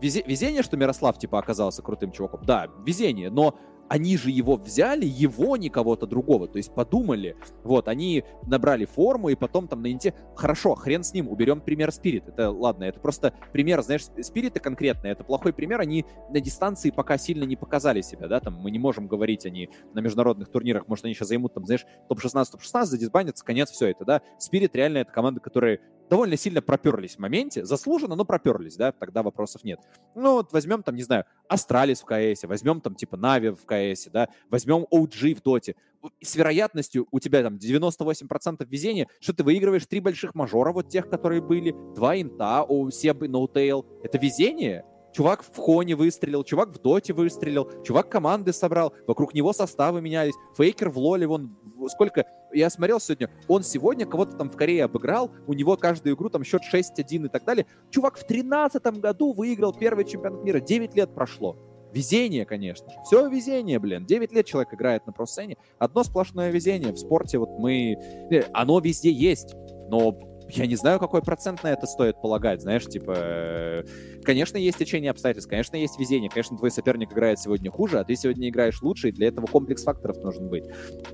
Везение, что Мирослав, типа, оказался крутым чуваком. Да, везение, но они же его взяли, его, не кого-то другого, то есть подумали, вот, они набрали форму, и потом там на инте, хорошо, хрен с ним, уберем пример Спирит, это, ладно, это просто пример, знаешь, Спириты конкретно, это плохой пример, они на дистанции пока сильно не показали себя, да, там, мы не можем говорить, они на международных турнирах, может, они сейчас займут, там, знаешь, топ-16, топ-16, задисбанятся, конец, все это, да, Спирит реально это команда, которая довольно сильно проперлись в моменте, заслуженно, но проперлись, да, тогда вопросов нет. Ну вот возьмем там, не знаю, Astralis в КС, возьмем там типа Нави в КС, да, возьмем OG в Доте. С вероятностью у тебя там 98% везения, что ты выигрываешь три больших мажора, вот тех, которые были, два инта, у Ceb и N0tail. Это везение? Чувак в Хоне выстрелил, чувак в Доте выстрелил, чувак команды собрал, вокруг него составы менялись, Фейкер в Лоле, вон сколько... Я смотрел сегодня, он сегодня кого-то там в Корее обыграл, у него каждую игру там счет 6-1 и так далее. Чувак в 13 году выиграл первый чемпионат мира, 9 лет прошло. Везение, конечно. Все везение, блин. 9 лет человек играет на профсцене. Одно сплошное везение. В спорте вот мы... Э, оно везде есть. Но я не знаю, какой процент на это стоит полагать, знаешь, типа, э, конечно, есть течение обстоятельств, конечно, есть везение, конечно, твой соперник играет сегодня хуже, а ты сегодня играешь лучше, и для этого комплекс факторов должен быть,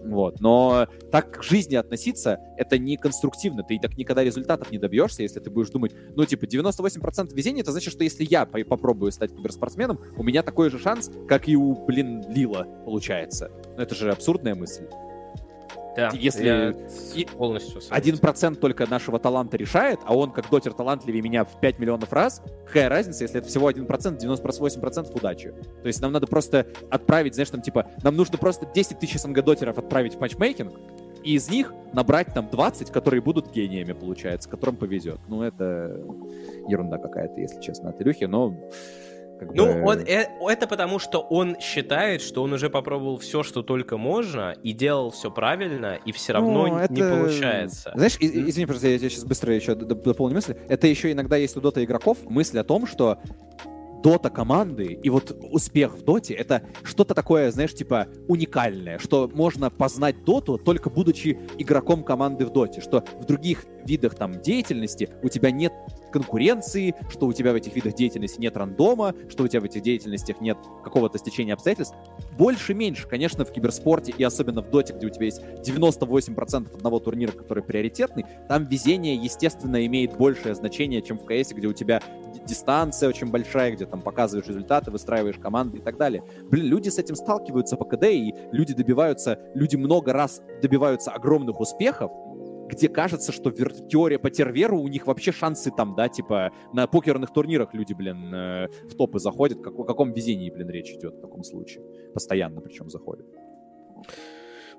вот, но так к жизни относиться, это не конструктивно, ты так никогда результатов не добьешься, если ты будешь думать, ну, типа, 98% везения, это значит, что если я попробую стать киберспортсменом, у меня такой же шанс, как и у, блин, Лила, получается. Ну, это же абсурдная мысль. Да, если полностью один процент только нашего таланта решает, а он как дотер талантливее меня в 5 миллионов раз, какая разница, если это всего один процент, 98% удачи. То есть нам надо просто отправить, знаешь, там типа, нам нужно просто 10 тысяч СНГ-дотеров отправить в матчмейкинг, и из них набрать там 20, которые будут гениями, получается, которым повезет. Ну, это ерунда какая-то, если честно, от Илюхи, но как ну, бы... он, э, это потому, что он считает, что он уже попробовал все, что только можно, и делал все правильно, и все равно ну, это... не получается. Знаешь, из, извини, просто я, я сейчас быстро еще дополню мысль. Это еще иногда есть у дота игроков мысль о том, что дота команды и вот успех в доте это что-то такое, знаешь, типа уникальное, что можно познать доту только будучи игроком команды в доте, что в других видах там деятельности у тебя нет конкуренции, что у тебя в этих видах деятельности нет рандома, что у тебя в этих деятельностях нет какого-то стечения обстоятельств. Больше-меньше, конечно, в киберспорте и особенно в доте, где у тебя есть 98% одного турнира, который приоритетный, там везение, естественно, имеет большее значение, чем в КС, где у тебя дистанция очень большая, где там показываешь результаты, выстраиваешь команды и так далее. Блин, люди с этим сталкиваются по КД, и люди добиваются, люди много раз добиваются огромных успехов, где кажется, что теория по терверу, у них вообще шансы там, да, типа на покерных турнирах люди, блин, э, в топы заходят. Как, о каком везении, блин, речь идет в таком случае? Постоянно причем заходят.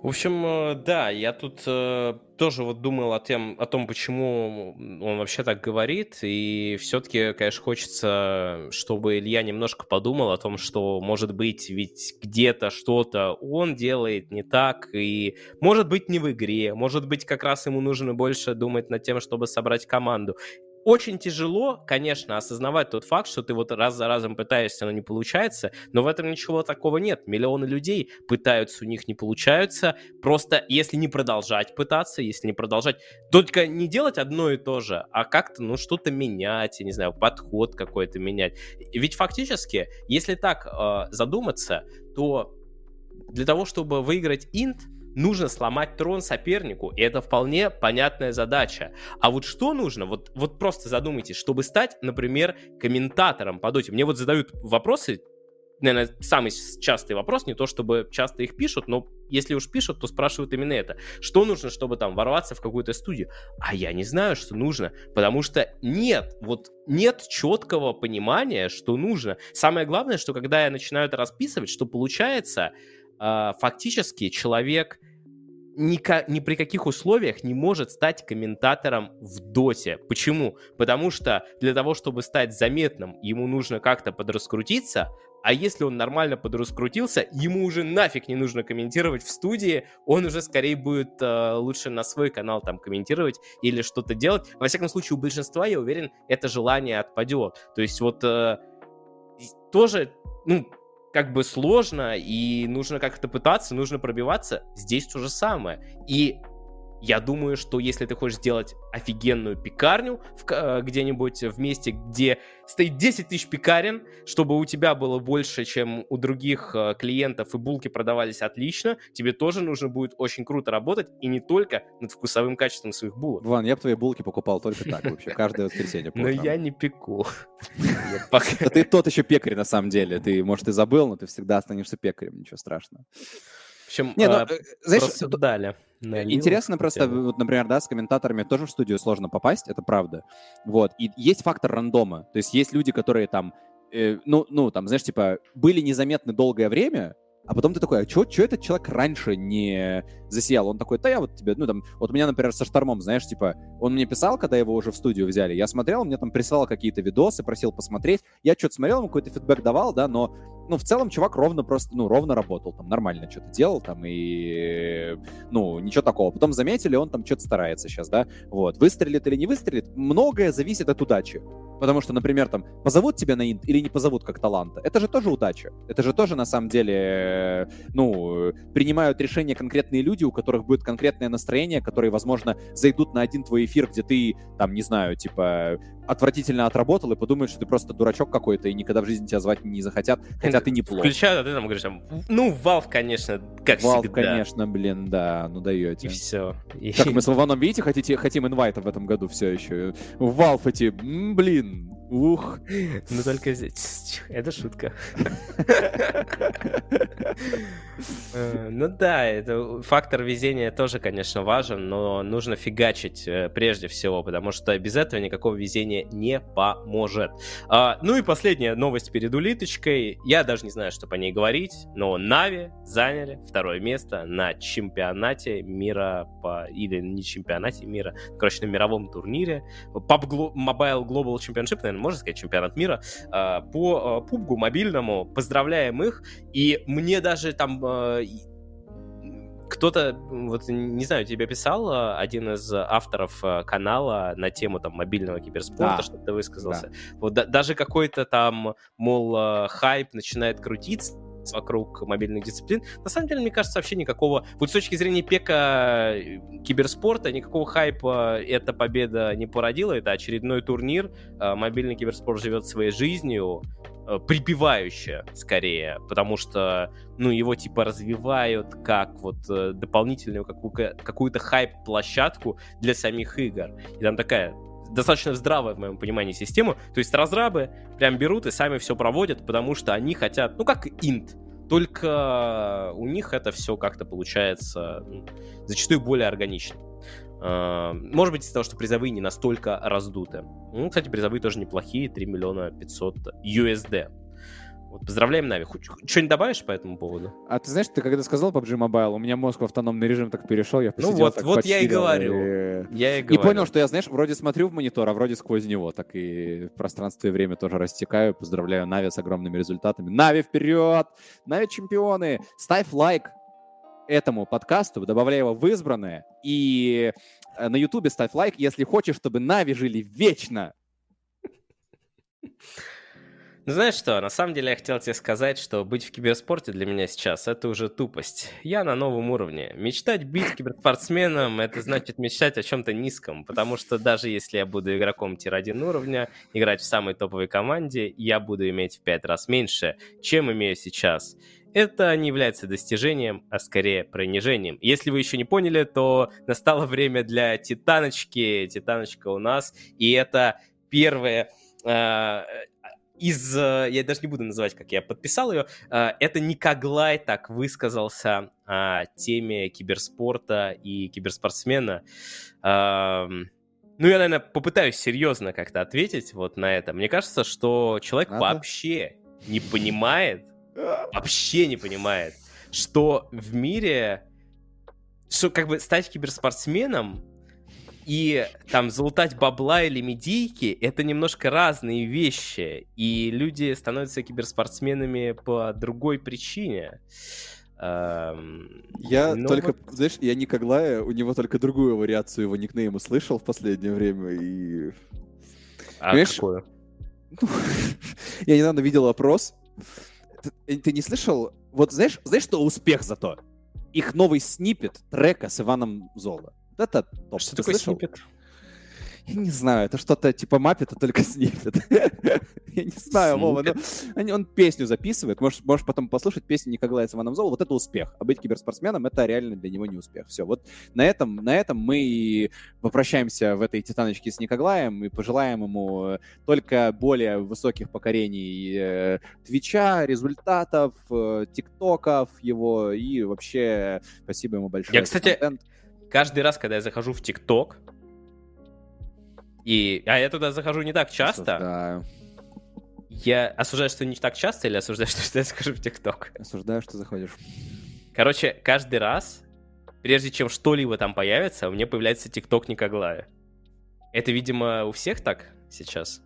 В общем, э, да, я тут э, тоже вот думал о, тем, о том, почему он вообще так говорит, и все-таки, конечно, хочется, чтобы Илья немножко подумал о том, что, может быть, ведь где-то что-то он делает не так, и может быть не в игре, может быть как раз ему нужно больше думать над тем, чтобы собрать команду. Очень тяжело, конечно, осознавать тот факт, что ты вот раз за разом пытаешься, но не получается, но в этом ничего такого нет. Миллионы людей пытаются, у них не получаются. Просто если не продолжать пытаться, если не продолжать, только не делать одно и то же, а как-то, ну, что-то менять, я не знаю, подход какой-то менять. Ведь фактически, если так э, задуматься, то для того, чтобы выиграть инт, нужно сломать трон сопернику, и это вполне понятная задача. А вот что нужно? Вот, вот просто задумайтесь, чтобы стать, например, комментатором по доте. Мне вот задают вопросы, наверное, самый частый вопрос, не то чтобы часто их пишут, но если уж пишут, то спрашивают именно это. Что нужно, чтобы там ворваться в какую-то студию? А я не знаю, что нужно, потому что нет, вот нет четкого понимания, что нужно. Самое главное, что когда я начинаю это расписывать, что получается, фактически человек ни, ни при каких условиях не может стать комментатором в доте. Почему? Потому что для того, чтобы стать заметным, ему нужно как-то подраскрутиться, а если он нормально подраскрутился, ему уже нафиг не нужно комментировать в студии, он уже скорее будет э, лучше на свой канал там комментировать или что-то делать. Во всяком случае, у большинства, я уверен, это желание отпадет. То есть вот э, тоже, ну, как бы сложно, и нужно как-то пытаться, нужно пробиваться, здесь то же самое. И я думаю, что если ты хочешь сделать офигенную пекарню в, э, где-нибудь в месте, где стоит 10 тысяч пекарен, чтобы у тебя было больше, чем у других э, клиентов, и булки продавались отлично, тебе тоже нужно будет очень круто работать, и не только над вкусовым качеством своих булок. Ван, я бы твои булки покупал только так вообще, каждое воскресенье. Но я не пеку. Ты тот еще пекарь на самом деле. Ты, может, и забыл, но ты всегда останешься пекарем, ничего страшного. Общем, Не, ну, а, э, знаешь, просто тут- дали. на Нил Интересно просто, вот, например, да, с комментаторами тоже в студию сложно попасть, это правда. Вот. И есть фактор рандома. То есть есть люди, которые там, э, ну, ну, там, знаешь, типа, были незаметны долгое время, а потом ты такой, а чё, чё этот человек раньше не засиял? Он такой, да я вот тебе, ну, там, вот у меня, например, со Штормом, знаешь, типа, он мне писал, когда его уже в студию взяли, я смотрел, он мне там присылал какие-то видосы, просил посмотреть, я что-то смотрел, ему какой-то фидбэк давал, да, но, ну, в целом чувак ровно просто, ну, ровно работал, там, нормально что-то делал, там, и, ну, ничего такого. Потом заметили, он там что-то старается сейчас, да, вот. Выстрелит или не выстрелит, многое зависит от удачи. Потому что, например, там, позовут тебя на инт или не позовут как таланта, это же тоже удача. Это же тоже, на самом деле, ну, принимают решения конкретные люди, у которых будет конкретное настроение, которые, возможно, зайдут на один твой эфир, где ты, там, не знаю, типа, отвратительно отработал и подумают, что ты просто дурачок какой-то, и никогда в жизни тебя звать не захотят, хотя ты неплохо. Включают, а ты там говоришь, там, ну, Valve, конечно, как Valve, всегда. конечно, блин, да, ну И даете. все. И... Как мы с Вованом, видите, хотите, хотим инвайта в этом году все еще. Valve эти, блин, ух. Ну, только. Это шутка. Э, Ну да, это фактор везения тоже, конечно, важен, но нужно фигачить э, прежде всего, потому что без этого никакого везения не поможет. А, Ну и последняя новость перед улиточкой. Я даже не знаю, что по ней говорить, но Нави заняли второе место на чемпионате мира по... или не чемпионате мира, короче, на мировом турнире. PUBG Mobile Global Championship, наверное, можно сказать, чемпионат мира а, по а, пубгу мобильному. Поздравляем их. И мне даже там а, кто-то, вот не знаю, тебе писал а, один из авторов а, канала на тему там мобильного киберспорта, Да. что ты высказался. Вот да- даже какой-то там, мол, а, хайп начинает крутиться вокруг мобильных дисциплин. На самом деле, мне кажется, вообще никакого... Вот с точки зрения пека э, киберспорта, никакого хайпа эта победа не породила. Это очередной турнир. Мобильный киберспорт живет своей жизнью, э, припевающе, скорее, потому что, ну, его, типа, развивают как вот э, дополнительную какую- какую-то хайп-площадку для самих игр. И там такая достаточно здравая, в моем понимании, система. То есть разрабы прям берут и сами все проводят, потому что они хотят, ну, как инт, только у них это все как-то получается ну, зачастую более органично. А, Может быть, из-за того, что призовые не настолько раздуты. Ну, кстати, призовые тоже неплохие, 3 миллиона 500 USD. Вот, поздравляем, Нави. Что-нибудь добавишь по этому поводу? А ты знаешь, ты когда сказал PUBG Mobile, у меня мозг в автономный режим так перешел, я Ну посидел вот, так вот я и говорю. и- Я и И говорю. понял, что я, знаешь, вроде смотрю в монитор, а вроде сквозь него, так и в пространстве и время тоже растекаю. Поздравляю Нави с огромными результатами. Нави вперед! Нави чемпионы! Ставь лайк этому подкасту, добавляй его в избранное. И э, на Ютубе ставь лайк, если хочешь, чтобы Нави жили вечно. Ну, знаешь что, на самом деле я хотел тебе сказать, что быть в киберспорте для меня сейчас это уже тупость. Я на новом уровне. Мечтать быть киберспортсменом это значит мечтать о чем-то низком, потому что даже если я буду игроком tier-1 уровня, играть в самой топовой команде, я буду иметь в пять раз меньше, чем имею сейчас. Это не является достижением, а скорее принижением. Если вы еще не поняли, то настало время для Титаночки. Титаночка у нас, и это первое э, из... Я даже не буду называть, как я подписал ее. э, Это Никоглай так высказался о теме киберспорта и киберспортсмена. Ну, я, наверное, попытаюсь серьезно как-то ответить вот на это. Мне кажется, что человек Надо. вообще не понимает, вообще не понимает, что в мире, что как бы стать киберспортсменом и там залутать бабла или медийки это немножко разные вещи. И люди становятся киберспортсменами по другой причине. Эм, Я ну только, вот. знаешь, я Никоглая, у него только другую вариацию его никнейма слышал в последнее время, и А Понимаешь, какую? Я недавно видел опрос. Ты, ты не слышал? Вот знаешь, знаешь, что успех зато? Их новый снипет трека с Иваном Золо. Это топ. Что Ты такое слышал? снипет? Не знаю, это что-то типа Маппета, только снипет. Я не знаю, Вова, но он песню записывает. Можешь, можешь потом послушать песню Николая Ивановзова. Вот это успех. А быть киберспортсменом — это реально для него не успех. Все, вот на этом, на этом мы попрощаемся в этой титаночке с Николаем и пожелаем ему только более высоких покорений э, Твича, результатов, э, тиктоков его и вообще спасибо ему большое. Я, кстати, каждый раз, когда я захожу в ТикТок, и, а я туда захожу не так часто. Осуждаю. Я осуждаю, что не так часто, или осуждаю, что я захожу в ТикТок? Осуждаю, что заходишь. Короче, каждый раз, прежде чем что-либо там появится, у меня появляется ТикТок Некоглая. Это, видимо, у всех так сейчас?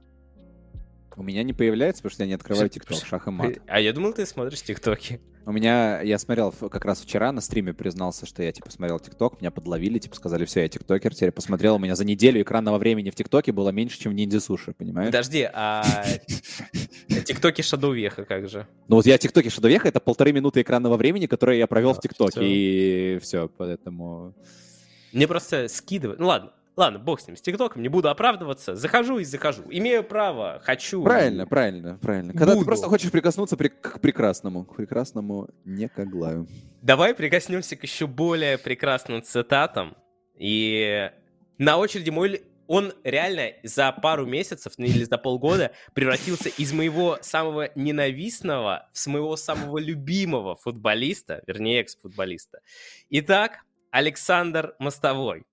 У меня не появляется, потому что я не открываю ТикТок, шах и мат. А я думал, ты смотришь ТикТоки. У меня, я смотрел как раз вчера на стриме, признался, что я, типа, смотрел ТикТок, меня подловили, типа, сказали, все, я ТикТокер, теперь посмотрел, у меня за неделю экранного времени в ТикТоке было меньше, чем в Ниндзя Суши, понимаешь? Подожди, а ТикТоки Шадоувеха как же? Ну вот я ТикТоки Шадоувеха, это полторы минуты экранного времени, которое я провел в ТикТоке, и все, поэтому... Мне просто скидывают, ну ладно, Ладно, бог с ним, с ТикТоком, не буду оправдываться. Захожу и захожу. Имею право, хочу. Правильно, правильно, правильно. Когда буду. ты просто хочешь прикоснуться при... к прекрасному, к прекрасному Никоглаю. Давай прикоснемся к еще более прекрасным цитатам. И на очереди мой он реально за пару месяцев ну, или за полгода превратился из моего самого ненавистного в моего самого любимого футболиста, вернее, экс-футболиста. Итак, Александр Мостовой.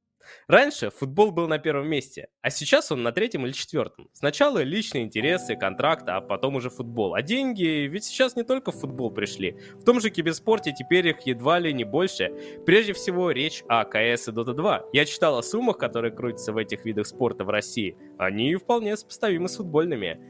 Раньше футбол был на первом месте, а сейчас он на третьем или четвертом. Сначала личные интересы, контракты, а потом уже футбол. А деньги, ведь сейчас не только в футбол пришли. В том же киберспорте теперь их едва ли не больше. Прежде всего, речь о КС и Dota 2. Я читал о суммах, которые крутятся в этих видах спорта в России. Они вполне сопоставимы с футбольными.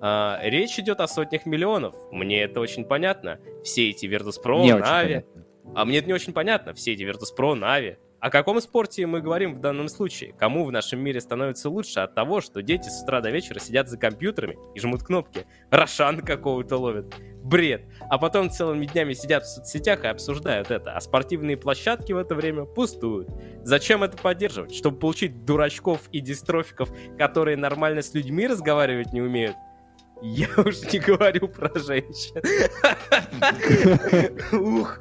А, речь идет о сотнях миллионов. Мне это очень понятно. Все эти Virtus.pro, Na'Vi... А мне это не очень понятно. Все эти Virtus.pro, Na'Vi, о каком спорте мы говорим в данном случае? Кому в нашем мире становится лучше от того, что дети с утра до вечера сидят за компьютерами и жмут кнопки? Рошан какого-то ловят. Бред. А потом целыми днями сидят в соцсетях и обсуждают это, а спортивные площадки в это время пустуют. Зачем это поддерживать? Чтобы получить дурачков и дистрофиков, которые нормально с людьми разговаривать не умеют? Я уж не говорю про женщин. Ух.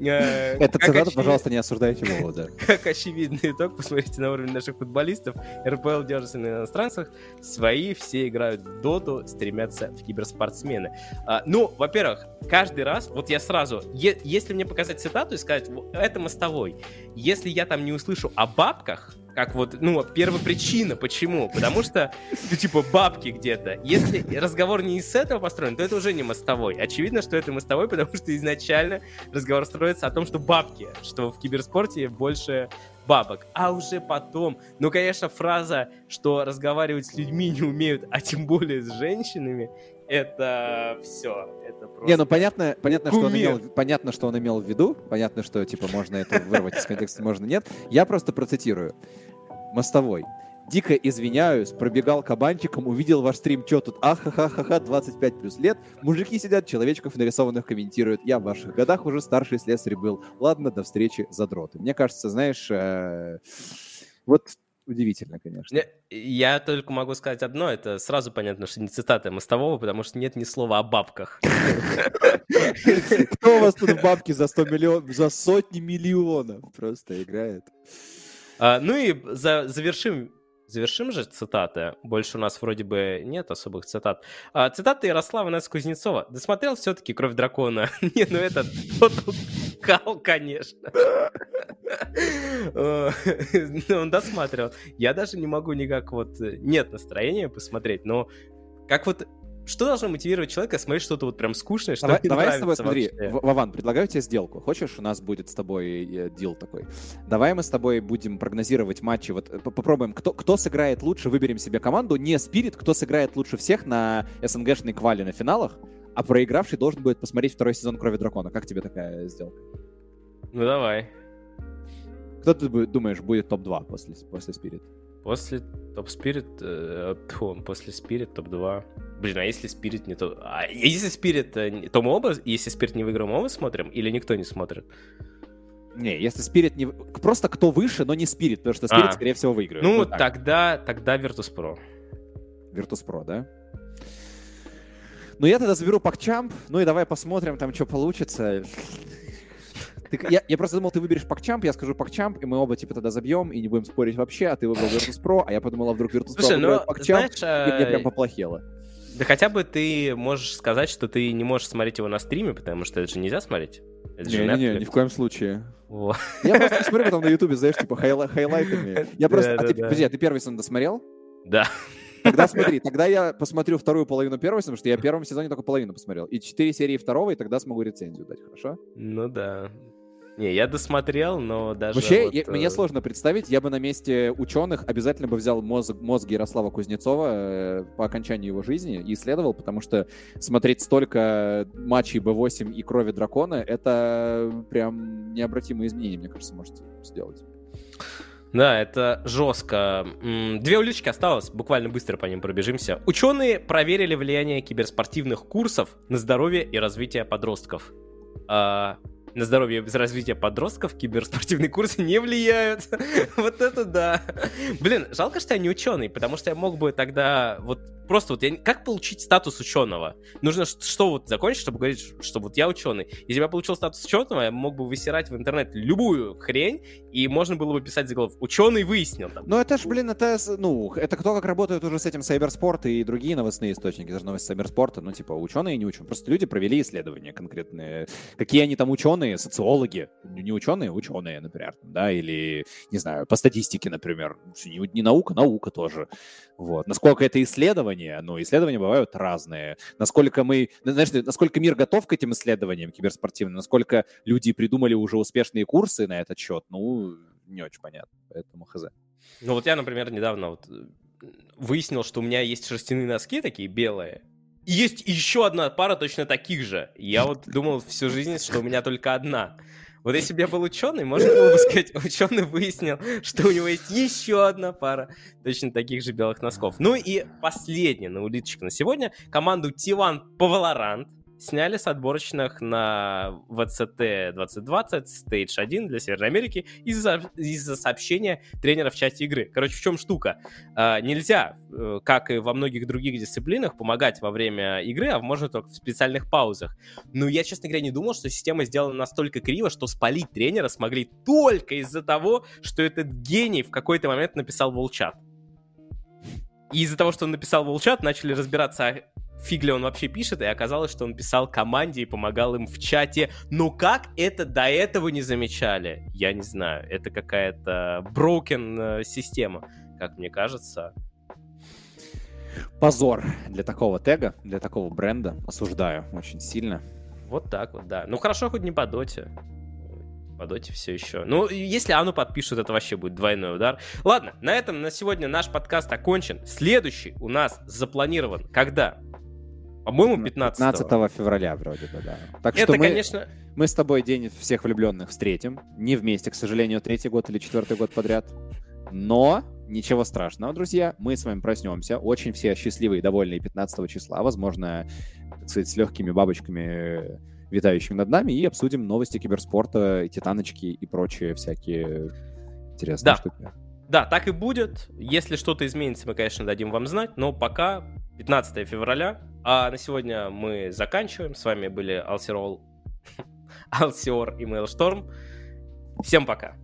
Э, Это цитата, пожалуйста, не осуждайте его, да. Как очевидный итог, посмотрите на уровень наших футболистов. РПЛ держится на иностранцах, свои все играют в доту, стремятся в киберспортсмены. А, ну, во-первых, каждый раз, вот я сразу, если мне показать цитату и сказать, это мостовой, если я там не услышу о бабках, как вот, ну, первая причина, почему? Потому что, ну, типа, бабки где-то. Если разговор не из этого построен, то это уже не мостовой. Очевидно, что это мостовой, потому что изначально разговор строится о том, что бабки, что в киберспорте больше бабок. А уже потом, ну, конечно, фраза, что разговаривать с людьми не умеют, а тем более с женщинами, это все. Это просто... Не, ну понятно, понятно, что он имел, понятно, что он имел в виду. Понятно, что типа можно это вырвать из контекста, можно нет. Я просто процитирую. Мостовой. Дико извиняюсь, пробегал кабанчиком, увидел ваш стрим, что тут, ахахахаха, 25 плюс лет. Мужики сидят, человечков нарисованных комментируют. Я в ваших годах уже старший слесарь был. Ладно, до встречи, задроты. Мне кажется, знаешь, э, вот удивительно, конечно. Я только могу сказать одно, это сразу понятно, что не цитата Мостового, потому что нет ни слова о бабках. Кто у вас тут в бабки за 100 миллионов, за сотни миллионов просто играет? А, ну и завершим Завершим же цитаты. Больше у нас вроде бы нет особых цитат. А, цитаты Ярослава Нес Кузнецова. Досмотрел все-таки «Кровь дракона». Не, ну это тот кал, конечно. Ну, он досматривал. Я даже не могу никак вот... Нет настроения посмотреть, но как вот что должно мотивировать человека смотреть что-то вот прям скучное, что давай, давай с тобой, смотри, Вован, предлагаю тебе сделку. Хочешь, у нас будет с тобой э, дил такой? Давай мы с тобой будем прогнозировать матчи. Вот э, попробуем, кто, кто сыграет лучше, выберем себе команду. Не Спирит, кто сыграет лучше всех на СНГшной квали на финалах, а проигравший должен будет посмотреть второй сезон Крови Дракона. Как тебе такая сделка? Ну давай. Кто ты думаешь будет топ-2 после, после Спирит? После Топ Спирит, э, после Спирит топ-2. Блин, а если Спирит не то... А если Спирит, э, то мы оба, если Спирит не выиграем, мы оба смотрим? Или никто не смотрит? Не, если Спирит не... Просто кто выше, но не Спирит, потому что Спирит, А. скорее всего, выиграет. Ну, Вот так. тогда, тогда Virtus.pro. Virtus.pro, да? Ну, я тогда заберу PogChamp, ну и давай посмотрим, там, что получится. Ты- я, я просто думал, ты выберешь PogChamp, я скажу PogChamp, и мы оба, типа, тогда забьем, и не будем спорить вообще, а ты выбрал Virtus.pro, а я подумал, а вдруг Virtus.pro Слушай, ну, выбирает PogChamp, знаешь, и мне прям поплохело. да хотя бы ты можешь сказать, что ты не можешь смотреть его на стриме, потому что это же нельзя смотреть. Не-не-не, ни в коем случае. Во. Я просто смотрю потом на Ютубе, знаешь, типа, хайла- хайлайтами. Я просто... А ты, Да-да-да. подожди, а ты первый сезон досмотрел? Да. Тогда смотри, тогда я посмотрю вторую половину первого сезона, потому что я в первом сезоне только половину посмотрел. И четыре серии второго, и тогда смогу рецензию дать, хорошо? Ну да. Не, я досмотрел, но даже Вообще, вот, я- э, мне сложно представить, я бы на месте ученых обязательно бы взял мозг, мозг Ярослава Кузнецова э, по окончании его жизни и исследовал, потому что смотреть столько матчей Б8 и крови дракона, это прям необратимые изменения, мне кажется, можете сделать. Да, это жестко. Две улички осталось, буквально быстро по ним пробежимся. Ученые проверили влияние киберспортивных курсов на здоровье и развитие подростков. На здоровье и развитие подростков киберспортивные курсы не влияют. Вот это да. Блин, жалко, что я не ученый, потому что я мог бы тогда вот просто вот я... как получить статус ученого? Нужно что вот закончить, чтобы говорить, что вот я ученый. Если бы я получил статус ученого, я мог бы высирать в интернет любую хрень, и можно было бы писать заголовок «Ученый выяснил». Там. Ну, это ж, блин, это, ну, это кто как работает уже с этим Сайберспорт и другие новостные источники, даже новости Сайберспорта, ну, типа, ученые не ученые. Просто люди провели исследования конкретные. Какие они там ученые, социологи, не ученые, ученые, например, да, или, не знаю, по статистике, например. Не, не наука, наука тоже. Вот. Насколько это исследования, ну, исследования бывают разные. Насколько мы, знаешь, насколько мир готов к этим исследованиям киберспортивным, насколько люди придумали уже успешные курсы на этот счет, ну, не очень понятно. Поэтому хз. Ну вот я, например, недавно вот э, выяснил, что у меня есть шерстяные носки такие белые, есть еще одна пара точно таких же. Я вот думал всю жизнь, что у меня только одна. Вот если бы я был ученый, можно было бы сказать, ученый выяснил, что у него есть еще одна пара точно таких же белых носков. Ну и последняя на улиточка на сегодня. Команду T1 по Valorant сняли с отборочных на VCT 2020 Stage 1 для Северной Америки из-за из-за сообщения тренера в чате игры. Короче, в чем штука? А, нельзя, э, как и во многих других дисциплинах, помогать во время игры, а можно только в специальных паузах. Но я, честно говоря, не думал, что система сделана настолько криво, что спалить тренера смогли только из-за того, что этот гений в какой-то момент написал волчат. И из-за того, что он написал волчат, начали разбираться, фиг ли он вообще пишет, и оказалось, что он писал команде и помогал им в чате. Но как это до этого не замечали? Я не знаю. Это какая-то broken э, система, как мне кажется. Позор для такого тега, для такого бренда. Осуждаю очень сильно. Вот так вот, да. Ну хорошо, хоть не по доте. По доте все еще. Ну, если Ану подпишут, это вообще будет двойной удар. Ладно, на этом на сегодня наш подкаст окончен. Следующий у нас запланирован когда? По-моему, 15 15 февраля вроде бы, да. Так Это, что мы, конечно, мы с тобой день всех влюбленных встретим. Не вместе, к сожалению, третий год или четвертый год подряд. Но ничего страшного, друзья. Мы с вами проснемся. Очень все счастливые и довольные 15 числа. Возможно, так сказать, с легкими бабочками, э, витающими над нами. И обсудим новости киберспорта, титаночки и прочие всякие интересные Да. штуки. Да, так и будет. Если что-то изменится, мы, конечно, дадим вам знать. Но пока 15 февраля. А на сегодня мы заканчиваем. С вами были Алсерол, Алсиор и Мейлшторм. Всем пока.